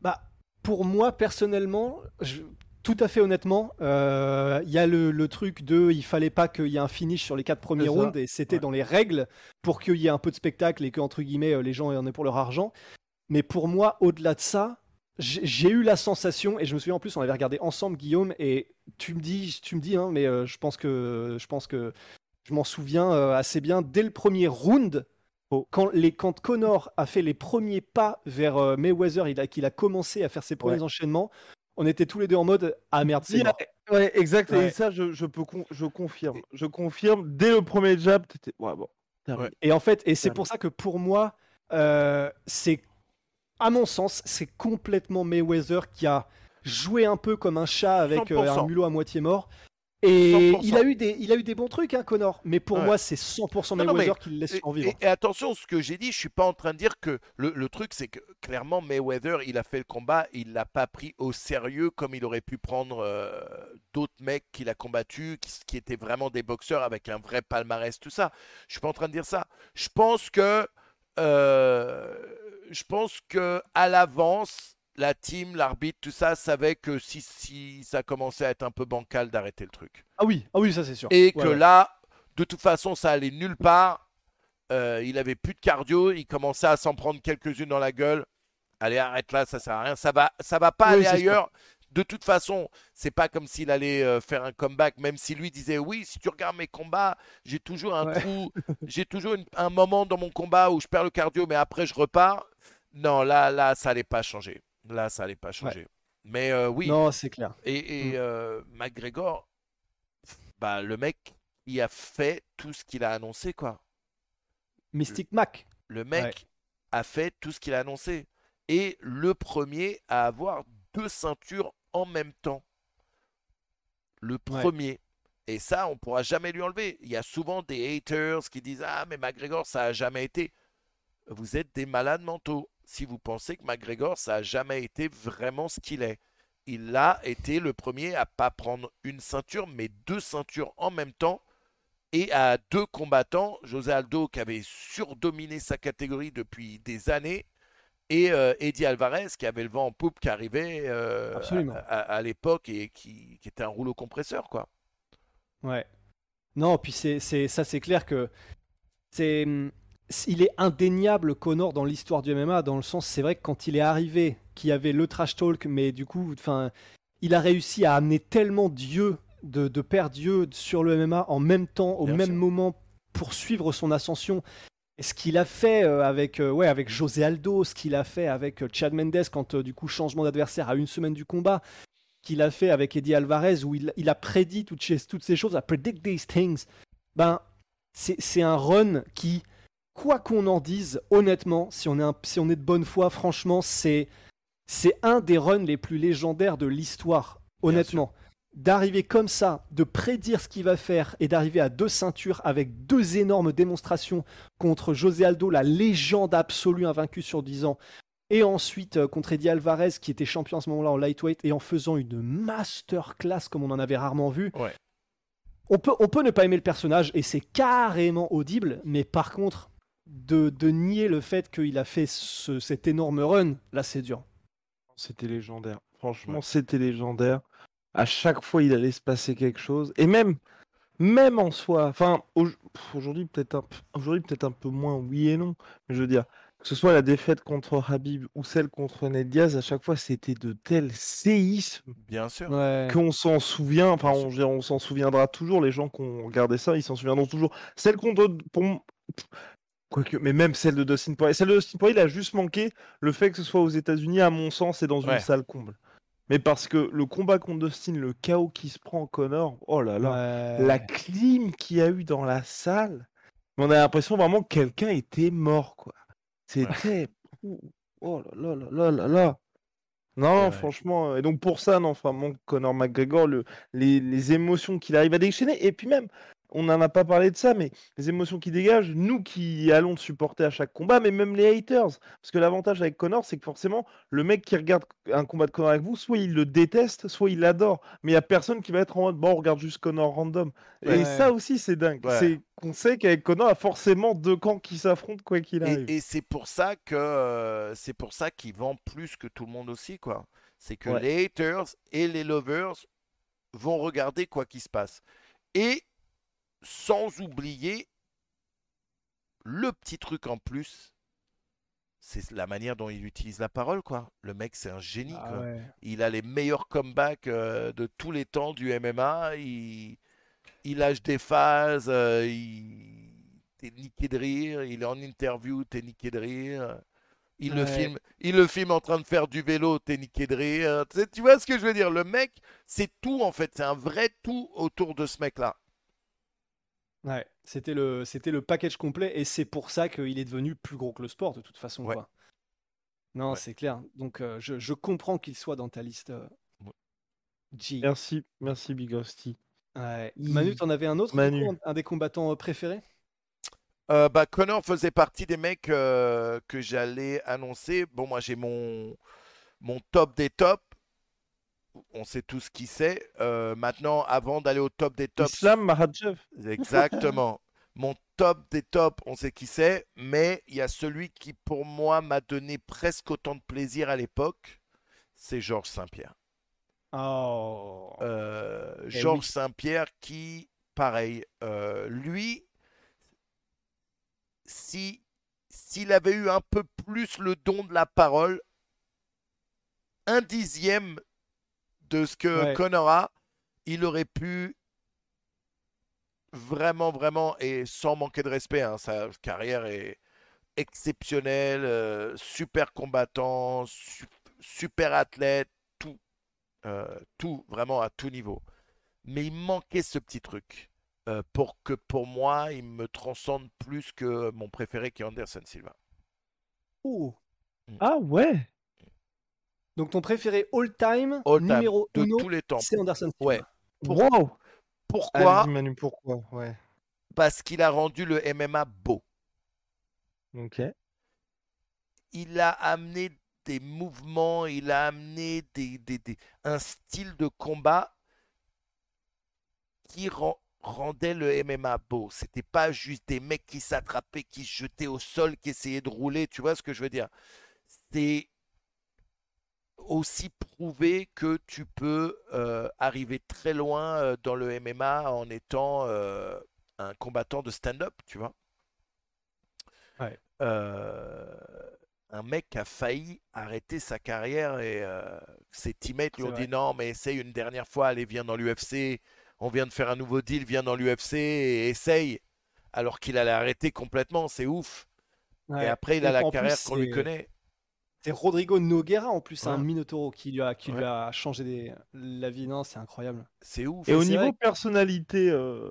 bah, pour moi personnellement, je- tout à fait honnêtement, euh, il y a le, le truc de, il fallait pas qu'il y ait un finish sur les quatre premiers rounds et c'était Ouais. dans les règles pour qu'il y ait un peu de spectacle et que entre guillemets les gens en aient pour leur argent. Mais pour moi, au-delà de ça, j'ai eu la sensation et je me souviens en plus, on avait regardé ensemble Guillaume et tu me dis, tu me dis, hein, mais euh, je pense que je pense que je m'en souviens euh, assez bien dès le premier round. Oh. Quand, les, quand Connor a fait les premiers pas vers euh, Mayweather, il a, qu'il a commencé à faire ses premiers Ouais. enchaînements, on était tous les deux en mode Ah merde, c'est mort. Ouais, exact. Ouais. Et ça, je, je peux con- je confirme. Je confirme. Dès le premier jab, t'étais. Ouais, bon. Et en fait, et c'est pour ça que pour moi, c'est, à mon sens, c'est complètement Mayweather qui a joué un peu comme un chat avec euh, 100%. un mulot à moitié mort. Et 100%. il a, eu des, il a eu des bons trucs, hein, Connor. Mais pour Ouais. moi, c'est 100% Non, non, Mayweather mais- qui le laisse Et, survivre. et- et attention, ce que j'ai dit, je suis pas en train de dire que le, le truc, c'est que clairement Mayweather, il a fait le combat, il l'a pas pris au sérieux comme il aurait pu prendre euh, d'autres mecs qu'il a combattus, qui, qui étaient vraiment des boxeurs avec un vrai palmarès, tout ça. Je suis pas en train de dire ça. Je pense que, euh, je pense que à l'avance, la team, l'arbitre, tout ça savait que si, si ça commençait à être un peu bancal, d'arrêter le truc. Ah oui, ah oui, ça c'est sûr. Et Ouais, que ouais. là, de toute façon, ça allait nulle part. Euh, il avait plus de cardio, il commençait à s'en prendre quelques-unes dans la gueule. Allez, arrête là, ça sert à rien. Ça va, ça va pas Oui, aller ailleurs. De toute façon, c'est pas comme s'il allait euh, faire un comeback, même si lui disait oui, si tu regardes mes combats, j'ai toujours un Ouais. trou, j'ai toujours une- un moment dans mon combat où je perds le cardio, mais après je repars. Non, là, là, ça allait pas changer. Là, ça allait pas changer. Mais euh, oui, Non, c'est clair. et, et Mm. euh, McGregor, bah, le mec, il a fait tout ce qu'il a annoncé, quoi. Mystic Mac. Le mec Ouais. a fait tout ce qu'il a annoncé. Et le premier à avoir deux ceintures en même temps. Le Ouais. premier. Et ça, on pourra jamais lui enlever. Il y a souvent des haters qui disent Ah, mais McGregor, ça a jamais été. Vous êtes des malades mentaux. Si vous pensez que McGregor, ça a jamais été vraiment ce qu'il est. Il a été le premier à pas prendre une ceinture, mais deux ceintures en même temps. Et à deux combattants, José Aldo qui avait surdominé sa catégorie depuis des années, et euh, Eddie Alvarez qui avait le vent en poupe qui arrivait euh, à, à- à l'époque et qui, qui était un rouleau compresseur, quoi. Ouais. Non, puis c'est, c'est, ça, c'est clair que c'est, hum, il est indéniable Connor dans l'histoire du MMA, dans le sens, c'est vrai que quand il est arrivé, qu'il y avait le trash talk, mais du coup, enfin, il a réussi à amener tellement Dieu, de, de père Dieu sur le MMA en même temps, au Bien même sûr. moment, pour suivre son ascension. Et ce qu'il a fait euh, avec, euh, ouais, avec José Aldo, ce qu'il a fait avec euh, Chad Mendes quand du coup changement d'adversaire à une semaine du combat, qu'il a fait avec Eddie Alvarez où il, il a prédit toutes ces, toutes ces choses, a predict these things. Ben, c'est un run qui, quoi qu'on en dise, honnêtement, si on est, un- si on est de bonne foi, franchement, c'est c'est un des runs les plus légendaires de l'histoire, honnêtement. D'arriver comme ça, de prédire ce qu'il va faire et d'arriver à deux ceintures avec deux énormes démonstrations contre José Aldo, la légende absolue invaincue sur 10 ans, et ensuite euh, contre Eddie Alvarez qui était champion à ce moment-là en lightweight et en faisant une masterclass comme on en avait rarement vu. Ouais. On peut, on peut ne pas aimer le personnage et c'est carrément audible, mais par contre, de, de nier le fait qu'il a fait ce- cet énorme run, là c'est dur. C'était légendaire. Franchement, Ouais. c'était légendaire. À chaque fois, il allait se passer quelque chose. Et même, même en soi, enfin, au- aujourd'hui peut-être un, p- aujourd'hui peut-être un peu moins, oui et non. Mais je veux dire, que ce soit la défaite contre Habib ou celle contre Ned Diaz, à chaque fois, c'était de tels séismes Bien sûr. Ouais. qu'on s'en souvient. Enfin, on, on s'en souviendra toujours. Les gens qui ont regardé ça, ils s'en souviendront toujours. Celle contre, pour Quoique, mais même celle de Dustin Poirier. Celle de Dustin Poirier, il a juste manqué le fait que ce soit aux États-Unis, à mon sens, et dans une salle comble. Mais parce que le combat contre Dustin, le chaos qui se prend Connor, oh là là, Ouais. la clim qu'il y a eu dans la salle, on a l'impression vraiment que quelqu'un était mort, quoi. C'était. Oh là là là là là là. Non, non, franchement. euh, Et donc pour ça, non, vraiment, Conor McGregor, le, les, les émotions qu'il arrive à déchaîner, et puis même, on n'en a pas parlé de ça, mais les émotions qu'il dégage, nous qui allons supporter à chaque combat, mais même les haters. Parce que l'avantage avec Conor, c'est que forcément, le mec qui regarde un combat de Conor avec vous, soit il le déteste, soit il l'adore. Mais il n'y a personne qui va être en mode, bon, on regarde juste Conor random. Et ça aussi, c'est dingue. Ouais. C'est qu'on sait qu'avec Conor, il y a forcément deux camps qui s'affrontent, quoi qu'il arrive. Et, et c'est pour ça que euh, c'est pour ça qu'il vend plus que tout le monde aussi, quoi. C'est que Ouais. les haters et les lovers vont regarder quoi qu'il se passe. Et sans oublier le petit truc en plus, c'est la manière dont il utilise la parole, quoi. Le mec, c'est un génie, Ah quoi. ouais. Il a les meilleurs comebacks euh, de tous les temps du MMA. Il, il lâche des phases. euh, il... T'es niqué de rire. Il est en interview. T'es niqué de rire. Il le filme. Il le filme en train de faire du vélo. T'es niqué de rire. Tu sais- tu vois ce que je veux dire? Le mec, c'est tout en fait. C'est un vrai tout autour de ce mec-là. Ouais, c'était le, c'était le package complet et c'est pour ça qu'il est devenu plus gros que le sport de toute façon. Ouais. Quoi. Non, Ouais. c'est clair. Donc euh, je, je comprends qu'il soit dans ta liste. euh. G. Merci, merci Big Rusty. Ouais. Ih. Manu, t'en avais un autre du Manu. coup, un, des combattants euh, préférés? Euh, bah, Connor faisait partie des mecs euh, que j'allais annoncer. Bon, moi j'ai mon, mon top des tops. On sait tous qui c'est. Euh, maintenant, avant d'aller au top des tops, Islam exactement. Mon top des tops, on sait qui c'est. Mais il y a celui qui, pour moi, m'a donné presque autant de plaisir à l'époque. C'est Georges Saint-Pierre. Oh. Euh, Eh Georges oui. Saint-Pierre qui, pareil, euh, lui, si s'il avait eu un peu plus le don de la parole, un dixième de ce que Ouais. A, il aurait pu vraiment, vraiment, et sans manquer de respect, hein, sa carrière est exceptionnelle, euh, super combattant, su- super athlète, tout, euh, tout, vraiment à tout niveau. Mais il manquait ce petit truc euh, pour que pour moi, il me transcende plus que mon préféré qui est Anderson Silva. Oh. Ah ouais Donc ton préféré all time, All time, numéro de uno, tous les temps. c'est Anderson Silva. Ouais. Pour- Wow Pourquoi Manu, pourquoi? Ouais. Parce qu'il a rendu le MMA beau. Ok. il a amené des mouvements, il a amené des, des- des- un style de combat qui rend- rendait le MMA beau. C'était pas juste des mecs qui s'attrapaient, qui se jetaient au sol, qui essayaient de rouler. Tu vois ce que je veux dire? C'est aussi prouver que tu peux euh, arriver très loin euh, dans le MMA en étant euh, un combattant de stand-up, tu vois. Ouais. Euh, un mec a failli arrêter sa carrière et ses teammates lui ont vrai. dit non, mais essaye une dernière fois, allez, viens dans l'UFC. On vient de faire un nouveau deal, viens dans l'UFC et essaye. Alors qu'il allait arrêter complètement, c'est ouf. Ouais. Et après, il a la carrière qu'on lui connaît. C'est Rodrigo Noguera en plus, un. Minotauro qui lui a, qui lui a changé des- la vie. Non, c'est incroyable. C'est ouf. Et au niveau que- personnalité, euh,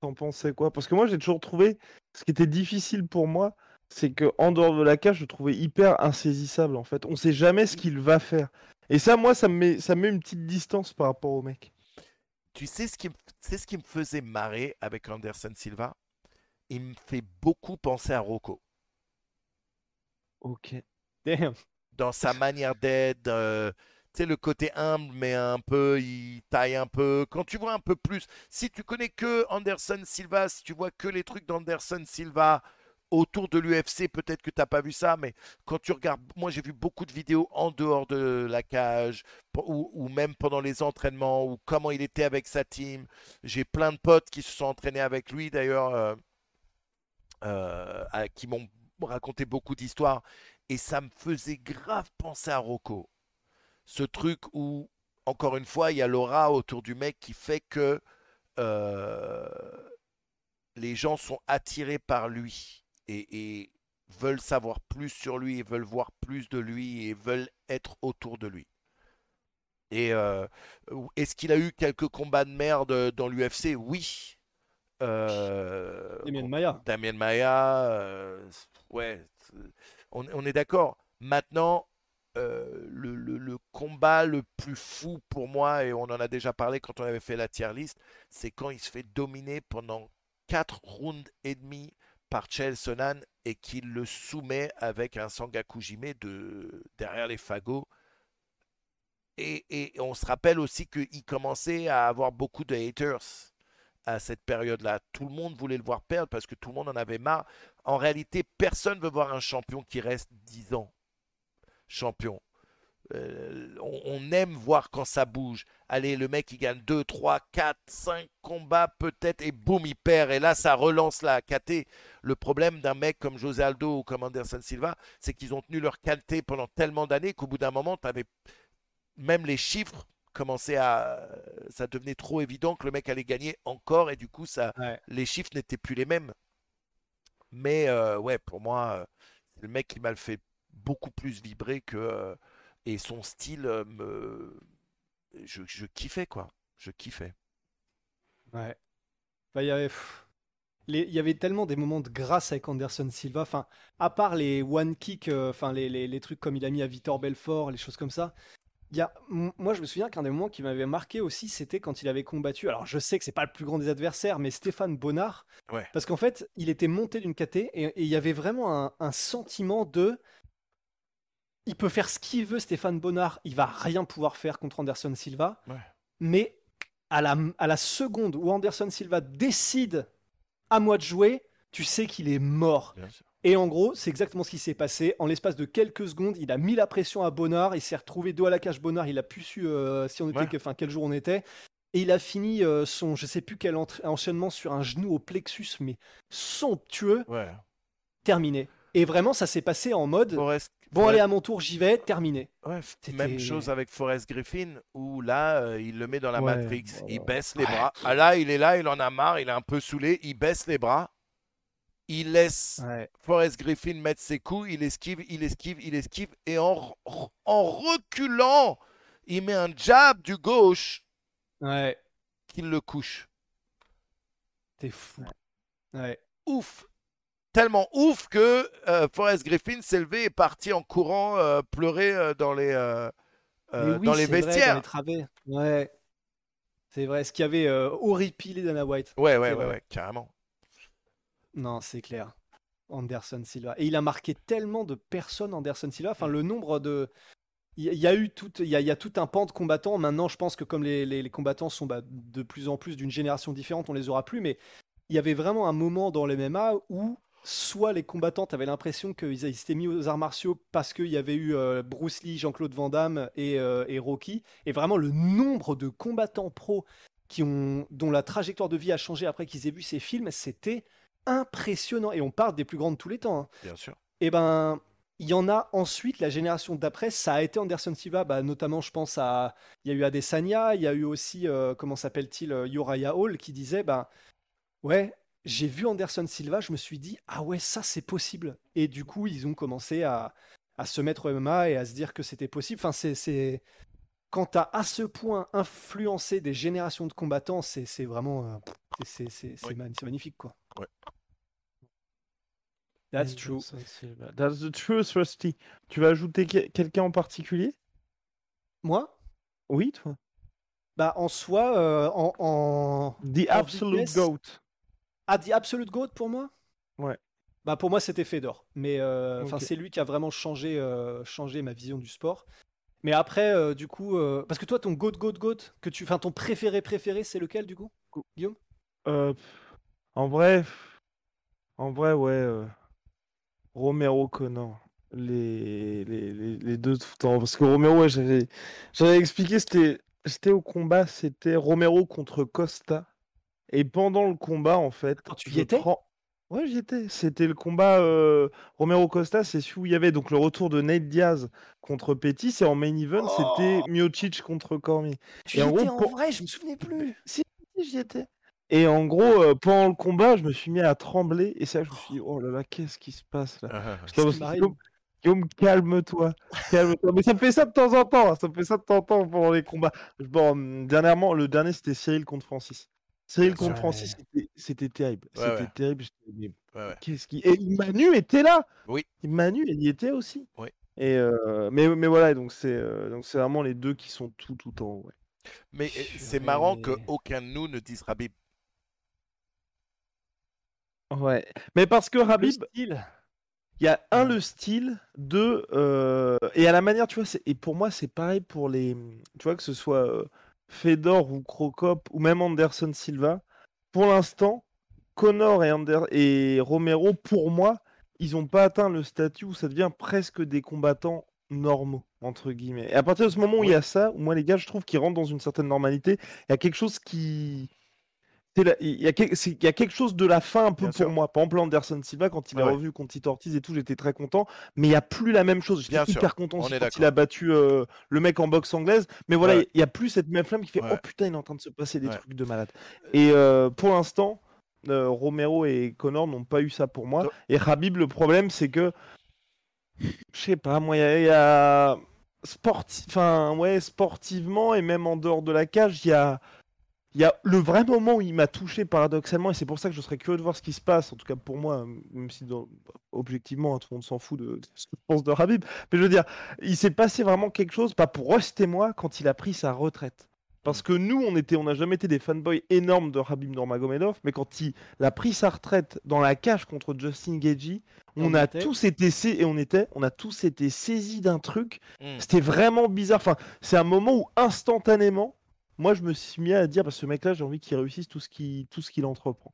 t'en pensais quoi? Parce que moi, j'ai toujours trouvé ce qui était difficile pour moi, c'est que en dehors de la cage, je le trouvais hyper insaisissable en fait. On sait jamais ce qu'il va faire. Et ça, moi, ça me met, ça me met une petite distance par rapport au mec. Tu sais ce qui ce qui me faisait marrer avec Anderson Silva? Il me fait beaucoup penser à Rocco. Ok. Dans sa manière d'être, tu sais, le côté humble, mais un peu, il taille un peu. Quand tu vois un peu plus, si tu connais que Anderson Silva, si tu vois que les trucs d'Anderson Silva autour de l'UFC, peut-être que tu n'as pas vu ça, mais quand tu regardes, moi j'ai vu beaucoup de vidéos en dehors de la cage, ou, même pendant les entraînements, ou comment il était avec sa team. J'ai plein de potes qui se sont entraînés avec lui d'ailleurs, euh, euh, qui m'ont raconté beaucoup d'histoires, et ça me faisait grave penser à Rocco. Ce truc où, encore une fois, il y a l'aura autour du mec qui fait que euh, les gens sont attirés par lui et, et veulent savoir plus sur lui, et veulent voir plus de lui et veulent être autour de lui. Et euh, est-ce qu'il a eu quelques combats de merde dans l'UFC? Oui. Euh, Damien Maya. Damien Maya, ouais, on, est d'accord. Maintenant, euh, le, combat le plus fou pour moi, et on en a déjà parlé quand on avait fait la tier list, c'est quand il se fait dominer pendant 4 rounds et demi par Chael Sonnen et qu'il le soumet avec un Sangakujime de derrière les fagots. Et, et on se rappelle aussi qu'il commençait à avoir beaucoup de haters à cette période-là. Tout le monde voulait le voir perdre parce que tout le monde en avait marre. En réalité, personne veut voir un champion qui reste 10 ans champion. Euh, on, on aime voir quand ça bouge. Allez, le mec, il gagne 2, 3, 4, 5 combats peut-être et boum, il perd. Et là, ça relance la KT. Le problème d'un mec comme José Aldo ou comme Anderson Silva, c'est qu'ils ont tenu leur KT pendant tellement d'années qu'au bout d'un moment, avais même les chiffres commençaient à. Ça devenait trop évident que le mec allait gagner encore et du coup, ça, Ouais. les chiffres n'étaient plus les mêmes. Mais euh, ouais, pour moi, euh, c'est le mec qui m'a fait beaucoup plus vibrer que. euh, et son style me. Je, je kiffais quoi. Je kiffais. Ouais. Bah, il y avait, il y avait tellement des moments de grâce avec Anderson Silva. Enfin, à part les one kick, enfin les, les- les trucs comme il a mis à Vitor Belfort, les choses comme ça. Il y a, moi, je me souviens qu'un des moments qui m'avait marqué aussi, c'était quand il avait combattu. Alors, je sais que c'est pas le plus grand des adversaires, mais Stéphane Bonnard. Ouais. Parce qu'en fait, il était monté d'une KT et, et il y avait vraiment un, un sentiment de. Il peut faire ce qu'il veut, Stéphane Bonnard. Il va rien pouvoir faire contre Anderson Silva. Ouais. Mais à la, à la seconde où Anderson Silva décide à moi de jouer, tu sais qu'il est mort. Et en gros, c'est exactement ce qui s'est passé. En l'espace de quelques secondes, il a mis la pression à Bonnard. Il s'est retrouvé dos à la cage Bonnard. Il a pu su euh, si on était, Ouais. que- enfin quel jour on était. Et il a fini euh, son, je sais plus quel enchaînement sur un genou au plexus, mais somptueux, Ouais. terminé. Et vraiment, ça s'est passé en mode Forrest, bon, Forrest- allez à mon tour, j'y vais, terminé. ouais, même chose avec Forrest Griffin où là, euh, il le met dans la Ouais, Matrix. voilà. Il baisse les bras. Ah là, il est là, il en a marre, il est un peu saoulé. Il baisse les bras. Il laisse Ouais. Forrest Griffin mettre ses coups, il esquive, il esquive, il esquive, et en, reculant, il met un jab du gauche Ouais. qu'il le couche. T'es fou. Ouais. Ouf! Tellement ouf que euh, Forrest Griffin s'est levé et est parti en courant euh, pleurer euh, dans les, euh, oui, dans les vrai, vestiaires. dans les travées. Ouais. C'est vrai. Ce qui avait horripilé Dana White. Ouais, ouais, ouais, carrément. Non, c'est clair. Anderson Silva. Et il a marqué tellement de personnes, Anderson Silva. Enfin, le nombre de. Il y a eu tout, y a, tout un pan de combattants. Maintenant, je pense que comme les, les- les combattants sont bah, de plus en plus d'une génération différente, on les aura plus. Mais il y avait vraiment un moment dans le MMA où soit les combattants, avaient l'impression qu'ils ils s'étaient mis aux arts martiaux parce qu'il y avait eu euh, Bruce Lee, Jean-Claude Van Damme et, euh, et Rocky. Et vraiment, le nombre de combattants pros dont la trajectoire de vie a changé après qu'ils aient vu ces films, c'était impressionnant. Et on parle des plus grands de tous les temps. hein. Bien sûr. Et ben, il y en a ensuite, la génération d'après, ça a été Anderson Silva, bah, notamment je pense à, il y a eu Adesanya, il y a eu aussi, euh, comment s'appelle-t-il, euh, Uriah Hall, qui disait, bah, ouais, j'ai vu Anderson Silva, je me suis dit, ah ouais, ça c'est possible. Et du coup, ils ont commencé à, à se mettre au MMA et à se dire que c'était possible. Enfin, c'est, c'est... Quand tu as à ce point influencé des générations de combattants, c'est, c'est vraiment, euh, c'est, c'est, c'est, Oui. man- c'est magnifique, quoi. Ouais. That's true. Silva. That's the truth, Rusty. Tu vas ajouter que- quelqu'un en particulier? Moi, Oui, toi. Bah, en soi, euh, en, en... The En Absolute vitesse. Goat. Ah, The Absolute GOAT pour moi? Ouais. Bah, pour moi, c'était Fedor. Mais euh, c'est lui qui a vraiment changé, euh, changé ma vision du sport. Mais après, euh, du coup, euh, parce que toi, ton GOAT, GOAT, GOAT, que tu... enfin, ton préféré, préféré, c'est lequel, du coup? Guillaume? Euh, en vrai, en vrai, ouais. Romero Connor. Les, les, les, deux tout le temps. Parce que Romero, ouais, j'avais, j'avais expliqué, c'était, j'étais au combat, c'était Romero contre Costa. Et pendant le combat, en fait. Attends, tu y étais prends- Ouais, j'y étais. C'était le combat euh, Romero Costa, c'est celui où il y avait donc le retour de Nate Diaz contre Pettis. Et en main event, c'était Miocic contre Cormier. Tu Et y en gros, étais en pour- vrai, je me souvenais plus. Si, si, j'y étais. Et en gros, euh, pendant le combat, je me suis mis à trembler. Et c'est là que je me suis dit, oh là là, qu'est-ce qui se passe là? Ah, qui m'arrive Guillaume, Guillaume, calme-toi. Calme-toi. Mais ça me fait ça de temps en temps. hein, Ça me fait ça de temps en temps pendant les combats. Bon, hum, dernièrement, le dernier, c'était Cyril contre Francis. Cyril contre. Francis, c'était- terrible. Ouais, C'était ouais. terrible. ouais. Qu'est-ce qui. Et Manu était là Oui. Manu, il y était aussi. Oui. Et euh, mais, mais voilà, donc c'est euh, donc c'est vraiment les deux qui sont tout tout en haut. ouais. Mais c'est marrant qu'aucun de nous ne dise Rabib. Ouais. Mais parce que Rabib, il y a un Ouais. le style, deux euh, et à la manière, tu vois, et pour moi c'est pareil pour les, tu vois que ce soit euh, Fedor ou Crocop ou même Anderson Silva. Pour l'instant, Connor et, Ander- et Romero, pour moi, ils n'ont pas atteint le statut où ça devient presque des combattants normaux entre guillemets. Et à partir de ce moment où il y a ça, où moi les gars, je trouve qu'ils rentrent dans une certaine normalité, il y a quelque chose qui Il y, a y a quelque chose de la fin un peu Bien pour sûr. moi. Par exemple, Anderson Silva, quand il Ouais, est ouais. revu contre Tito Ortiz et tout, j'étais très content. Mais il n'y a plus la même chose. J'étais sûr, hyper content on aussi quand il a battu euh, le mec en boxe anglaise. Mais voilà, il Ouais. n'y a plus cette même flamme qui fait Ouais. Oh putain, il est en train de se passer des trucs de malade. Et euh, pour l'instant, euh, Romero et Connor n'ont pas eu ça pour moi. Donc- Et Habib, le problème, c'est que. Je sais pas, moi, il y a. il y a sporti- Enfin, ouais, sportivement et même en dehors de la cage, il y a. Il y a le vrai moment où il m'a touché paradoxalement, et c'est pour ça que je serais curieux de voir ce qui se passe, en tout cas pour moi, même si dans- objectivement hein, tout le monde s'en fout de, de ce que je pense de Habib, mais je veux dire, il s'est passé vraiment quelque chose, pas pour Rust et moi, quand il a pris sa retraite. Parce que nous, on était, on n'a jamais été des fanboys énormes de Habib Nurmagomedov, mais quand il a pris sa retraite dans la cage contre Justin Gagey, on, On a était. tous été et on était, on a tous été saisis d'un truc. Hmm. C'était vraiment bizarre. Enfin, c'est un moment où instantanément, moi, je me suis mis à dire, parce que ce mec-là, j'ai envie qu'il réussisse tout ce qu'il, tout ce qu'il entreprend.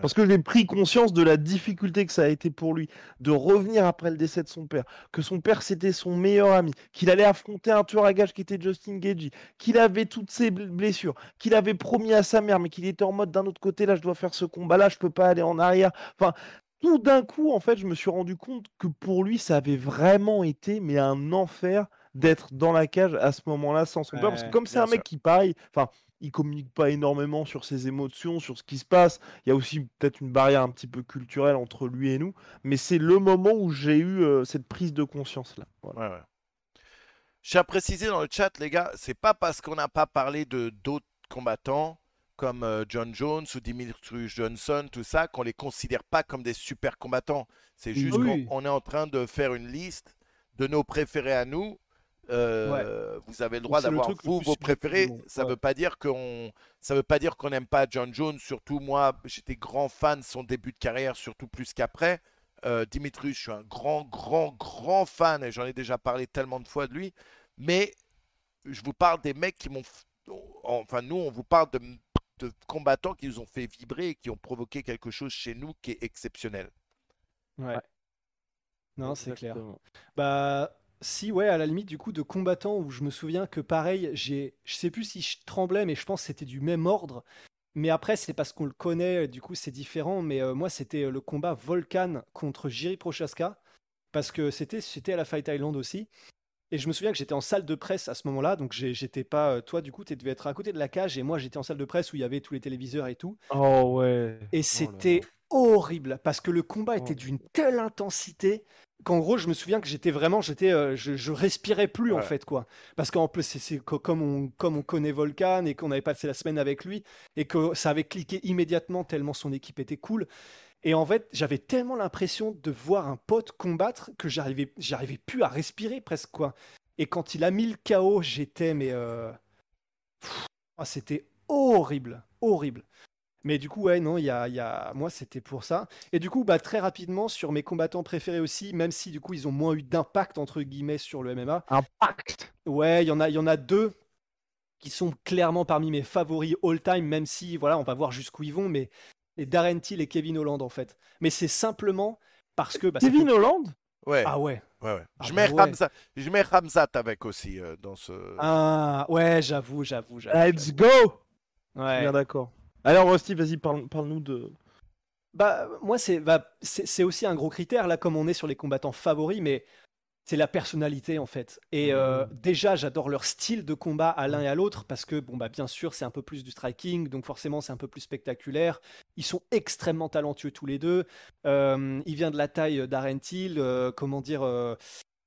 Parce que j'ai pris conscience de la difficulté que ça a été pour lui de revenir après le décès de son père, que son père c'était son meilleur ami, qu'il allait affronter un tueur à gages qui était Justin Gagey, qu'il avait toutes ses bl- blessures, qu'il avait promis à sa mère, mais qu'il était en mode d'un autre côté, là je dois faire ce combat-là, je peux pas aller en arrière. Enfin, tout d'un coup, en fait, je me suis rendu compte que pour lui, ça avait vraiment été mais un enfer d'être dans la cage à ce moment-là sans son père. Parce que Ouais, comme c'est un mec sûr. qui, pareil, enfin, il communique pas énormément sur ses émotions, sur ce qui se passe. Il y a aussi peut-être une barrière un petit peu culturelle entre lui et nous. Mais c'est le moment où j'ai eu euh, cette prise de conscience-là. Voilà. Ouais, ouais. Je tiens à préciser dans le chat, les gars, c'est pas parce qu'on n'a pas parlé de d'autres combattants comme euh, John Jones ou Dimitri Johnson, tout ça, qu'on les considère pas comme des super combattants. C'est juste Oui. qu'on on est en train de faire une liste de nos préférés à nous. Euh, Vous avez le droit d'avoir vous vos préférés. Ça Ouais. veut pas dire qu'on ça veut pas dire qu'on n'aime pas John Jones. Surtout moi, j'étais grand fan de son début de carrière, surtout plus qu'après. Euh, Dimitrius, je suis un grand, grand, grand fan et j'en ai déjà parlé tellement de fois de lui. Mais je vous parle des mecs qui m'ont. Enfin, nous, on vous parle de, de combattants qui nous ont fait vibrer et qui ont provoqué quelque chose chez nous qui est exceptionnel. Ouais. Non, c'est clair. Bah, si, ouais, à la limite, du coup, de combattants où je me souviens que pareil, j'ai, je sais plus si je tremblais, mais je pense que c'était du même ordre. Mais après, c'est parce qu'on le connaît, du coup, c'est différent. Mais euh, moi, c'était euh, le combat Volcan contre Jiri Prochaska, parce que c'était, c'était à la Fight Island aussi. Et je me souviens que j'étais en salle de presse à ce moment-là, donc j'étais pas. euh, Toi, du coup, tu devais être à côté de la cage, et moi, j'étais en salle de presse où il y avait tous les téléviseurs et tout. Oh ouais. Et c'était horrible parce que le combat était Oh. d'une telle intensité qu'en gros, je me souviens que j'étais vraiment, j'étais, euh, je, je respirais plus en fait quoi. Parce qu'en plus, c'est- c'est co- comme on, comme on connaît Volcan et qu'on avait passé la semaine avec lui et que ça avait cliqué immédiatement tellement son équipe était cool. Et en fait, j'avais tellement l'impression de voir un pote combattre que j'arrivais, j'arrivais plus à respirer presque quoi. Et quand il a mis le KO, j'étais mais euh, ah, c'était horrible, horrible. Mais du coup, ouais, non, il y a, il y a... moi, c'était pour ça. Et du coup, bah, très rapidement, sur mes combattants préférés aussi, même si du coup, ils ont moins eu d'impact, entre guillemets, sur le MMA, Impact? ouais, il y en a, il y en a deux qui sont clairement parmi mes favoris all-time, même si, voilà, on va voir jusqu'où ils vont, mais et Darren Till et Kevin Holland, en fait. Mais c'est simplement parce que... Bah, Kevin fait- Holland? Ouais, Ah ouais. ouais, ouais. Ah je, bah mets ouais. Ramzat, je mets Ramzat avec aussi euh, dans ce. Ah, ouais, j'avoue, j'avoue, j'avoue. Let's go Ouais. Bien d'accord. Alors Rusty, vas-y, parle- parle-nous de. Bah, moi, c'est bah, aussi un gros critère, là, comme on est sur les combattants favoris, mais c'est la personnalité, en fait. Et euh, déjà, j'adore leur style de combat à l'un et à l'autre, parce que, bon, bah, bien sûr, c'est un peu plus du striking, donc forcément, c'est un peu plus spectaculaire. Ils sont extrêmement talentueux tous les deux. Euh, il vient de la taille d'Aren Till, euh, comment dire... euh,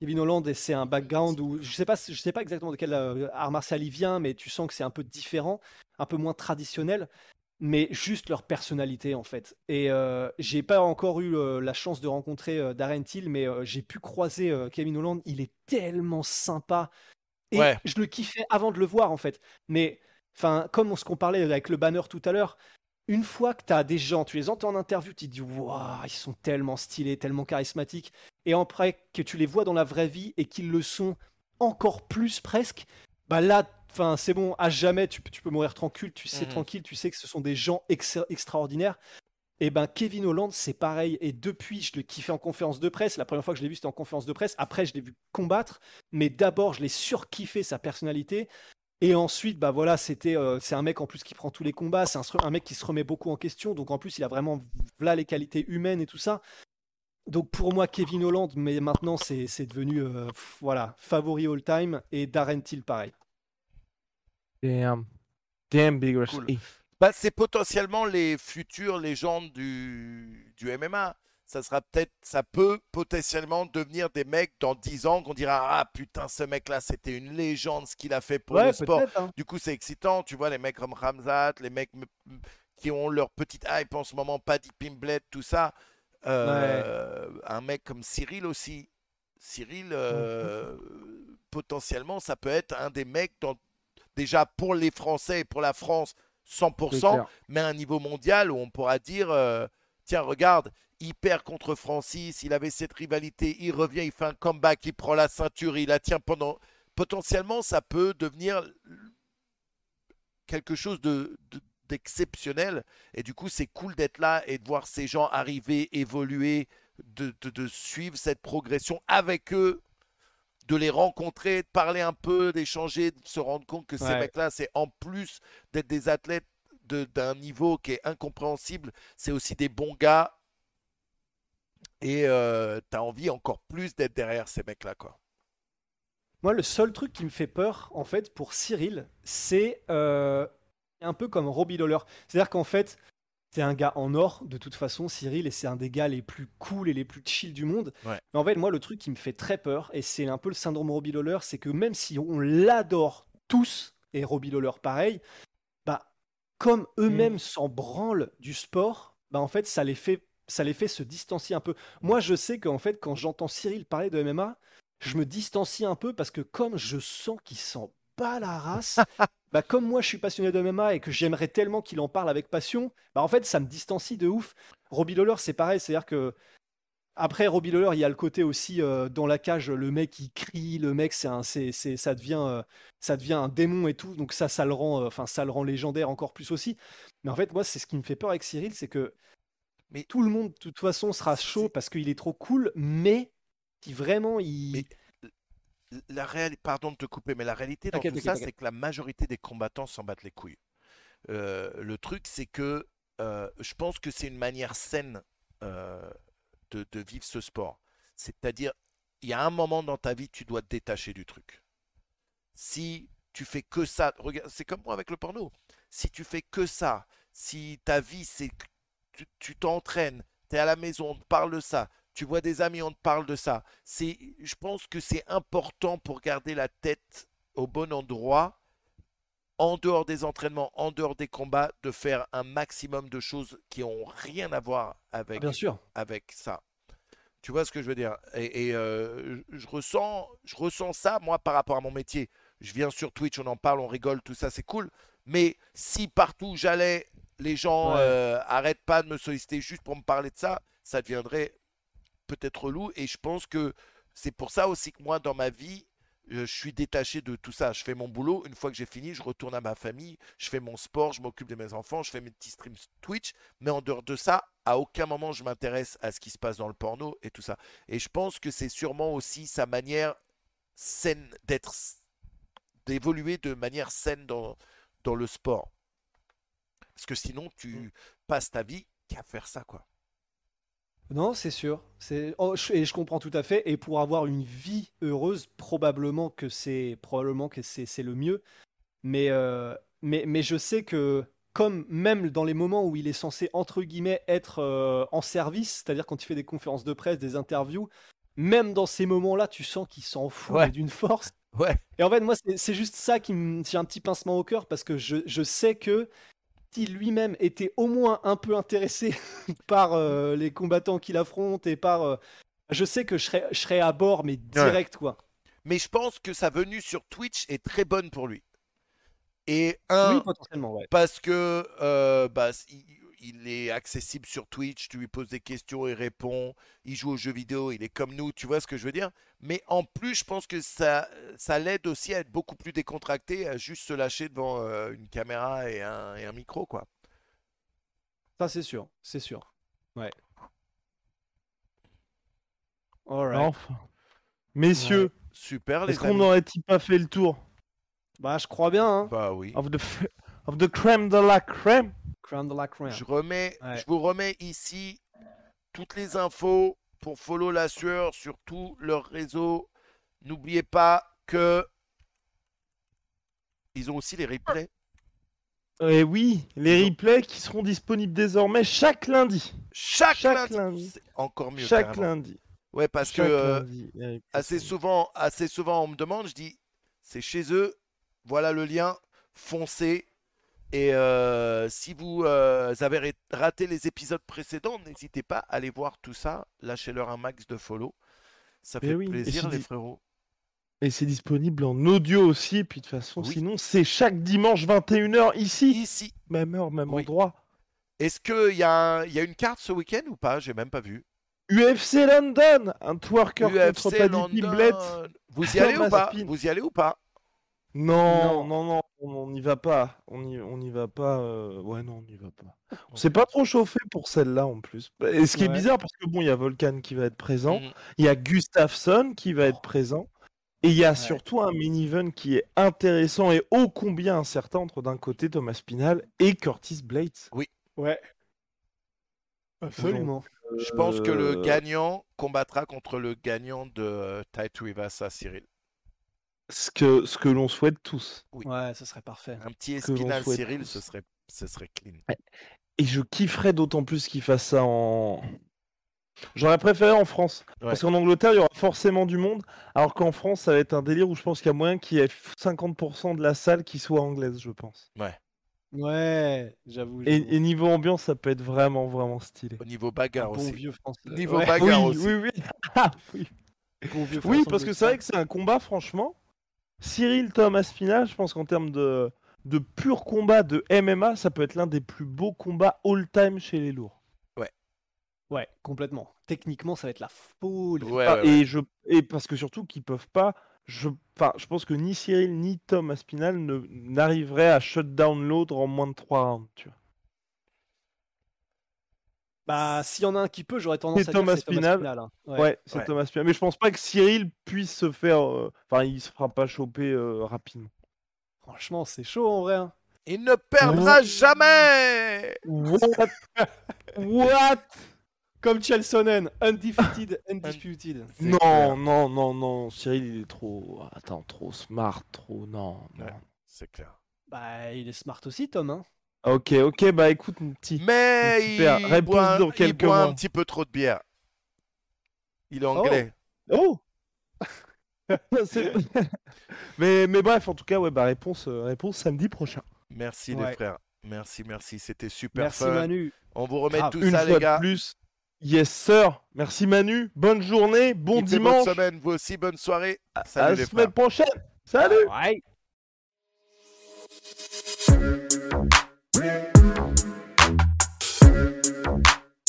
Kevin Holland, et c'est un background où je sais pas, je sais pas exactement de quel euh, art martial il vient, mais tu sens que c'est un peu différent, un peu moins traditionnel mais juste leur personnalité en fait. Et euh, j'ai pas encore eu euh, la chance de rencontrer euh, Darren Till, mais euh, j'ai pu croiser Kevin Holland. Il est tellement sympa. Et Ouais. je le kiffais avant de le voir en fait. Mais enfin, comme on se comparait avec le banner tout à l'heure, une fois que tu as des gens, tu les entends en interview, tu te dis waouh, ils sont tellement stylés, tellement charismatiques. Et après que tu les vois dans la vraie vie et qu'ils le sont encore plus presque, bah là, enfin c'est bon, à jamais tu, peux- tu peux mourir tranquille, tu sais Mhm. tranquille, tu sais que ce sont des gens ex- extraordinaires. Et ben Kevin Holland, c'est pareil. Et depuis, je le kiffais en conférence de presse. La première fois que je l'ai vu, c'était en conférence de presse. Après, je l'ai vu combattre. Mais d'abord, je l'ai surkiffé sa personnalité. Et ensuite, bah voilà, c'était, euh, c'est un mec en plus qui prend tous les combats. C'est un, un mec qui se remet beaucoup en question. Donc en plus, il a vraiment là les qualités humaines et tout ça. Donc pour moi, Kevin Holland, mais maintenant c'est devenu euh, voilà favori all time et Darren Till pareil. Damn. Damn, Big Cool. Bah, c'est potentiellement les futures légendes du, du MMA. Ça sera peut-être, ça peut potentiellement devenir des mecs dans 10 ans qu'on dira ah putain ce mec-là c'était une légende ce qu'il a fait pour le sport. hein. Du coup c'est excitant, tu vois les mecs comme Ramzat, les mecs qui ont leur petite hype en ce moment, Paddy Pimblet, tout ça. Euh, Un mec comme Cyril aussi. Cyril, euh, potentiellement ça peut être un des mecs dans, déjà pour les Français et pour la France C'est 100%, clair. mais à un niveau mondial où on pourra dire euh, tiens, regarde, il perd contre Francis, il avait cette rivalité, il revient, il fait un comeback, il prend la ceinture, il la tient pendant. Potentiellement, ça peut devenir quelque chose de. et du coup c'est cool d'être là et de voir ces gens arriver évoluer de, de- de suivre cette progression avec eux de les rencontrer de parler un peu d'échanger de se rendre compte que ces Ouais. mecs là c'est en plus d'être des athlètes de- d'un niveau qui est incompréhensible, c'est aussi des bons gars. Et euh, t'as envie encore plus d'être derrière ces mecs-là, quoi. Moi, le seul truc qui me fait peur, en fait, pour Cyril, c'est euh, un peu comme Robbie Lawler. C'est-à-dire qu'en fait, c'est un gars en or, de toute façon, Cyril, et c'est un des gars les plus cool et les plus chill du monde. Ouais. Mais en fait, moi, le truc qui me fait très peur, et c'est un peu le syndrome Robbie Lawler, c'est que même si on l'adore tous, et Robbie Lawler pareil, bah, comme eux-mêmes s'en branlent du sport, bah, en fait, ça les fait, ça les fait se distancier un peu. Moi, je sais qu'en fait, quand j'entends Cyril parler de MMA, je me distancie un peu parce que comme je sens qu'il s'en bat la race, bah comme moi je suis passionné de MMA et que j'aimerais tellement qu'il en parle avec passion, bah en fait ça me distancie de ouf. Robbie Lawler c'est pareil, c'est-à-dire que Après, Robbie Lawler, il y a le côté aussi euh, dans la cage, le mec il crie, le mec c'est un, c'est, c'est- ça devient, euh, ça devient un démon et tout, donc ça, ça le rend, euh, ça le rend légendaire encore plus aussi. Mais en fait, moi, c'est ce qui me fait peur avec Cyril, c'est que Mais- tout le monde, de toute façon, sera chaud parce qu'il est trop cool, mais si vraiment il, Mais la réalité, pardon de te couper, mais la réalité dans tout ça, c'est que la majorité des combattants s'en battent les couilles. Euh, le truc, c'est que euh, je pense que c'est une manière saine euh, de, de vivre ce sport. C'est-à-dire, il y a un moment dans ta vie, tu dois te détacher du truc. Si tu fais que ça, regarde, c'est comme moi avec le porno. Si tu fais que ça, si ta vie, c'est tu t'entraînes, tu es à la maison, on te parle de ça, tu vois des amis, on te parle de ça. C'est, je pense que c'est important pour garder la tête au bon endroit, en dehors des entraînements, en dehors des combats, de faire un maximum de choses qui n'ont rien à voir avec, bien sûr, avec ça. Tu vois ce que je veux dire? Et, et, euh, je, je ressens, je ressens ça, moi, par rapport à mon métier. Je viens sur Twitch, on en parle, on rigole, tout ça, c'est cool. Mais si partout où j'allais, les gens Ouais. euh, arrêtent pas de me solliciter juste pour me parler de ça, ça deviendrait peut-être relou. Et je pense que c'est pour ça aussi que moi, dans ma vie, euh, je suis détaché de tout ça. Je fais mon boulot. Une fois que j'ai fini, je retourne à ma famille. Je fais mon sport. Je m'occupe de mes enfants. Je fais mes petits streams Twitch. Mais en dehors de ça, à aucun moment je m'intéresse à ce qui se passe dans le porno et tout ça. Et je pense que c'est sûrement aussi sa manière saine d'être, d'évoluer de manière saine dans, dans le sport. Parce que sinon, tu passes ta vie qu'à faire ça, quoi. Non, c'est sûr, c'est, oh, je- et je comprends tout à fait. Et pour avoir une vie heureuse, probablement que c'est, probablement que c'est, c'est le mieux. Mais, euh, mais, mais je sais que comme même dans les moments où il est censé, entre guillemets, être euh, en service, c'est-à-dire quand il fait des conférences de presse, des interviews, même dans ces moments-là, tu sens qu'il s'en fout Ouais. d'une force. Ouais. Et en fait, moi, c'est c'est juste ça qui me... J'ai un petit pincement au cœur parce que je, je sais que lui-même était au moins un peu intéressé par euh, les combattants qu'il affronte et par... euh, je sais que je serais, je serais à bord, mais direct, quoi. Mais je pense que sa venue sur Twitch est très bonne pour lui. Et un, Oui, potentiellement, ouais. parce que euh, bah, il, il est accessible sur Twitch, tu lui poses des questions, il répond, il joue aux jeux vidéo, il est comme nous, tu vois ce que je veux dire? Mais en plus, je pense que ça, ça l'aide aussi à être beaucoup plus décontracté, à juste se lâcher devant euh, une caméra et un, et un micro, quoi. Ça, c'est sûr, c'est sûr. Ouais. Alright. Enfin. Messieurs, Super, les est-ce qu'on n'aurait-il pas fait le tour? Bah, je crois bien, hein. Bah oui. of the, f- of the crème de la crème Crown de la crème. Je, remets, Ouais. je vous remets ici toutes les infos pour follow la sueur sur tous leurs réseaux. N'oubliez pas que ils ont aussi les replays. Et Eh oui, les replays qui seront disponibles désormais chaque lundi. Chaque, Chaque lundi. encore mieux. chaque carrément. lundi. Ouais, parce Chaque que euh, assez souvent, assez souvent, on me demande, je dis, c'est chez eux. Voilà le lien. Foncez. Et euh, si vous euh, avez raté les épisodes précédents, n'hésitez pas à aller voir tout ça. Lâchez-leur un max de follow. Ça Eh fait oui, plaisir, les frérots. Et c'est disponible en audio aussi. Et puis de toute façon, Oui. sinon, c'est chaque dimanche 21h ici. Ici, Même heure, même Oui. endroit. est-ce qu'il y, a un- y a une carte ce week-end ou pas? J'ai même pas vu. UFC London, un twerker contre UFC Paddy London. Pimblett. Vous y allez ou pas? Vous y allez ou pas? Non, Non. non, non, on n'y va pas. On n'y on y va pas. euh, Ouais, non, on n'y va pas. On s'est pas trop chauffé pour celle-là en plus. Et ce qui est bizarre, parce que bon, il y a Volkan qui va être présent, Mhm. il y a Gustafsson qui va être présent, et il y a Ouais. surtout un mini-event qui est intéressant et ô combien incertain entre d'un côté Thomas Spinal et Curtis Blades. Ouais. Absolument. Je pense que le Euh, gagnant combattra contre le gagnant de euh, Tite Rivas à Cyril. Ce que, ce que l'on souhaite tous. Oui. Ouais, ça serait parfait. Un petit Espinal Cyril, tous. ce serait, ce serait clean. Et je kifferais d'autant plus qu'il fasse ça en. J'aurais préféré en France. Ouais. Parce qu'en Angleterre, il y aura forcément du monde. Alors qu'en France, ça va être un délire où je pense qu'il y a moyen qu'il y ait 50% de la salle qui soit anglaise, je pense. Ouais, j'avoue. Et, j'avoue. et niveau ambiance, ça peut être vraiment, vraiment stylé. Au niveau bagarre bon aussi. vieux français. Niveau Ouais, bagarre oui, aussi. oui, oui. Ah, oui. bon vieux Oui, parce que c'est vrai que c'est un combat, franchement. Cyril Thomas Spinal, je pense qu'en termes de, de pur combat de MMA, ça peut être l'un des plus beaux combats all-time chez les lourds. Ouais, complètement. Techniquement, ça va être la folie. Ouais, Ah, ouais, ouais. Et, je, et parce que surtout qu'ils peuvent pas. Je, enfin, je pense que ni Cyril ni Tom Aspinal ne- n'arriveraient à shut down l'autre en moins de 3 rounds. Tu vois. Bah, s'il y en a un qui peut, j'aurais tendance à dire Thomas que c'est Thomas Pinal. Pinal, hein. Ouais, Ouais. c'est Ouais. Thomas Aspinal. Mais je pense pas que Cyril puisse se faire. euh, Enfin, il se fera pas choper euh, rapidement. Franchement, c'est chaud en vrai. hein. Il ne perdra jamais What? What? Comme Chelsonen, undefeated, undisputed. Non, clair. non, non, non. Cyril, il est trop. Attends, trop smart, trop. Non, non. Ouais. C'est clair. Bah, il est smart aussi, Tom. Hein. Ok, ok, bah écoute, mon petit. Mais il Réponse boit, dans il quelques boit un mois. petit peu trop de bière. Il est anglais. Oh mais, mais bref, en tout cas, ouais, bah réponse, euh, réponse samedi prochain. Merci Ouais. les frères. Merci, merci. C'était super Merci fun. Manu. On vous remet Grave. tout Une ça, fois les de gars. plus. Yes, sir. Merci Manu. Bonne journée, bon Kiffez dimanche. votre semaine. Vous aussi, bonne soirée. À Salut la les semaine frères. prochaine. Salut. Ouais.